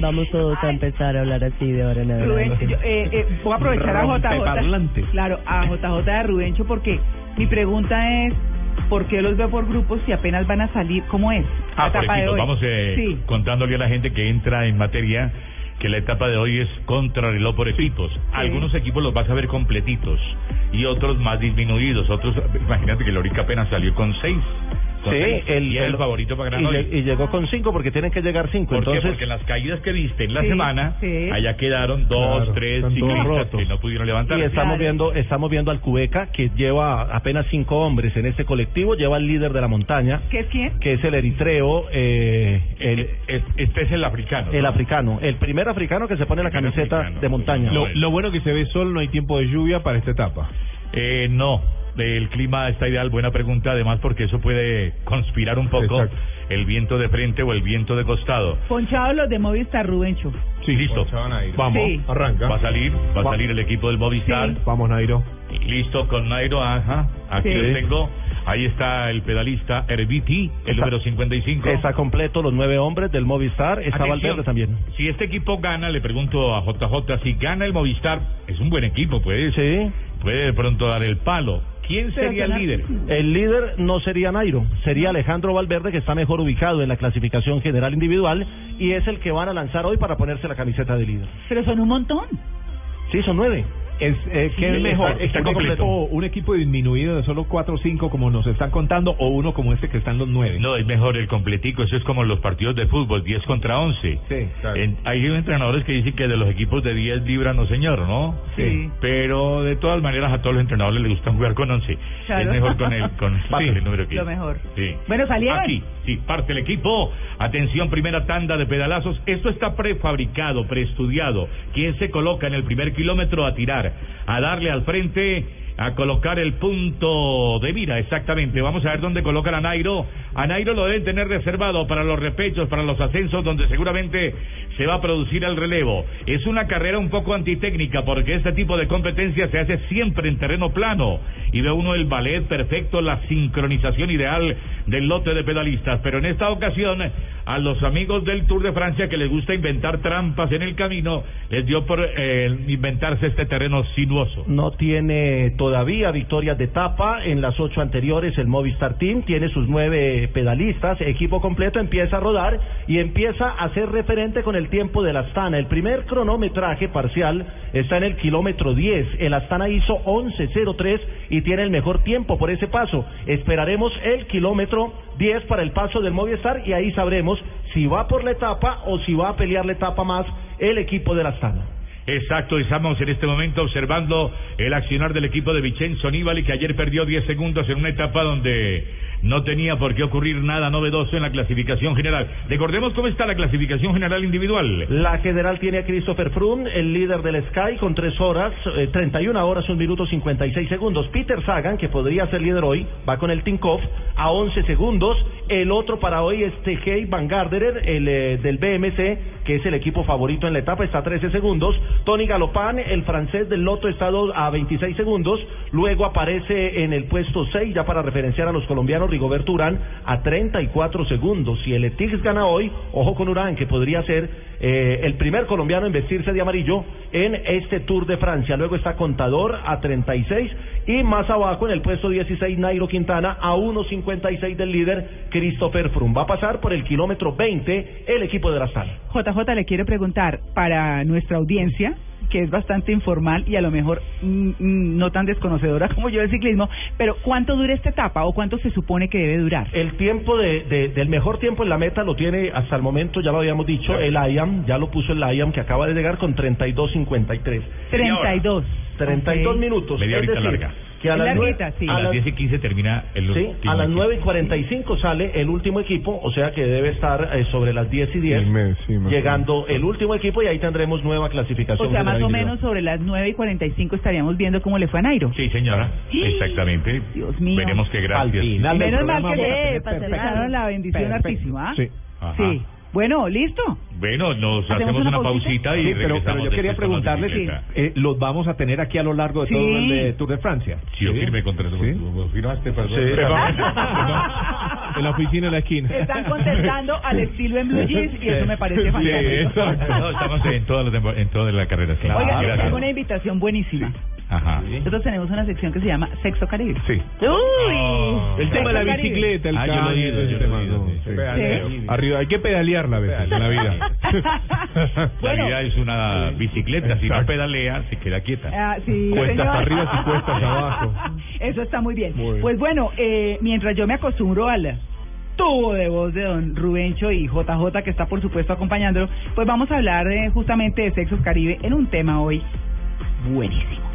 Vamos todos a empezar a hablar así de ahora en adelante. Rubencho, yo, eh, eh, voy a aprovechar a JJ. Claro, a JJ de Rubencho porque mi pregunta es, ¿por qué los veo por grupos si apenas van a salir? ¿Cómo es? Ah, por equipos. Vamos eh, Sí. contándole a la gente que entra en materia que la etapa de hoy es contrarreloj por equipos. Algunos equipos los vas a ver completitos y otros más disminuidos. Otros, imagínate que Lorica apenas salió con seis. Sí, el- y el, el- favorito para ganar y, hoy. lle- y llegó con cinco porque tienen que llegar cinco. ¿Por qué? entonces, Porque en las caídas que viste en la Sí, semana, sí. allá quedaron dos, Claro, tres ciclistas rotos. que no pudieron levantar. Y estamos viendo, estamos viendo al Cubeca que lleva apenas cinco hombres en este colectivo, lleva al líder de la montaña, ¿Qué es quién? que es el eritreo, eh, el, este es el africano. el africano, el primer africano que se pone la camiseta de montaña. Lo, lo bueno que se ve sol, no hay tiempo de lluvia para esta etapa. Eh, no, el clima está ideal, buena pregunta, además porque eso puede conspirar un poco el viento de frente o el viento de costado. Ponchados los de Movistar, Rubencho. Sí, listo. Vamos, Sí. arranca. Va a salir, va a salir el equipo del Movistar. Vamos, Nairo. Listo con Nairo, ajá. Aquí Sí. lo tengo. Ahí está el pedalista Herbiti, el Está- número 55. Está completo los nueve hombres del Movistar, está Atención, Valverde también. Si este equipo gana, le pregunto a JJ, si gana el Movistar, es un buen equipo, puede, puede de pronto dar el palo. ¿Quién sería el líder? El líder no sería Nairo, sería Alejandro Valverde, que está mejor ubicado en la clasificación general individual y es el que van a lanzar hoy para ponerse la camiseta de líder. Pero son un montón. Sí, son nueve. Es, eh, ¿Qué Sí, es mejor? está- está ¿Un completo. equipo, ¿Un equipo disminuido de solo cuatro o cinco como nos están contando o uno como este que están los nueve? No, es mejor el completico. Eso es como los partidos de fútbol, 10 contra 11. Sí, claro. En- hay entrenadores que dicen que de los equipos de 10 libras no, señor, ¿no? Sí. Pero de todas maneras a todos los entrenadores les gusta jugar con 11. Claro. Es mejor con el, con *laughs* sí, el número 15. Lo mejor. Sí. Bueno, salieron. Aquí, sí, parte el equipo. Atención, primera tanda de pedalazos. Esto está prefabricado, preestudiado. ¿Quién se coloca en el primer kilómetro a tirar? A darle al frente, a colocar el punto de mira, exactamente. Vamos a ver dónde colocan a Nairo. A Nairo lo deben tener reservado para los repechos, para los ascensos, donde seguramente se va a producir el relevo. Es una carrera un poco antitécnica, porque este tipo de competencia se hace siempre en terreno plano. Y ve uno el ballet perfecto, la sincronización ideal del lote de pedalistas. Pero en esta ocasión, a los amigos del Tour de Francia que les gusta inventar trampas en el camino, les dio por eh, inventarse este terreno sinuoso. No tiene todavía victorias de etapa. En las ocho anteriores el Movistar Team tiene sus nueve pedalistas. Equipo completo empieza a rodar y empieza a ser referente con el tiempo del Astana. El primer cronometraje parcial está en el kilómetro 10. El Astana hizo 11.03 y tiene el mejor tiempo por ese paso. Esperaremos el kilómetro 10 para el paso del Movistar y ahí sabremos si va por la etapa o si va a pelear la etapa más el equipo del Astana. Exacto, estamos en este momento observando el accionar del equipo de Vincenzo Nibali, que ayer perdió 10 segundos en una etapa donde no tenía por qué ocurrir nada novedoso en la clasificación general. Recordemos cómo está la clasificación general individual. La general tiene a Christopher Froome, el líder del Sky, con 3 horas, eh, 31 horas, 1 minuto 56 segundos. Peter Sagan, que podría ser líder hoy, va con el Tinkoff a 11 segundos. El otro para hoy es Tejay Van Garderen, el eh, del BMC, que es el equipo favorito en la etapa, está a 13 segundos. Tony Galopán, el francés del Loto, está a do- a 26 segundos. Luego aparece en el puesto 6, ya para referenciar a los colombianos, Rigoberto Urán, a 34 segundos. Si el Etix gana hoy, ojo con Urán, que podría ser eh, el primer colombiano en vestirse de amarillo en este Tour de Francia. Luego está Contador a 36 y más abajo en el puesto 16 Nairo Quintana a 1.56 del líder Christopher Froome. Va a pasar por el kilómetro 20 el equipo de la sala. JJ, le quiero preguntar para nuestra audiencia, que es bastante informal y a lo mejor mm, mm, no tan desconocedora *laughs* como yo del ciclismo, pero ¿cuánto dura esta etapa o cuánto se supone que debe durar? El tiempo de, de- del mejor tiempo en la meta lo tiene hasta el momento, ya lo habíamos dicho, el IAM, ya lo puso el IAM que acaba de llegar con 32.53. 32. 32 Ok. minutos. Media es horita decir, larga. Que a las, nueve- larguita, sí. A las 10 y 15 termina el Sí, último a las equipo. 9 y 45 sale el último equipo, o sea que debe estar eh, sobre las 10 y 10, Sí, me- sí, llegando el último equipo y ahí tendremos nueva clasificación. O sea, más o menos sobre las 9 y 45 estaríamos viendo cómo le fue a Nairo. Sí, señora. Exactamente. Dios mío. Veremos qué gracias. Al final Menos mal que a le pasaron la bendición altísima. ¿ah? Sí. Ajá. Sí. Bueno, ¿listo? Bueno, nos ¿Hacemos hacemos una una pausita? pausita y Sí, pero, pero regresamos yo quería con preguntarle si eh, los vamos a tener aquí a lo largo de Sí. todo el de Tour de Francia. Si yo firmé contra eso, ¿Sí? ¿vos firmaste, perdón. Sí. *laughs* En la oficina en la esquina. Están contestando al estilo en Blue Jeans y eso me parece fantástico. No, estamos en toda la, en toda la carrera. sí. Oiga, tengo una invitación buenísima. Ajá. Nosotros tenemos una sección que se llama Sexo Caribe. Sí. ¡Uy! El tema de la Sexo Caribe. bicicleta, el Ah, yo lo he cambio, oído, ese yo lo he tema, oído, no, sí. sí. Sí. Arriba, hay que pedalearla a veces en la vida. *laughs* La vida es una bicicleta. Si no pedalea, se queda quieta. Ah, sí, Cuestas señor. arriba *laughs* y cuestas abajo. Eso está muy bien. Muy bien. Pues bueno, eh, mientras yo me acostumbro al tubo de voz de don Rubencho y JJ que está por supuesto acompañándolo, pues vamos a hablar eh, justamente de Sexos Caribe en un tema hoy buenísimo.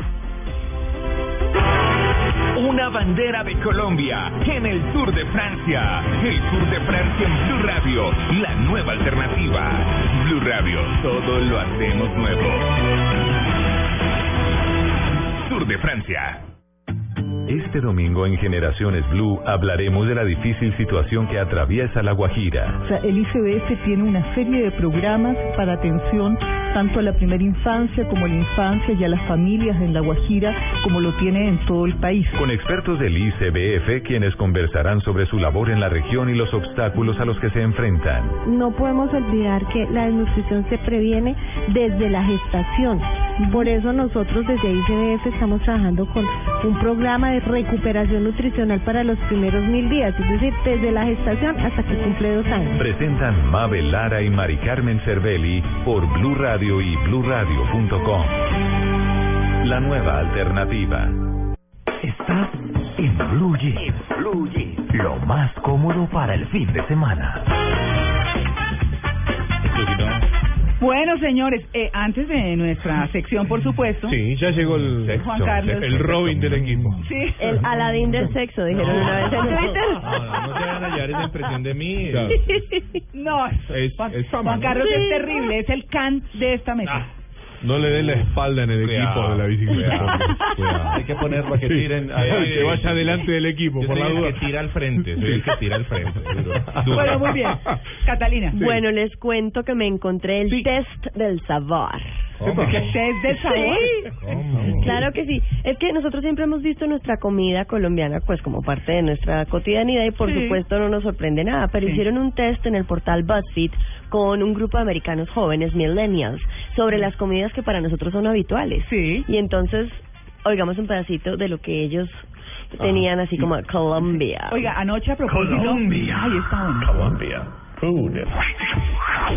Una bandera de Colombia en el Tour de Francia. El Tour de Francia en Blue Radio, la nueva alternativa. Blue Radio, todo lo hacemos nuevo. Tour de Francia. Este domingo en Generaciones Blue hablaremos de la difícil situación que atraviesa La Guajira. O sea, el ICBF tiene una serie de programas para atención tanto a la primera infancia como a la infancia y a las familias en La Guajira, como lo tiene en todo el país. Con expertos del ICBF quienes conversarán sobre su labor en la región y los obstáculos a los que se enfrentan. No podemos olvidar que la desnutrición se previene desde la gestación. Por eso nosotros desde ICBF estamos trabajando con un programa de recuperación nutricional para los primeros mil días, es decir, desde la gestación hasta que cumple dos años. Presentan Mabel Lara y Mari Carmen Cervelli por Blue Radio y bluradio.com. La nueva alternativa. Estás en Blue Jeans. Blue Jeans. Lo más cómodo para el fin de semana. Bueno, señores, eh, antes de nuestra *laughs* sección, por supuesto. Sí, ya llegó el, Juan Carlos. el Robin del equipo. Sí. El Aladín del sexo, dijeron una vez *laughs* en Twitter. No, no se van a llevar esa impresión de mí. *laughs* No, Es, Juan, es fama, Juan ¿no? Carlos Sí. es terrible, es el can de esta mesa. No le dé la espalda en el Cuidado. equipo de la bicicleta. *laughs* Cuidado. Hay que ponerlo a que Sí. tiren. que vaya adelante del equipo, Yo por soy la el duda. que tira al frente, soy el que tira al frente. *laughs* Bueno, muy bien. Catalina. Bueno, les cuento que me encontré el test del sabor. ¿Qué test de sabor? Sí. Claro que sí. Es que nosotros siempre hemos visto nuestra comida colombiana pues como parte de nuestra cotidianidad y por Sí. supuesto no nos sorprende nada, pero Sí. hicieron un test en el portal BuzzFeed con un grupo de americanos jóvenes, millennials, sobre las comidas que para nosotros son habituales. Sí. Y entonces, oigamos un pedacito de lo que ellos tenían así como Colombia. Oiga, anoche a propósito. Colombia. Está bueno. Colombia. Food.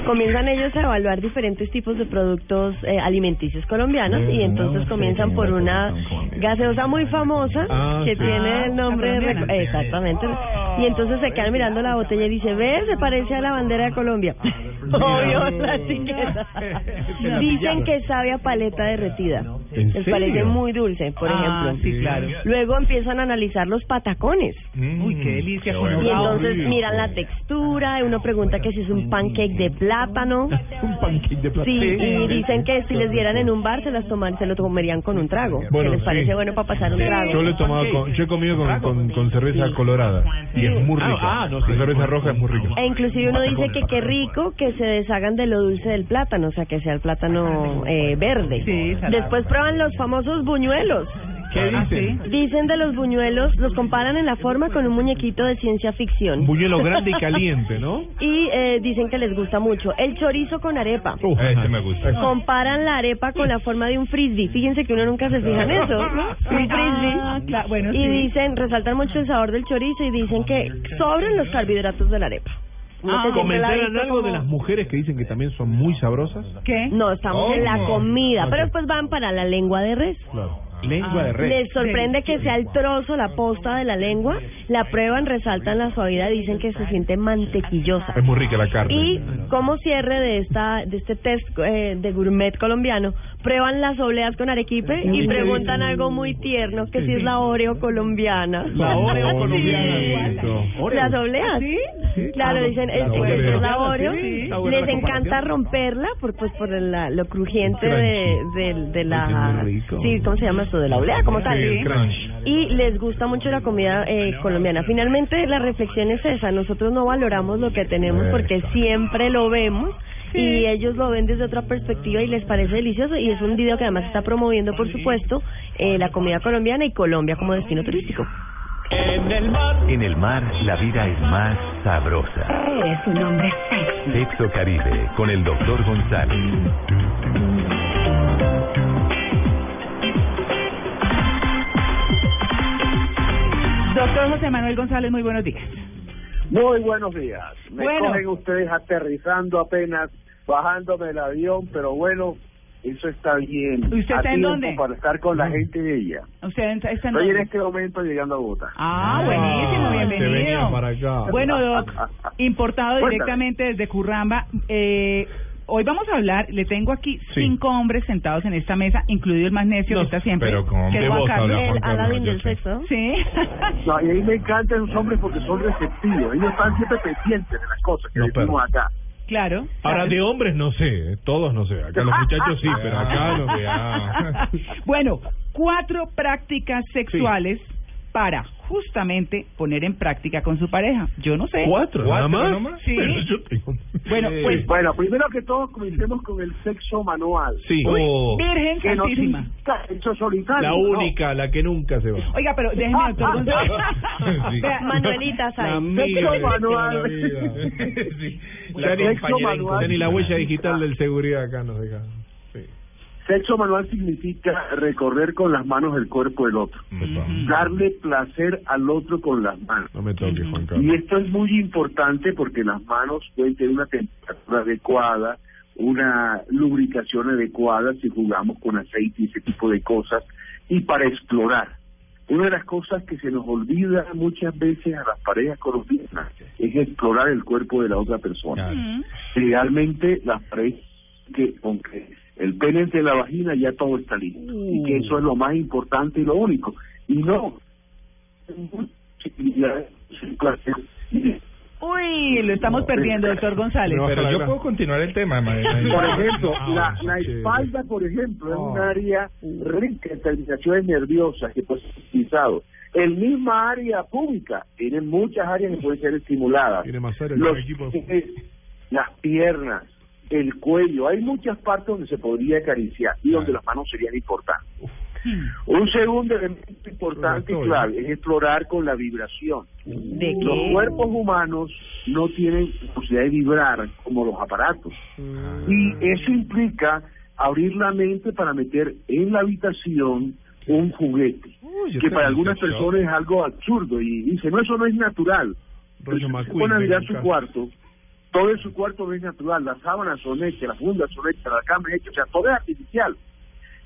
comienzan ellos a evaluar diferentes tipos de productos eh, alimenticios colombianos y entonces comienzan por una gaseosa muy famosa Ah, que sí. tiene el nombre de exactamente y entonces se quedan mirando la botella y dice ve se parece a la bandera de Colombia *laughs* obvio la *laughs* etiqueta *laughs* dicen que sabe a paleta derretida ¿En les parece serio? muy dulce por Ah, ejemplo sí, claro. luego empiezan a analizar los patacones Uy, qué delicia. Qué bueno. y entonces miran la textura, uno pregunta que si es un pancake de plátano. *laughs* Un pancake de plata. Sí, y dicen que si les dieran en un bar se las toman, se lo comerían con un trago. Bueno, que les parece sí. bueno para pasar un trago. Yo lo he tomado con, yo he comido con, con, con cerveza colorada y es muy rica. Ah, La cerveza roja es muy rica. E inclusive uno dice que qué rico que se deshagan de lo dulce del plátano, o sea, que sea el plátano eh, verde. Sí. Después prueban los famosos buñuelos. ¿Qué Ah, dicen? Dicen de los buñuelos, los comparan en la forma con un muñequito de ciencia ficción. Buñuelo grande y *laughs* caliente, ¿no? Y eh, dicen que les gusta mucho. El chorizo con arepa. Uf, Ese me gusta. Comparan la arepa con la forma de un frisbee. Fíjense que uno nunca se fija en eso. ¿no? *laughs* Un Ah, frisbee. claro, bueno, Y sí. dicen, resaltan mucho el sabor del chorizo y dicen que sobran los carbohidratos de la arepa. ¿Comentaron ladito algo de como- las mujeres que dicen que también son muy sabrosas? ¿Qué? No, estamos en la comida, Ok. pero después van para la lengua de res. Claro. Lengua de res. Les sorprende que sea el trozo, la posta de la lengua, la prueban, resaltan la suavidad, dicen que se siente mantequillosa. Es muy rica la carne. Y como cierre de esta de este test eh, de gourmet colombiano, prueban las obleas con arequipe y Sí. preguntan algo muy tierno, que si es la Oreo colombiana. La Oreo Sí. colombiana. Las obleas. Claro, Ah, dicen la es, que Oreo. es la Oreo. Sí, Les encanta romperla por pues por la- lo crujiente de, de, de la sí, ¿cómo se llama esto? De la oblea como tal. Sí. Y les gusta mucho la comida eh, colombiana. Finalmente la reflexión es esa, nosotros no valoramos lo que tenemos porque siempre lo vemos y ellos lo ven desde otra perspectiva y les parece delicioso y es un video que además está promoviendo por supuesto eh, la comida colombiana y Colombia como destino turístico. En el mar. En el mar, la vida es más sabrosa. Eres un hombre sexy. Sexo Caribe, con el doctor González. Doctor José Manuel González, muy buenos días. Muy buenos días. Me Bueno. cogen ustedes aterrizando apenas, bajándome del avión, pero bueno, eso está bien. ¿Usted está en dónde? Para estar con la gente de ella. ¿Usted está está en Estoy en este momento llegando a Bogotá. Ah, buenísimo, bienvenido. Se venía para acá. Bueno, Doc, *laughs* importado directamente desde Curramba. Eh, hoy vamos a hablar, le tengo aquí Sí. cinco hombres sentados en esta mesa, incluido el más necio No, que está siempre. pero ¿con que es Juan Carlos. habla Juan El del sexo. Sí. No, y a mí me encantan los hombres porque son receptivos. Ellos están siempre pendientes de las cosas que No, decimos acá. Claro. Ahora, de hombres no sé, eh, todos no sé. Acá los muchachos sí, pero acá no sé. ah. *laughs* bueno, cuatro prácticas sexuales para justamente poner en práctica con su pareja. Yo no sé. ¿Cuatro? ¿Nada más? Sí. Pero yo *laughs* tengo- Bueno, pues bueno, primero que todo comencemos con el sexo manual. Sí. Oh. Virgen Que no Santísima. significa sexo solitario. La no. única, la que nunca se va. Oiga, pero déjeme, *laughs* doctor. Sí. Manuelita amiga Sexo manual. la. *laughs* Sí. La Ya ni- sexo manual. ya ni la huella digital del seguridad acá nos deja. Sexo manual significa recorrer con las manos el cuerpo del otro. Darle placer al otro con las manos. No me toques, Juan Y Carlos. esto es muy importante porque las manos pueden tener una temperatura adecuada, una lubricación adecuada si jugamos con aceite y ese tipo de cosas, y para explorar. Una de las cosas que se nos olvida muchas veces a las parejas colombianas es explorar el cuerpo de la otra persona. Realmente las parejas que con que el pene entre la vagina ya todo está listo y que eso es lo más importante y lo único. Y no, Uy, lo estamos perdiendo, doctor González. Pero yo puedo continuar el tema, *laughs* Por ejemplo, la, Ah, la espalda, por ejemplo, es un Ah. área rica en terminaciones nerviosas que puede ser utilizado. El misma área pública tiene muchas áreas que pueden ser estimuladas. Tiene más áreas Los las piernas, el cuello, hay muchas partes donde se podría acariciar y donde las manos serían importantes. Un segundo elemento importante y clave es explorar con la vibración. ¿De Los cuerpos humanos no tienen posibilidad de vibrar como los aparatos. Y eso implica abrir la mente para meter en la habitación un juguete, que para algunas personas es algo absurdo y dice, no, eso no es natural. Pero se pone a mirar su cuarto, todo en su cuarto no es natural, las sábanas son hechas, las fundas son hechas, la cama es hecha, o sea, todo es artificial.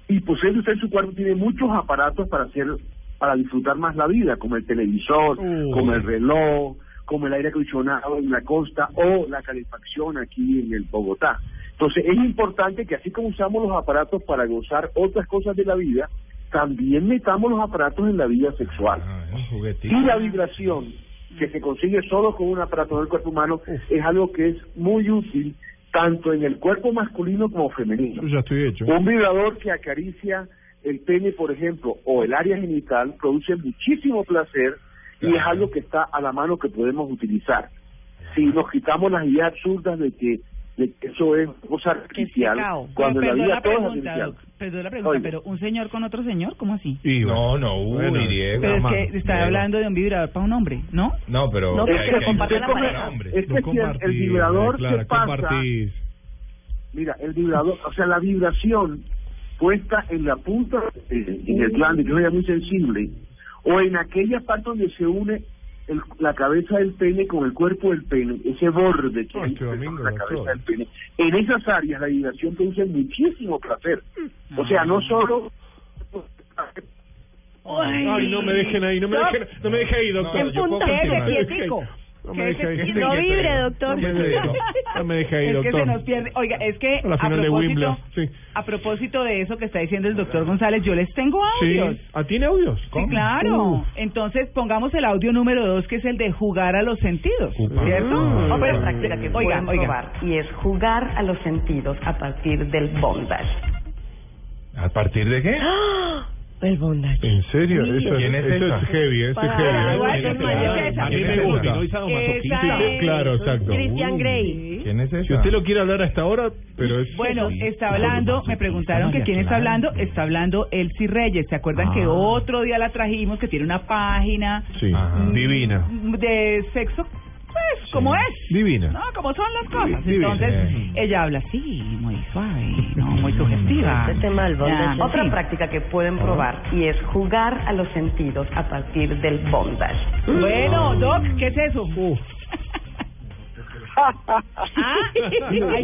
Y posiblemente usted en su cuarto tiene muchos aparatos para hacer, para disfrutar más la vida, como el televisor, Uh. como el reloj, como el aire acondicionado en la costa o la calefacción aquí en el Bogotá. Entonces es importante que así como usamos los aparatos para gozar otras cosas de la vida, también metamos los aparatos en la vida sexual. Y la vibración que se consigue solo con un aparato del cuerpo humano es algo que es muy útil tanto en el cuerpo masculino como femenino. Yo ya estoy hecho. Un vibrador que acaricia el pene, por ejemplo, o el área genital, produce muchísimo placer y es algo que está a la mano que podemos utilizar. Si nos quitamos las ideas absurdas de que, de que eso es cosa artificial, cuando en la vida la todo es pregunta, artificial. doc, perdón la pregunta, Oiga. pero un señor con otro señor, ¿cómo así? No, no, uy, Bueno, Diego. Pero es mamá. que está Diego. hablando de un vibrador para un hombre, ¿no? No, pero... No, Es hay- comparte la pareja. Es que si el, vibrador Clara, se pasa, compartís. mira, el vibrador, o sea, la vibración puesta en la punta, eh, en el glande, que es muy sensible, o en aquella parte donde se une el- la cabeza del pene con el cuerpo del pene, ese borde que hay Este domingo, en la doctor. cabeza del pene. En esas áreas la vibración produce muchísimo placer. O sea, no solo... Ay, no me dejen ahí, no me dejen, no me dejen ahí, doctor. En quietico. No me ahí. Quédese *laughs* No vibre, doctor. No me deje, no me deje ahí, Es que doctor. se nos pierde. Oiga, es que A propósito, sí. a propósito de eso que está diciendo el doctor González, yo les tengo audios. Sí. ¿Ah, tiene audios? Sí, claro. Entonces pongamos el audio número dos, que es el de jugar a los sentidos, ¿cierto? Mm. Otra Otra práctica que oiga, oiga. probar y es jugar a los sentidos a partir del bondage. ¿A partir de qué? *gasps* *laughs* El bondage. ¿En serio? Sí. Eso, ¿Quién es eso es heavy, eso es heavy. Igual, es esa. A mí me gusta. Sí, claro, exacto. Christian. Grey. ¿Quién es esa? Si usted lo quiere hablar hasta ahora, pero es... Bueno, está hablando, me preguntaron que quién está hablando, está hablando Elsie Reyes. ¿Se acuerdan que otro día la trajimos, que tiene una página Sí, divina. de sexo? Pues, como es. Divina. No, como son las cosas. Sí, divina. Entonces, Sí. ella habla así, muy suave, no, muy sugestiva. Este tema del bondage. Otra sí. práctica que pueden probar y es jugar a los sentidos a partir del bondage. Bueno, Doc, ¿qué es eso? *laughs* ah, hay que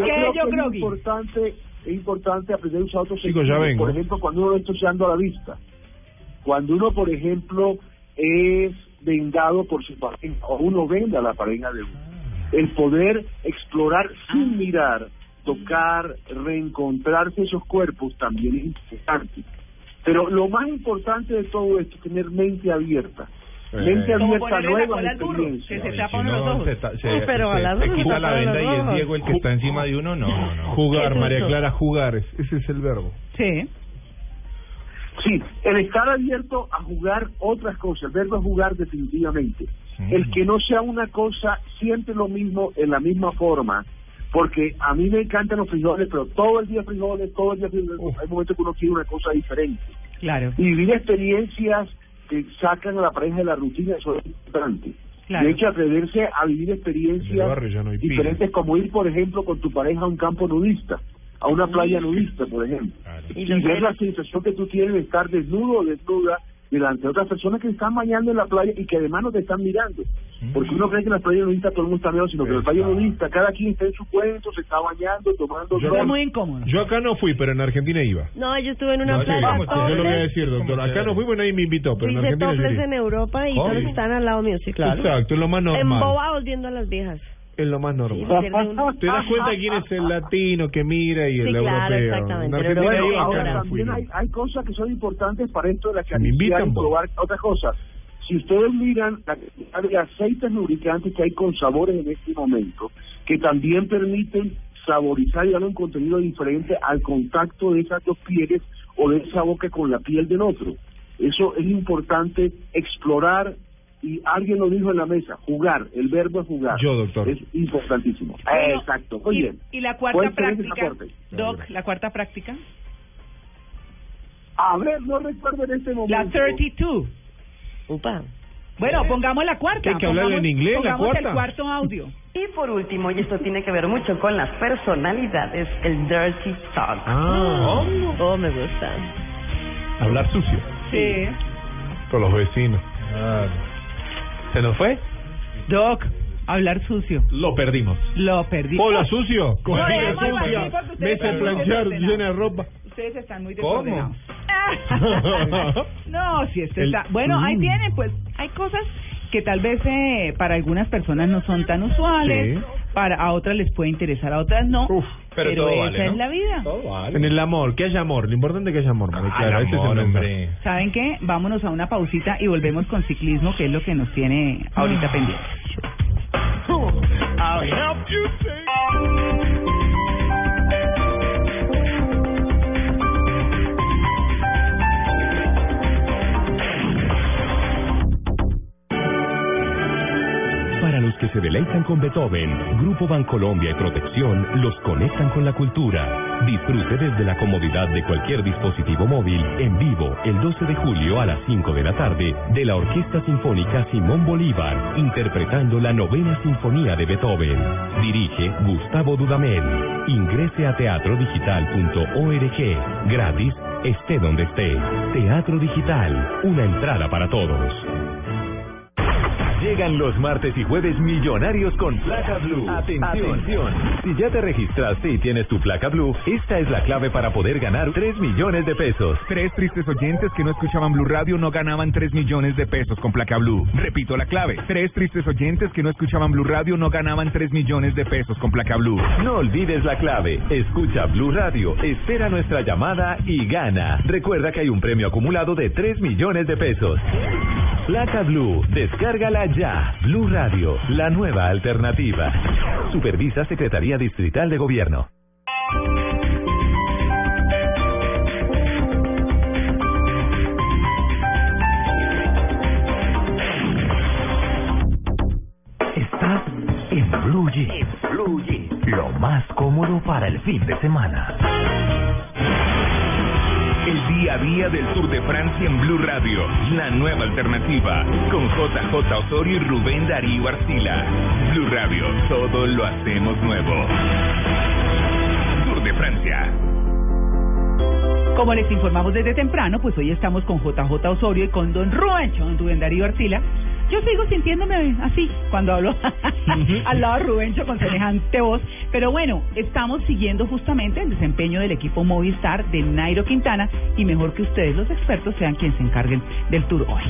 creo yo que creo es importante, es importante aprender a usar otros Chicos, ya sentidos. vengo. Por ejemplo, cuando uno está usando la vista. Cuando uno, por ejemplo, es vendado por su pareja o uno venda a la pareja de uno. El poder explorar sin mirar, tocar, reencontrarse esos cuerpos también es importante. Pero lo más importante de todo esto es tener mente abierta. Mente abierta a ponerle la nuevas cola al burro, experiencias. que se Si tapa uno los no, ojos. se, ta- se, Uy, pero se- a las se quita la tapan venda y es. Diego el que está encima de uno, no, no, no. Jugar, ¿Qué es María? Clara, jugar. es- Ese es el verbo. Sí. Sí, el estar abierto a jugar otras cosas, el verbo es jugar definitivamente. El que no sea una cosa siempre lo mismo en la misma forma, porque a mí me encantan los frijoles, pero todo el día frijoles, todo el día frijoles, hay momentos que uno quiere una cosa diferente. Claro. Y vivir experiencias que sacan a la pareja de la rutina, eso es importante. Claro. De hecho, atreverse a vivir experiencias barrio no diferentes, como ir, por ejemplo, con tu pareja a un campo nudista, a una playa nudista, por ejemplo. Y que- la sensación que tú tienes de estar desnudo o desnuda delante de otras personas que están bañando en la playa y que además no te están mirando. Porque uno cree que en la playa nudista todo el mundo está mirando, sino que en la playa nudista cada quien está en su cuento, se está bañando, tomando Yo- sol. Es muy incómodo. Yo acá no fui, pero en Argentina iba. No, yo estuve en una No, sí, playa vamos, yo lo voy a decir, doctor. Acá no fui, porque nadie me invitó, pero en Argentina yo en Europa y todos están al lado mío, sí, claro. Exacto, es lo más normal. Embobados viendo a las viejas. Es lo más normal. Sí. Te das cuenta quién es el latino que mira y el Sí, claro, europeo. exactamente, En pero Bueno, ahora también hay, hay cosas que son importantes para esto de la invitan, y probar otras cosas. Si ustedes miran la cantidad de aceites lubricantes que hay con sabores en este momento, que también permiten saborizar y darle un contenido diferente al contacto de esas dos pieles o de esa boca con la piel del otro. Eso es importante explorar y alguien lo dijo en la mesa, jugar, el verbo es jugar. Yo, doctor. Es importantísimo. Bueno, Exacto. Muy y, bien. y la cuarta práctica. Doc, la cuarta práctica. A ver, no recuerdo en este momento. La 32. Upa. Bueno, pongamos la cuarta. ¿Qué hay que pongamos- en inglés, la cuarta? el cuarto audio. Y por último, y esto tiene que ver mucho con las personalidades, el dirty talk. Ah. Oh, me gusta. Hablar sucio. Sí. Con los vecinos. ¿Se nos fue? Doc, hablar sucio. Lo perdimos. Lo perdí. Hola, sucio. No, sucia. Mesa planchar llena de ropa. Ustedes están muy ¿Cómo? desordenados. *laughs* no, si este El- está... Bueno, ahí Mm. tienen, pues, hay cosas que tal vez eh, para algunas personas no son tan usuales, Sí. para a otras les puede interesar, a otras no, pero pero, todo esa vale, es ¿no? la vida. En el amor, que haya amor. Lo importante es que haya amor, Ah, Clara. el es amor, hombre. ¿Saben qué? Vámonos a una pausita y volvemos con ciclismo, que es lo que nos tiene ahorita pendiente. Para los que se deleitan con Beethoven, Grupo Bancolombia y Protección los conectan con la cultura. Disfrute desde la comodidad de cualquier dispositivo móvil en vivo el 12 de julio a las 5 de la tarde de la Orquesta Sinfónica Simón Bolívar, interpretando la novena Sinfonía de Beethoven. Dirige Gustavo Dudamel. Ingrese a teatrodigital.org. Gratis, esté donde esté. Teatro Digital, una entrada para todos. Llegan los martes y jueves millonarios con placa blue. Atención. Si ya te registraste y tienes tu placa blue, esta es la clave para poder ganar 3 millones de pesos. Tres tristes oyentes que no escuchaban Blue Radio no ganaban 3 millones de pesos con placa Blue. Repito la clave. Tres tristes oyentes que no escuchaban Blue Radio no ganaban 3 millones de pesos con placa Blue. No olvides la clave. Escucha Blue Radio, espera nuestra llamada y gana. Recuerda que hay un premio acumulado de 3 millones de pesos. Placa Blue, descárgala ya. Blue Radio, la nueva alternativa. Supervisa Secretaría Distrital de Gobierno. Estás en Blue Jeans. Blue Jeans. Lo más cómodo para el fin de semana. El día a día del Tour de Francia en Blue Radio, la nueva alternativa, con JJ Osorio y Rubén Darío Arcila. Blue Radio, todo lo hacemos nuevo. Tour de Francia. Como les informamos desde temprano, pues hoy estamos con JJ Osorio y con Don Don Rubén Darío Arcila. Yo sigo sintiéndome así cuando hablo *laughs* al lado de Rubencho con semejante voz. Pero bueno, estamos siguiendo justamente el desempeño del equipo Movistar de Nairo Quintana y mejor que ustedes, los expertos, sean quienes se encarguen del tour hoy.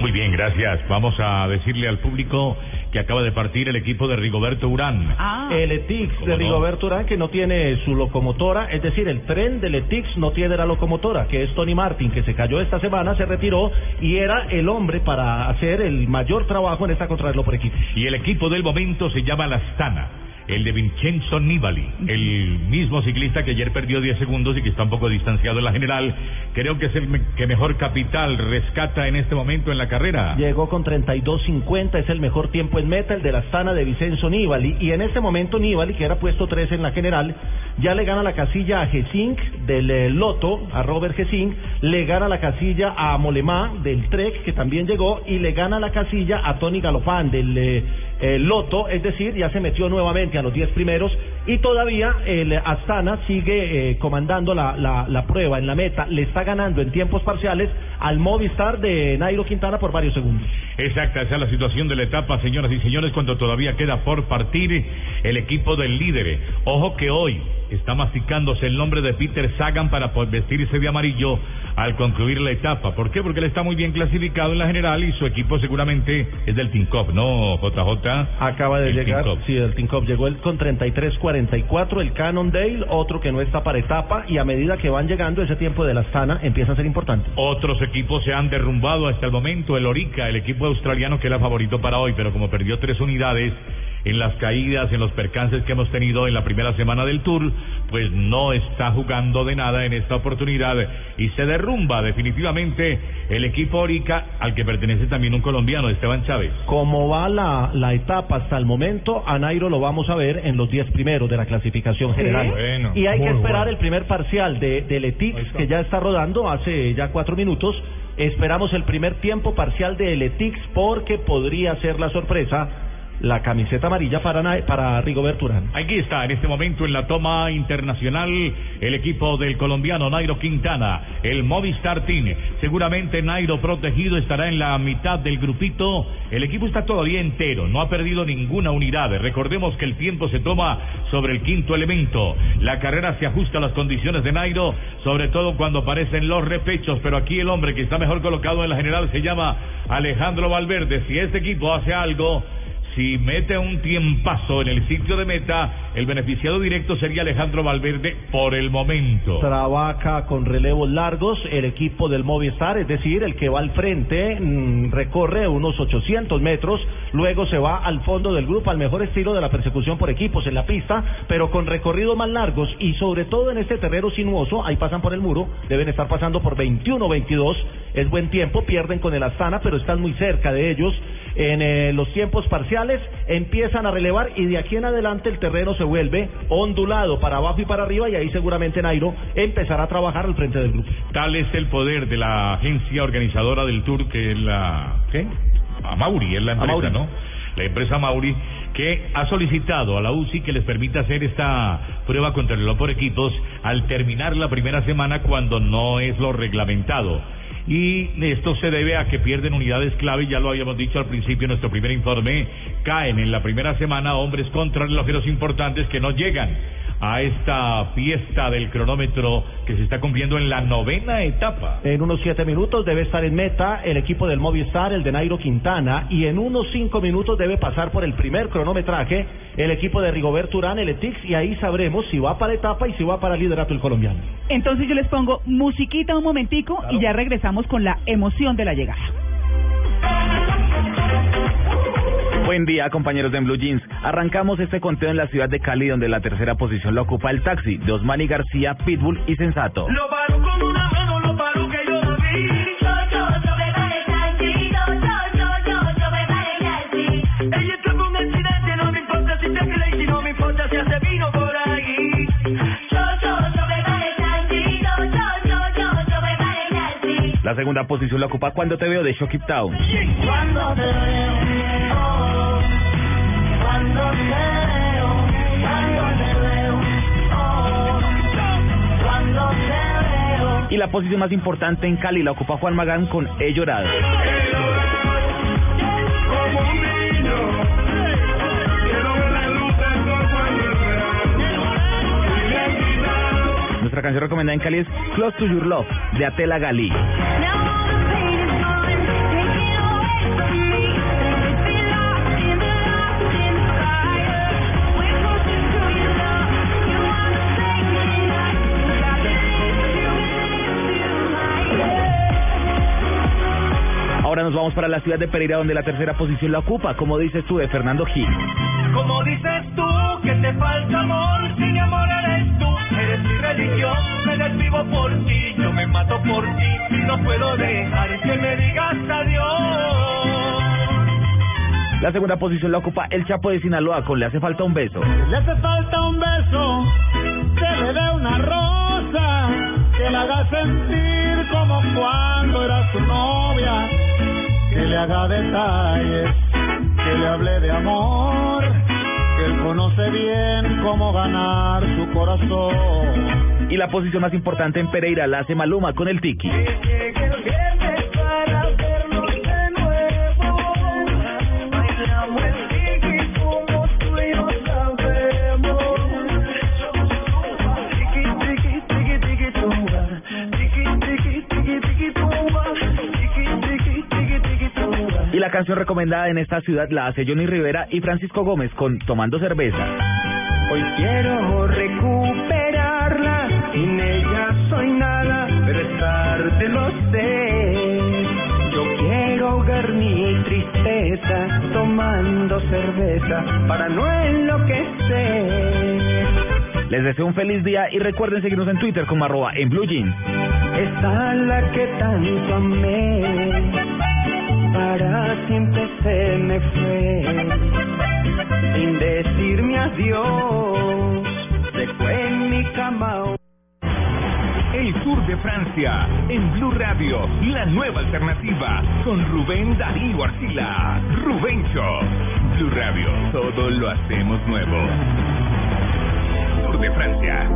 Muy bien, gracias. Vamos a decirle al público que acaba de partir el equipo de Rigoberto Urán. El ETIX ¿Cómo de no? Rigoberto Urán que no tiene su locomotora, es decir, el tren del ETIX no tiene la locomotora, que es Tony Martin, que se cayó esta semana, se retiró y era el hombre para hacer el mayor trabajo en esta contrarreloj por equipo. Y el equipo del momento se llama La Astana. El de Vincenzo Nibali, el mismo ciclista que ayer perdió 10 segundos y que está un poco distanciado en la general. Creo que es el que mejor capital rescata en este momento en la carrera. Llegó con 32.50, es el mejor tiempo en meta, el de la Astana de Vicenzo Nibali. Y en este momento Nibali, que era puesto 3 en la general, ya le gana la casilla a Gesink del eh, Loto, a Robert Gesink, le gana la casilla a Molemá del Trek, que también llegó, y le gana la casilla a Tony Galopán del eh, eh, Loto, es decir, ya se metió nuevamente a los 10 primeros. Y todavía el Astana sigue eh, comandando la, la, la prueba en la meta, le está ganando en tiempos parciales al Movistar de Nairo Quintana por varios segundos. Exacta, esa es la situación de la etapa, señoras y señores, cuando todavía queda por partir el equipo del líder. Ojo que hoy está masticándose el nombre de Peter Sagan para vestirse de amarillo al concluir la etapa. ¿Por qué? Porque él está muy bien clasificado en la general y su equipo seguramente es del Tinkoff, ¿no, JJ? Acaba de El llegar, sí, el Tinkoff llegó él con 33.44, el Cannondale, otro que no está para etapa, y a medida que van llegando, ese tiempo de la Astana empieza a ser importante. Equipos se han derrumbado hasta el momento. El Orica, el equipo australiano que era favorito para hoy, pero como perdió tres unidades en las caídas, en los percances que hemos tenido en la primera semana del Tour, pues no está jugando de nada en esta oportunidad y se derrumba definitivamente el equipo Orica al que pertenece también un colombiano, Esteban Chávez. Como va la, la etapa hasta el momento, a Nairo lo vamos a ver en los 10 primeros de la clasificación general. Bueno, y hay que esperar bueno. el primer parcial de, del ETIX, que ya está rodando hace ya cuatro minutos. Esperamos el primer tiempo parcial del ETIX porque podría ser la sorpresa la camiseta amarilla para, para Rigoberto. Aquí está, en este momento en la toma internacional, el equipo del colombiano Nairo Quintana, el Movistar Team. Seguramente Nairo protegido estará en la mitad del grupito. El equipo está todavía entero, no ha perdido ninguna unidad. Recordemos que el tiempo se toma sobre el quinto elemento. La carrera se ajusta a las condiciones de Nairo, sobre todo cuando aparecen los repechos. Pero aquí el hombre que está mejor colocado en la general se llama Alejandro Valverde. Si este equipo hace algo, si mete un tiempazo en el sitio de meta, el beneficiado directo sería Alejandro Valverde por el momento. Trabaja con relevos largos el equipo del Movistar, es decir, el que va al frente mm, recorre unos 800 metros, luego se va al fondo del grupo al mejor estilo de la persecución por equipos en la pista, pero con recorridos más largos y sobre todo en este terreno sinuoso, ahí pasan por el muro, deben estar pasando por 21-22, es buen tiempo, pierden con el Astana, pero están muy cerca de ellos. En eh, los tiempos parciales empiezan a relevar y de aquí en adelante el terreno se vuelve ondulado para abajo y para arriba y ahí seguramente Nairo empezará a trabajar al frente del grupo. Tal es el poder de la agencia organizadora del Tour que es la ¿qué? Amauri es la empresa, Amauri. ¿no? La empresa Mauri que ha solicitado a la UCI que les permita hacer esta prueba contra el reloj por equipos al terminar la primera semana cuando no es lo reglamentado. Y esto se debe a que pierden unidades clave, ya lo habíamos dicho al principio en nuestro primer informe, caen en la primera semana hombres contrarrelojeros importantes que no llegan a esta fiesta del cronómetro que se está cumpliendo en la novena etapa. En unos siete minutos debe estar en meta el equipo del Movistar, el de Nairo Quintana, y en unos cinco minutos debe pasar por el primer cronometraje el equipo de Rigobert Urán, el Etix, y ahí sabremos si va para etapa y si va para liderato el colombiano. Entonces yo les pongo musiquita un momentico y ya regresamos con la emoción de la llegada. Buen día, compañeros de Blue Jeans. Arrancamos este conteo en la ciudad de Cali, donde la tercera posición la ocupa el taxi de Osmani García, Pitbull y Sensato. Lo La segunda posición la ocupa Cuando Te Veo de Shocky Town. Cuando te veo, oh, cuando te veo, cuando te veo, oh, cuando te veo. Y la posición más importante en Cali la ocupa Juan Magán con He Llorado. Como Nuestra canción recomendada en Cali es Close to Your Love de Atela Gali. Ahora nos vamos para la ciudad de Pereira, donde la tercera posición la ocupa, como dices tú, de Fernando Gil. Como dices tú, que te falta amor, si mi amor eres tú, eres mi religión, me desvivo por ti, yo me mato por ti, no puedo dejar que me digas adiós. La segunda posición la ocupa el Chapo de Sinaloa con Le hace falta un beso. Le hace falta un beso, que le dé una rosa, que la haga sentir como cuando era su novia, que le haga detalles, que le hable de amor, que él conoce bien cómo ganar su corazón. Y la posición más importante en Pereira la hace Maluma con el Tiki. La canción recomendada en esta ciudad la hace Johnny Rivera y Francisco Gómez con Tomando Cerveza. Hoy quiero recuperarla, sin ella soy nada, pero es tarde lo sé. Yo quiero ahogar mi tristeza tomando cerveza para no enloquecer. Les deseo un feliz día y recuerden seguirnos en Twitter como arroba en Blue Jeans. Esta la que tanto amé, para siempre se me fue, sin decirme adiós, se fue en mi cama. El Tour de Francia en Blue Radio, la nueva alternativa con Rubén Darío Arcila. Rubén Show. Blue Radio, todo lo hacemos nuevo. Tour de Francia.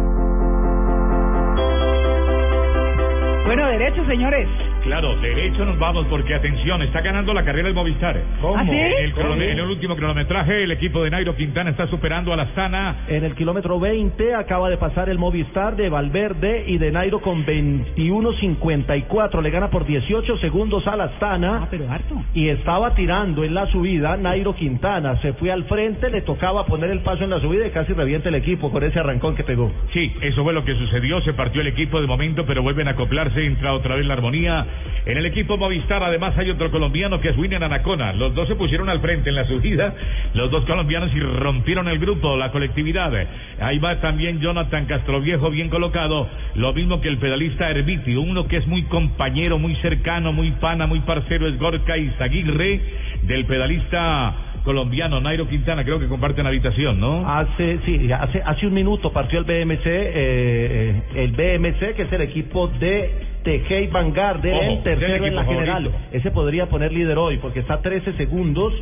Bueno, derecho, señores. Claro, derecho nos vamos porque atención, está ganando la carrera el Movistar. ¿Cómo? ¿Ah, sí? En el, ¿Cómo? en el último cronometraje, el equipo de Nairo Quintana está superando a la Astana. En el kilómetro 20 acaba de pasar el Movistar de Valverde y de Nairo con 21.54. Le gana por 18 segundos a la Astana. Ah, pero harto. Y estaba tirando en la subida Nairo Quintana. Se fue al frente, le tocaba poner el paso en la subida y casi revienta el equipo con ese arrancón que pegó. Sí, eso fue lo que sucedió. Se partió el equipo de momento, pero vuelven a acoplarse. Entra otra vez la armonía. En el equipo Movistar, además, hay otro colombiano que es William Anacona. Los dos se pusieron al frente en la subida. Los dos colombianos y rompieron el grupo, la colectividad. Ahí va también Jonathan Castroviejo, bien colocado. Lo mismo que el pedalista Herbiti. Uno que es muy compañero, muy cercano, muy pana, muy parcero es Gorka Izaguirre. Del pedalista colombiano Nairo Quintana. Creo que comparten habitación, ¿no? Hace, sí, hace, hace un minuto partió el BMC, eh, eh, el BMC, que es el equipo de Tejey Vanguard, Ojo, el tercero en la general. Ese podría poner líder hoy, porque está a 13 segundos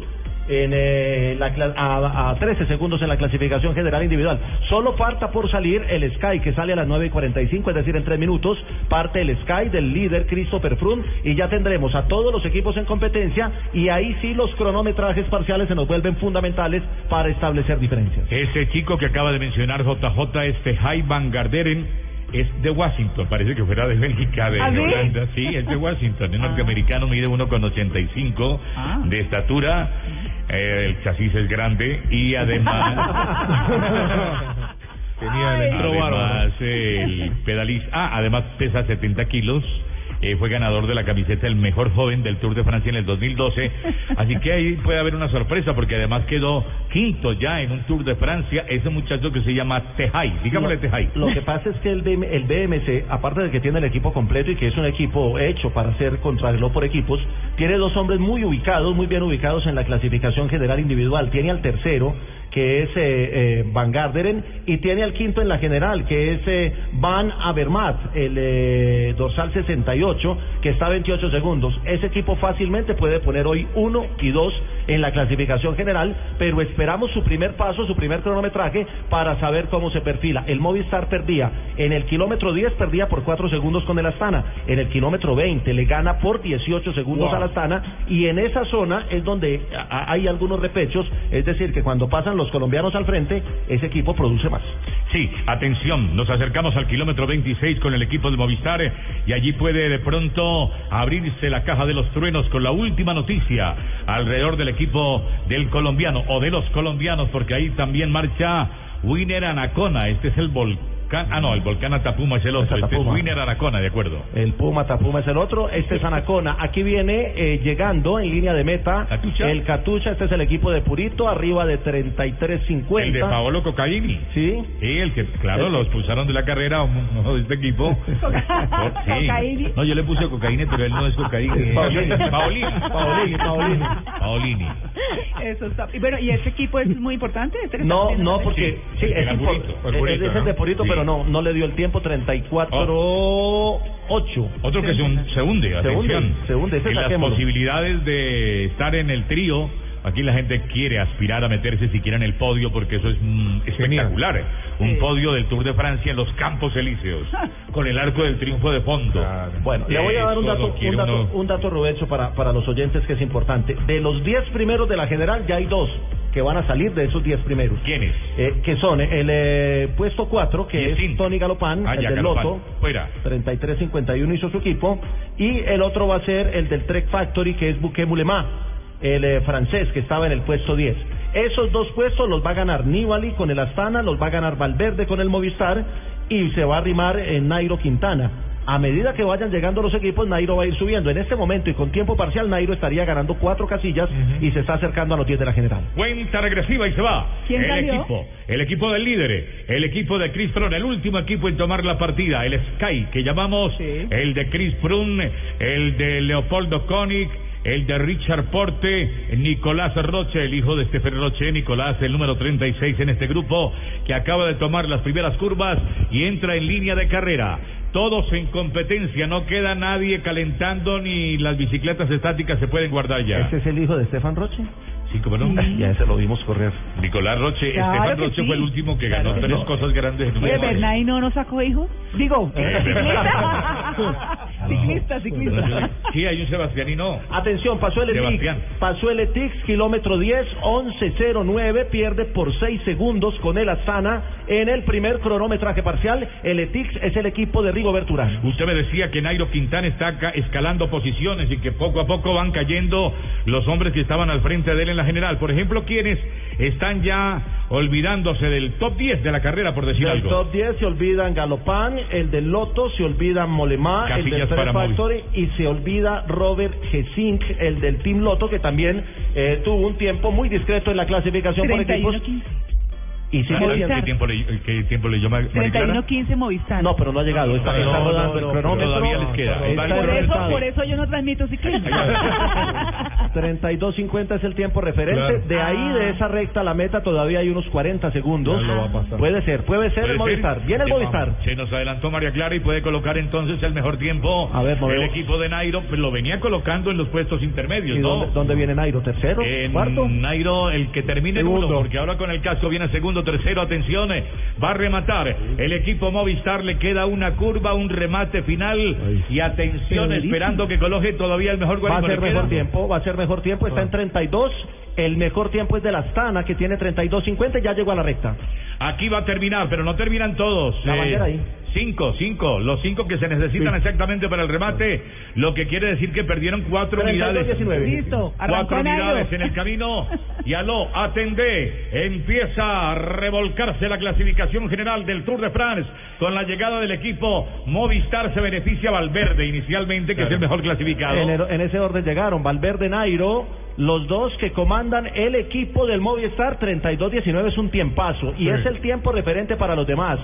en eh, la a, a 13 segundos en la clasificación general individual. Solo falta por salir el Sky, que sale a las 9 y 45, es decir, en 3 minutos. Parte el Sky del líder Christopher Froome y ya tendremos a todos los equipos en competencia y ahí sí los cronometrajes parciales se nos vuelven fundamentales para establecer diferencias. Ese chico que acaba de mencionar JJ, este Jai Van Garderen, es de Washington, parece que fuera de Bélgica, de ¿Ah, sí? Holanda. Sí, es de Washington, es *laughs* norteamericano, mide 1,85 Ah. de estatura, eh, el chasis es grande y además... *laughs* *laughs* Tenía además, el pedalista, ah, además pesa 70 kilos. Eh, fue ganador de la camiseta el mejor joven del Tour de Francia en el 2012. *laughs* Así que ahí puede haber una sorpresa porque además quedó quinto ya en un Tour de Francia ese muchacho que se llama Tejay. Digámosle Tejay. Lo que pasa es que el, BM el BMC, aparte de que tiene el equipo completo y que es un equipo hecho para hacer contrarreloj por equipos, tiene dos hombres muy ubicados, muy bien ubicados en la clasificación general individual. Tiene al tercero, que es eh, eh, Van Garderen, y tiene al quinto en la general, que es eh, Van Avermaet, el eh, dorsal 68, que está a 28 segundos. Ese equipo fácilmente puede poner hoy uno y dos en la clasificación general, pero esperamos su primer paso, su primer cronometraje, para saber cómo se perfila. El Movistar perdía en el kilómetro 10, perdía por 4 segundos con el Astana. En el kilómetro 20 le gana por 18 segundos Wow. al Astana. Y en esa zona es donde hay algunos repechos, es decir, que cuando pasan los colombianos al frente, ese equipo produce más. Sí, atención, nos acercamos al kilómetro 26 con el equipo de Movistar y allí puede de pronto abrirse la caja de los truenos con la última noticia alrededor del equipo del colombiano o de los colombianos, porque ahí también marcha Winner Anacona, este es el volcán, ah no, el volcán Atapuma es el otro, este es Atapuma. Winner Anacona, de acuerdo. El Puma Tapuma es el otro, este es Anacona. Aquí viene eh, llegando en línea de meta el Catucha, este es el equipo de Purito, arriba de 33.50. El de Paolo Cocaini. Sí. Sí, el que, claro, El- lo expulsaron de la carrera uno de este equipo. Por- *laughs* sí. Cocaini. No, yo le puse cocaína, pero él no es cocaína. Es Paolini. *laughs* Paolini. Paolini, Paolini. Paolini. Eso está. Y bueno, ¿y este equipo es muy importante? Este que No, no, porque sí, el es, Purito, el es- Purito, es el de. Purito, Sí. pero no, no le dio el tiempo 34-8. Otro que se, un- se hunde, Se atención. hunde, se hunde, en las posibilidades de estar en el trío, aquí la gente quiere aspirar a meterse siquiera en el podio porque eso es mm, espectacular. Un podio del Tour de Francia en los Campos Elíseos, *laughs* con el arco del triunfo de fondo. Bueno, le voy a dar un dato, un dato, uno- un dato Rubencho, para, para los oyentes que es importante. De los 10 primeros de la general, ya hay dos que van a salir de esos 10 primeros. ¿Quiénes? Eh, que son el eh, puesto 4, que es Tony Galopán, Ah, el ya, del Galopán. Loto. Fuera. 33-51 hizo su equipo. Y el otro va a ser el del Trek Factory, que es Bouquet Mulema, el eh, francés, que estaba en el puesto 10. Esos dos puestos los va a ganar Nibali con el Astana, los va a ganar Valverde con el Movistar y se va a arrimar en Nairo Quintana. A medida que vayan llegando los equipos, Nairo va a ir subiendo. En este momento y con tiempo parcial, Nairo estaría ganando cuatro casillas y se está acercando a los 10 de la general. Cuenta regresiva y se va. ¿Quién el salió? equipo, el equipo del líder, el equipo de Chris Froome, el último equipo en tomar la partida, el Sky, que llamamos el de Chris Froome, el de Leopoldo Koenig, el de Richard Porte, Nicolás Roche, el hijo de Stephen Roche, Nicolás, el número 36 en este grupo, que acaba de tomar las primeras curvas y entra en línea de carrera. Todos en competencia, no queda nadie calentando ni las bicicletas estáticas se pueden guardar ya. ¿Ese es el hijo de Stefan Roche? Sí, cómo no. Ya ese lo vimos correr. Nicolás Roche, Claro Estefan que Roche sí. fue el último que Claro ganó que tres no. cosas grandes en un Oye. Bernay no nos sacó hijo. Digo, *laughs* Eh, *laughs* ciclista, ciclista. Sí, hay un Sebastianino. Atención, pasó el Etix. Sebastián. Pasó el Etix, kilómetro 10, 11.09, pierde por 6 segundos con el Astana en el primer cronometraje parcial. El Etix es el equipo de Rigo Berturán. Usted me decía que Nairo Quintana está acá escalando posiciones y que poco a poco van cayendo los hombres que estaban al frente de él en la general. Por ejemplo, quienes están ya olvidándose del top 10 de la carrera, por decir Del algo. top 10 se olvidan Galopán, el del Loto, se olvida Molemá, el del Movi. Factory y se olvida Robert Gesink, el del Team Loto, que también eh, tuvo un tiempo muy discreto en la clasificación por 31, equipos. Y sigue ¿Qué, siendo- qué tiempo le, ¿Qué tiempo leyó Ma- Mariclara? 31-15 Movistar. No, pero no ha llegado. Está, está No, rodando no, el cronómetro. todavía les queda. Está Por eso, por eso yo no transmito *laughs* ciclismo. 32.50 es el tiempo referente. Claro. De ahí, Ah. de esa recta a la meta, todavía hay unos 40 segundos. Ya lo va a pasar. Puede ser, puede ser el. Movistar. Viene el Sí, Movistar. vamos. Se nos adelantó María Clara y puede colocar entonces el mejor tiempo. A ver, el movemos. equipo de Nairo pues, lo venía colocando en los puestos intermedios, ¿Y ¿no? dónde, dónde viene Nairo? ¿Tercero? En ¿Cuarto? Nairo, el que termine en Segundo. uno, porque ahora con el casco viene segundo, tercero, atención, eh, va a rematar. El equipo Movistar le queda una curva, un remate final y atención, esperando que coloque todavía el mejor Va a ser mejor tiempo, va a ser mejor tiempo, está en 32. El mejor tiempo es de la Astana, que tiene 32.50 y ya llegó a la recta. Aquí va a terminar, pero no terminan todos. La Eh, bandera ahí. Cinco, cinco, los cinco que se necesitan exactamente para el remate, lo que quiere decir que perdieron cuatro 32, unidades. 19. Listo, Cuatro unidades en el camino. Y aló, atendé. Empieza a revolcarse la clasificación general del Tour de France. Con la llegada del equipo Movistar se beneficia Valverde inicialmente, que es el mejor clasificado. En, el- en ese orden llegaron Valverde, Nairo, los dos que comandan el equipo del Movistar, 32-19 es un tiempazo y Sí. es el tiempo referente para los demás.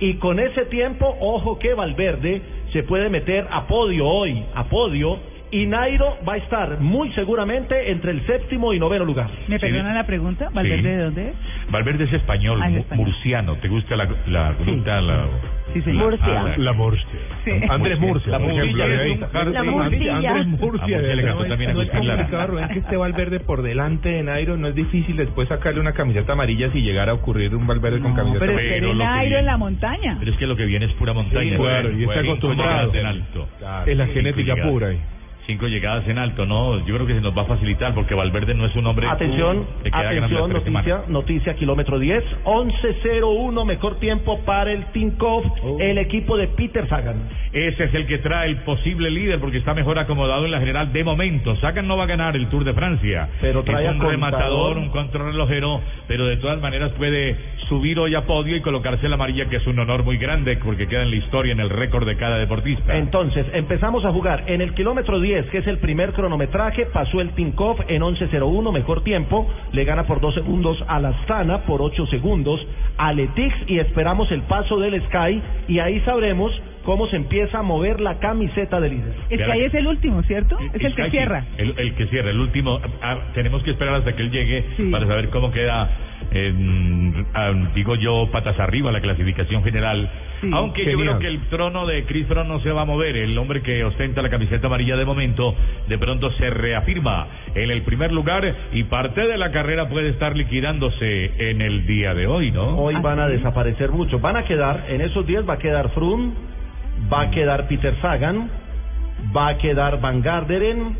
Y con ese tiempo, ojo que Valverde se puede meter a podio hoy, a podio, y Nairo va a estar muy seguramente entre el séptimo y noveno lugar. ¿Me perdonan la pregunta? ¿Valverde Sí. de dónde es? Valverde es español, Ah, es español. murciano. ¿Te gusta la, la gruta? La, Sí, señor. la- ah, la- La Murcia. Sí. Andrés Murcia, La. Murcia es. La Murcia. Andrés Murcia. Murcia le ahí. también a es complicado, Rubén, que esté Valverde por delante de Nairo. No es difícil después sacarle una camiseta amarilla si llegara a ocurrir un Valverde con camiseta Pero amarilla. que Nairo en la montaña. Pero es que lo que viene es pura montaña. Sí, claro, y está acostumbrado. en alto. Es la genética pura ahí. Cinco llegadas en alto, no, yo creo que se nos va a facilitar porque Valverde no es un hombre... Atención, que queda grande atención, noticia, semanas. noticia, kilómetro 10, 11.01, mejor tiempo para el Tinkoff, Oh. el equipo de Peter Sagan. Ese es el que trae el posible líder porque está mejor acomodado en la general de momento. Sagan no va a ganar el Tour de Francia. Pero trae es un Contador. rematador, un contrarrelojero, pero de todas maneras puede subir hoy a podio y colocarse la amarilla, que es un honor muy grande porque queda en la historia, en el récord de cada deportista. Entonces, empezamos a jugar en el kilómetro 10, que es el primer cronometraje, pasó el Tinkoff en 11.01, mejor tiempo, le gana por 2 segundos a la Astana, por 8 segundos a Letix y esperamos el paso del Sky y ahí sabremos cómo se empieza a mover la camiseta de líder. Es que ahí es el último, ¿cierto? Es el que Sky, cierra. El, el que cierra, el último. Ah, tenemos que esperar hasta que él llegue Sí. para saber cómo queda, en, ah, digo yo, patas arriba la clasificación general. Sí. Aunque yo creo que el trono de Chris Froome no se va a mover. El hombre que ostenta la camiseta amarilla de momento, de pronto se reafirma en el primer lugar y parte de la carrera puede estar liquidándose en el día de hoy, ¿no? Hoy van a desaparecer muchos. Van a quedar, en esos días va a quedar Froome, va a quedar Peter Sagan, va a quedar Van Garderen,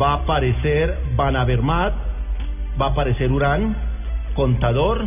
va a aparecer Van Avermaet, va a aparecer Urán, Contador,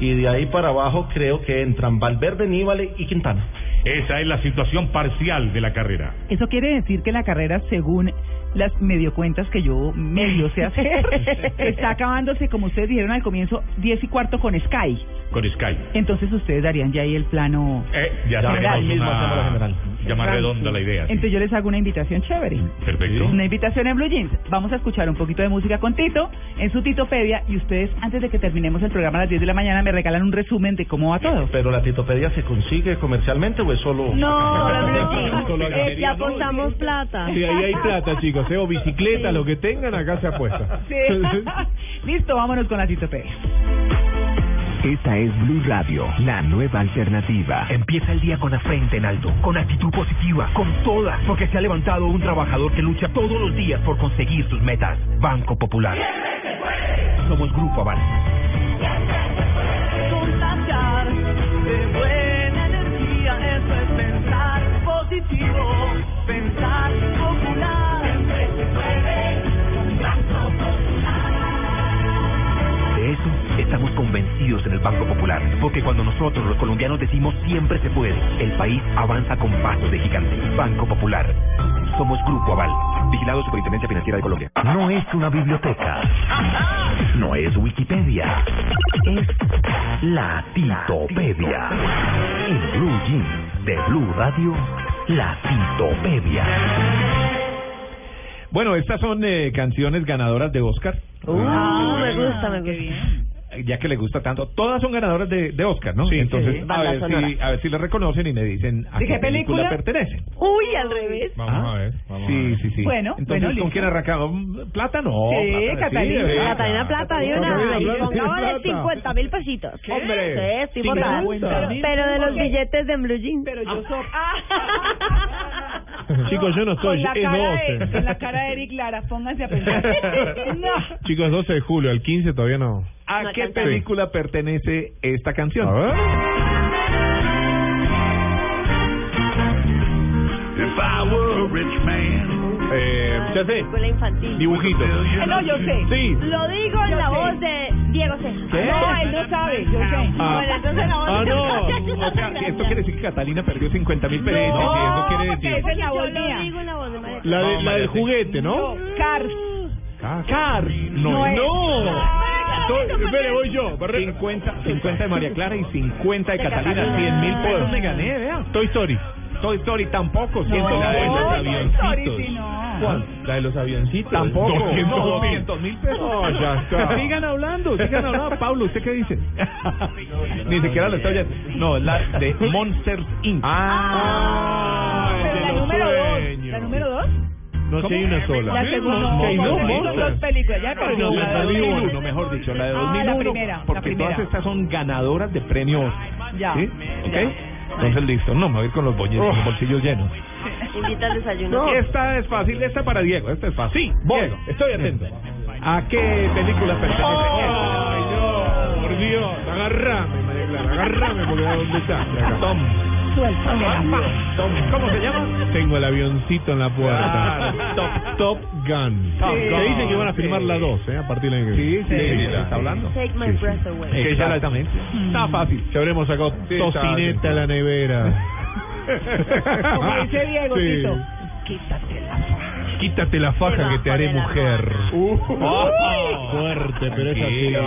y de ahí para abajo creo que entran Valverde, Nibale y Quintana. Esa es la situación parcial de la carrera. Eso quiere decir que la carrera, según las medio cuentas que yo medio sé hacer, *laughs* está acabándose, como ustedes dijeron al comienzo, 10 y cuarto con Sky. Con Sky. Entonces ustedes darían ya ahí el plano. Eh, ya mismo una- general. ya más redonda la idea. sí. Entonces yo les hago una invitación chévere. Perfecto. Una invitación en Blue Jeans. Vamos a escuchar un poquito de música con Tito en su Titopedia y ustedes, antes de que terminemos el programa a las 10 de la mañana, me regalan un resumen de cómo va todo. Pero la titopedia se consigue comercialmente o es solo... No, eh, le apostamos plata. Sí, ahí hay plata, *laughs* chicos. ¿eh? O bicicleta, lo que tengan, acá se apuesta. Sí. *laughs* Listo, vámonos con la Titopedia. Esta es Blue Radio, la nueva alternativa. Empieza el día con la frente en alto, con actitud positiva, con toda, porque se ha levantado un trabajador que lucha todos los días por conseguir sus metas. Banco Popular. Somos Grupo Aval. Contagiar de buena energía, eso es pensar positivo, pensar popular. Estamos convencidos en el Banco Popular, porque cuando nosotros los colombianos decimos siempre se puede, el país avanza con pasos de gigante. Banco Popular. Somos Grupo Aval. Vigilado Superintendencia Financiera de Colombia. No es una biblioteca. No es Wikipedia. Es la Titopedia. En Blue Jeans de Blue Radio, la Titopedia. Bueno, estas son eh, canciones ganadoras de Oscar. Uh, me gusta, me gusta. Ya que le gusta tanto, todas son ganadoras de, de Oscar, ¿no? Sí, Entonces, sí. a ver si a ver si le reconocen y me dicen a ¿De qué qué película, película? pertenecen. Uy, al revés. Vamos Ah, a ver. Vamos a Sí, ver. sí, sí. Bueno, Entonces, bueno, ¿con listo. quién arrancamos? ¿Plata no? Sí, Catalina. Catalina Plata de una Pongámosle plata. 50 mil pesitos. Hombre, Sí, sí, botada. 50 Pero, de los billetes de Blue Jeans. Pero yo soy... *laughs* *laughs* Chicos, yo no Con estoy, la, es cara de, 12. con la cara de Eric Lara, pónganse a pensar. *laughs* no. Chicos, 12 de julio, el 15 todavía no. ¿A No qué canta. película pertenece esta canción? A ver. If I were a rich man. Eh, ya sé. Película infantil. Dibujito. Eh, no, yo sé. Sí. Lo digo en Yo la sé. voz de Diego Ceja. ¿Qué? No, él no sabe, yo sé. Ah. Bueno, entonces la voz Ah, de no. O sea, *laughs* esto quiere decir que Catalina perdió 50 mil pesos. No, y eso quiere decir. esa es la Yo voz lo mía. digo en la voz de María La, de, No, la del juguete, ¿no? No, Cars. Cars. No, No es. ¡No! Espere, voy yo. Barre- 50, 50 de María Clara y 50 de De Catalina. Catalina. 100 mil pesos me gané, vea. Toy Story. Toy Story tampoco. No, 100 la de los no, avioncitos. sorry, sí, no. ¿Cuál? La de los avioncitos. Tampoco. 200 No, mil. 200 mil pesos. No, ya *laughs* está. Sigan hablando, sigan hablando. Pablo, ¿usted qué dice? Ni siquiera lo está oyendo. No, la de Monsters Inc. Ah, Pero el la número dos. sueños. ¿La número dos? No sé, hay una sola. La segunda. Hay dos dos películas. Ya perdió. no, La la de de 2001. 2001, mejor dicho, la de Ah, la 2001. primera, la porque primera. todas estas son ganadoras de premios. Ya. ¿Sí? ¿Ok? Entonces, listo. No, me voy a ir con los, bollos, con los bolsillos llenos. *laughs* Invita al desayuno. Esta es fácil, esta para Diego. Esta es fácil. Sí, voy. Diego, Estoy atento. ¿A qué película pertenece Ay, no, por Dios. Agárrame, María Clara. Agárrame porque ¿a dónde está? esta? Tom. Tom. ¿Cómo se llama? Tengo el avioncito en la puerta. Ah, Top, Top Gun. Top Que dicen que van a filmar Sí. la 2, ¿eh? A partir año que Sí, sí, está hablando. Take my breath away. Que ya la- Exactamente. Está fácil. Se habremos sacado tocineta a la nevera. *laughs* Como dice Diego, Sí. Tito. Quítate la Quítate la faja Debajo que te haré de la mujer. Uh. Fuerte, pero es así. Tranquilo.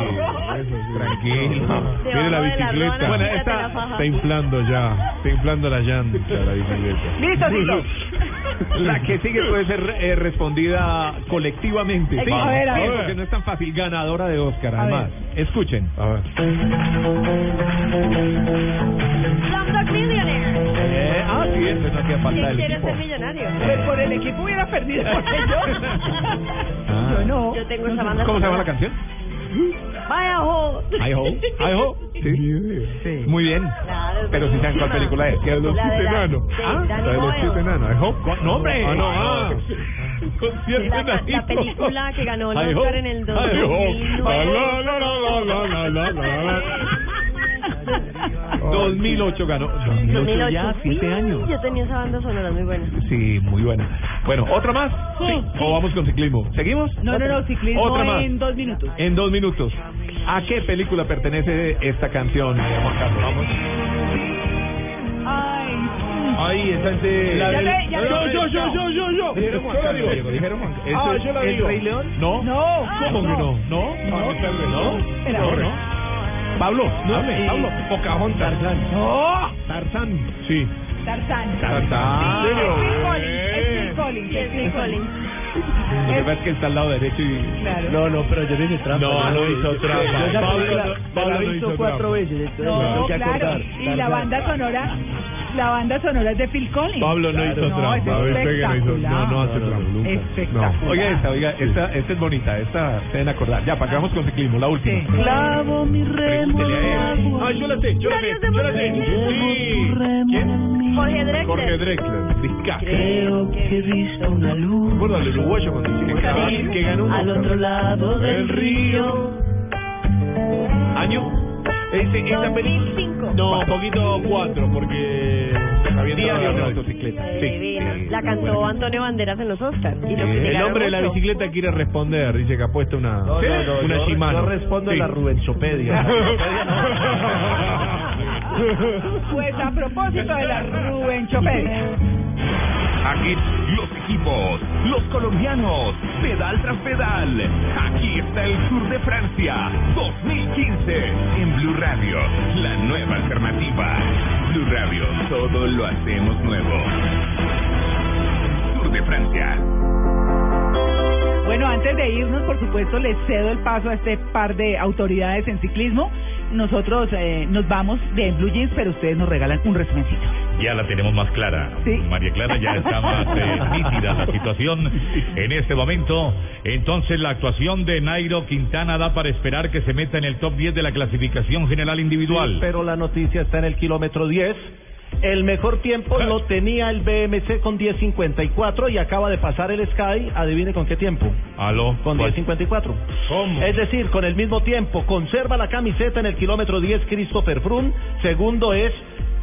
Eso sí. Tranquilo. Mire la Debajo de la bicicleta. lona, Bueno, quítate esta la faja. Está inflando ya. Está inflando la llanta la bicicleta. Listo, Tito. La que sigue puede ser eh, respondida colectivamente. A ver, a Sí, ver. porque no es tan fácil. Ganadora de Oscar, A además. Escuchen. A ver. Slumdog Millionaire. Eh, ah, sí, eso no hacía falta ¿Quién quiere equipo. ser millonario? Pues por el equipo hubiera perdido. Porque yo. Ah. Yo no. Yo tengo esa banda ¿Cómo se llama la canción? Vaya ho. I hope. I hope. Sí. Muy bien. Claro, Pero si saben cuál película es. Que los de siete enanos. de Ah, la de los siete enanos. I hope. No, hombre. Ah, no, ah. La, la película que ganó el Oscar en el I hope. 2009. 2008 ganó. 2008 2008. ya, siete Uy, años. Yo tenía esa banda sonora muy buena. Sí, muy buena. Bueno, ¿otra más? Sí. ¿O vamos con ciclismo? ¿Seguimos? No, no, no, ciclismo Otra más. en dos minutos. En dos minutos. ¿A qué película pertenece esta canción, Juan Carlos? Vamos. Ay. Ahí está el de. La del- Ya le- yo, yo, yo, yo, yo, yo. Dijeron Juan Yo la Carlos. Diego, dijeron Juan Carlos. Ah, ¿Es yo la el digo. Rey León? No. No. ¿Cómo que no? ¿No? No. ¿No? No, no. Pablo, No, hable, eh, Pablo. Pocahontas. No. Tarzán. Sí. Tarzán. Tarzán. Sí, es. Collins. Es Phil *laughs* Collins. Lo que pasa es que está al lado derecho y... Claro. No, no, pero yo no hice trampa. No, no hizo trampa. Yo ya Pablo la, no- Pablo la no hizo cuatro trampa. veces. No, que claro. acordar. Y la Tarzán. banda sonora, la banda sonora es de Phil Collins. Pablo no hizo No, trampa. es A ver, usted que no hizo. No, no hace trampa. Nunca. Espectacular. No. Oiga esta, oiga, esta, esta es bonita, esta se deben acordar. Ya, para que vamos con ciclismo, la última. Sí. Clavo mi remo. Ah, yo la sé, yo la sé, yo la sé. Sí. ¿Quién? Jorge Drexler. Jorge Drexler. Creo que he visto una luz. ¿Recuerda el uruguayo cuando dice que ganó- un Al otro lado del río. ¿Año? Ese, esta película. 2005. No, un poquito cuatro, porque. Diario de estaba- motocicleta. Sí, La cantó. Antonio Banderas en los Oscars. Y lo El hombre de la bicicleta quiere responder. Dice que ha puesto una. No, ¿Sí? no, no, Una yo- Shimano. yo respondo en la Rubenchopedia. *laughs* Pues a propósito de la Rubén Chopedia. *laughs* Aquí los equipos, los colombianos, pedal tras pedal. Aquí está el Tour de Francia 2015 en Blue Radio, la nueva alternativa. Blue Radio, todo lo hacemos nuevo. Tour de Francia. Bueno, antes de irnos, por supuesto, les cedo el paso a este par de autoridades en ciclismo. Nosotros eh, nos vamos de Blue Jeans, pero ustedes nos regalan un resumencito. Ya la tenemos más clara. María Clara ya está más eh, *laughs* nítida la situación en este momento. Entonces la actuación de Nairo Quintana da para esperar que se meta en el top 10 de la clasificación general individual. pero la noticia está en el kilómetro 10. El mejor tiempo lo tenía el BMC con 10.54 y acaba de pasar el Sky, adivine con qué tiempo. Aló. Con ¿Cuál? 10.54. ¿Cómo? Es decir, con el mismo tiempo, conserva la camiseta en el kilómetro 10 Christopher Froome, segundo es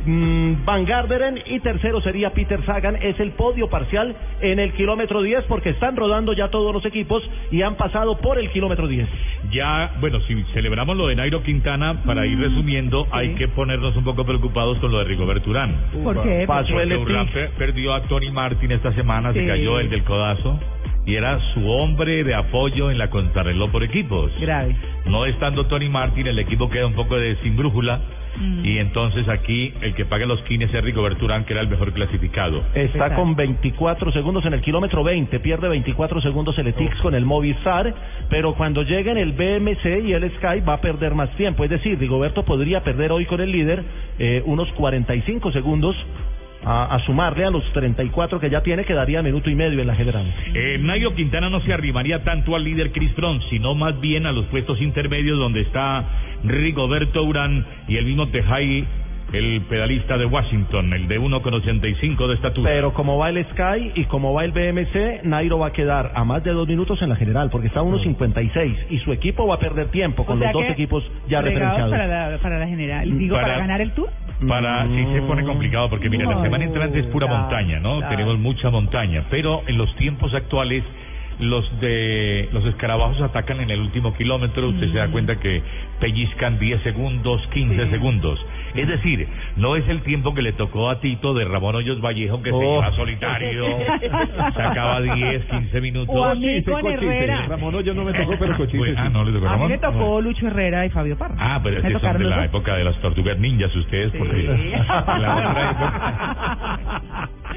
Van Garderen y tercero sería Peter Sagan. Es el podio parcial en el kilómetro 10 porque están rodando ya todos los equipos y han pasado por el kilómetro 10. Ya, bueno, si celebramos lo de Nairo Quintana, para ir resumiendo, hay que ponernos un poco preocupados con lo de Rigoberto Urán. ¿Por qué? Pasó Porque el Urán perdió a Tony Martin esta semana, se cayó el del codazo, y era su hombre de apoyo en la contrarreloj por equipos. Grave. No estando Tony Martin, el equipo queda un poco de sin brújula, Mm. y entonces aquí el que paga los quines es Rigoberto Urán, que era el mejor clasificado. Está con 24 segundos en el kilómetro 20, pierde 24 segundos el Etix con el Movistar, pero cuando lleguen el BMC y el Sky va a perder más tiempo. Es decir, Rigoberto podría perder hoy con el líder eh, unos 45 segundos a, a sumarle a los 34 que ya tiene, quedaría minuto y medio en la general. Eh, Nairo Quintana no se arrimaría tanto al líder Chris Froome, sino más bien a los puestos intermedios donde está Rigoberto Urán y el mismo Tejai, el pedalista de Washington, el de 1,85 de estatura. Pero como va el Sky y como va el BMC, Nairo va a quedar a más de dos minutos en la general, porque está a 1.56 y su equipo va a perder tiempo con O sea los dos equipos ya referenciados. para la, para la general. Digo, para, Para- ganar el tour. Para sí se pone complicado porque mira, la semana entrante es pura montaña, ¿no? Tenemos mucha montaña, pero en los tiempos actuales los de los escarabajos atacan en el último kilómetro, usted se da cuenta que pellizcan 10 segundos, 15 segundos. Es decir, no es el tiempo que le tocó a Tito de Ramón Hoyos Vallejo que se iba solitario, sacaba 10, 15 minutos. O a mí con Herrera. Ramón Hoyos no me tocó, pero Cochise Bueno, ah, no le tocó a A mí Ramón. me tocó Lucho Herrera y Fabio Parra. Ah, pero es son de la época de las tortugas ninjas ustedes, porque *laughs* la otra época. *laughs*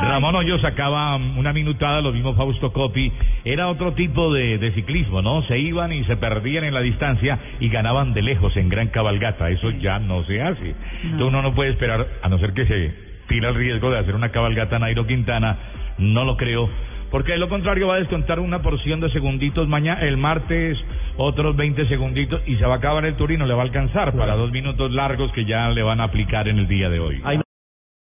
Ramón Hoyos sacaba una minutada, lo mismo Fausto Coppi. Era otro tipo de, de ciclismo, ¿no? Se iban y se perdían en la distancia y ganaban de lejos en gran cabalgata. Eso ya no se hace. Entonces uno no puede esperar, a no ser que se tira el riesgo de hacer una cabalgata Nairo Quintana. No lo creo. Porque de lo contrario va a descontar una porción de segunditos mañana, el martes otros 20 segunditos y se va a acabar el tour y no le va a alcanzar para dos minutos largos que ya le van a aplicar en el día de hoy.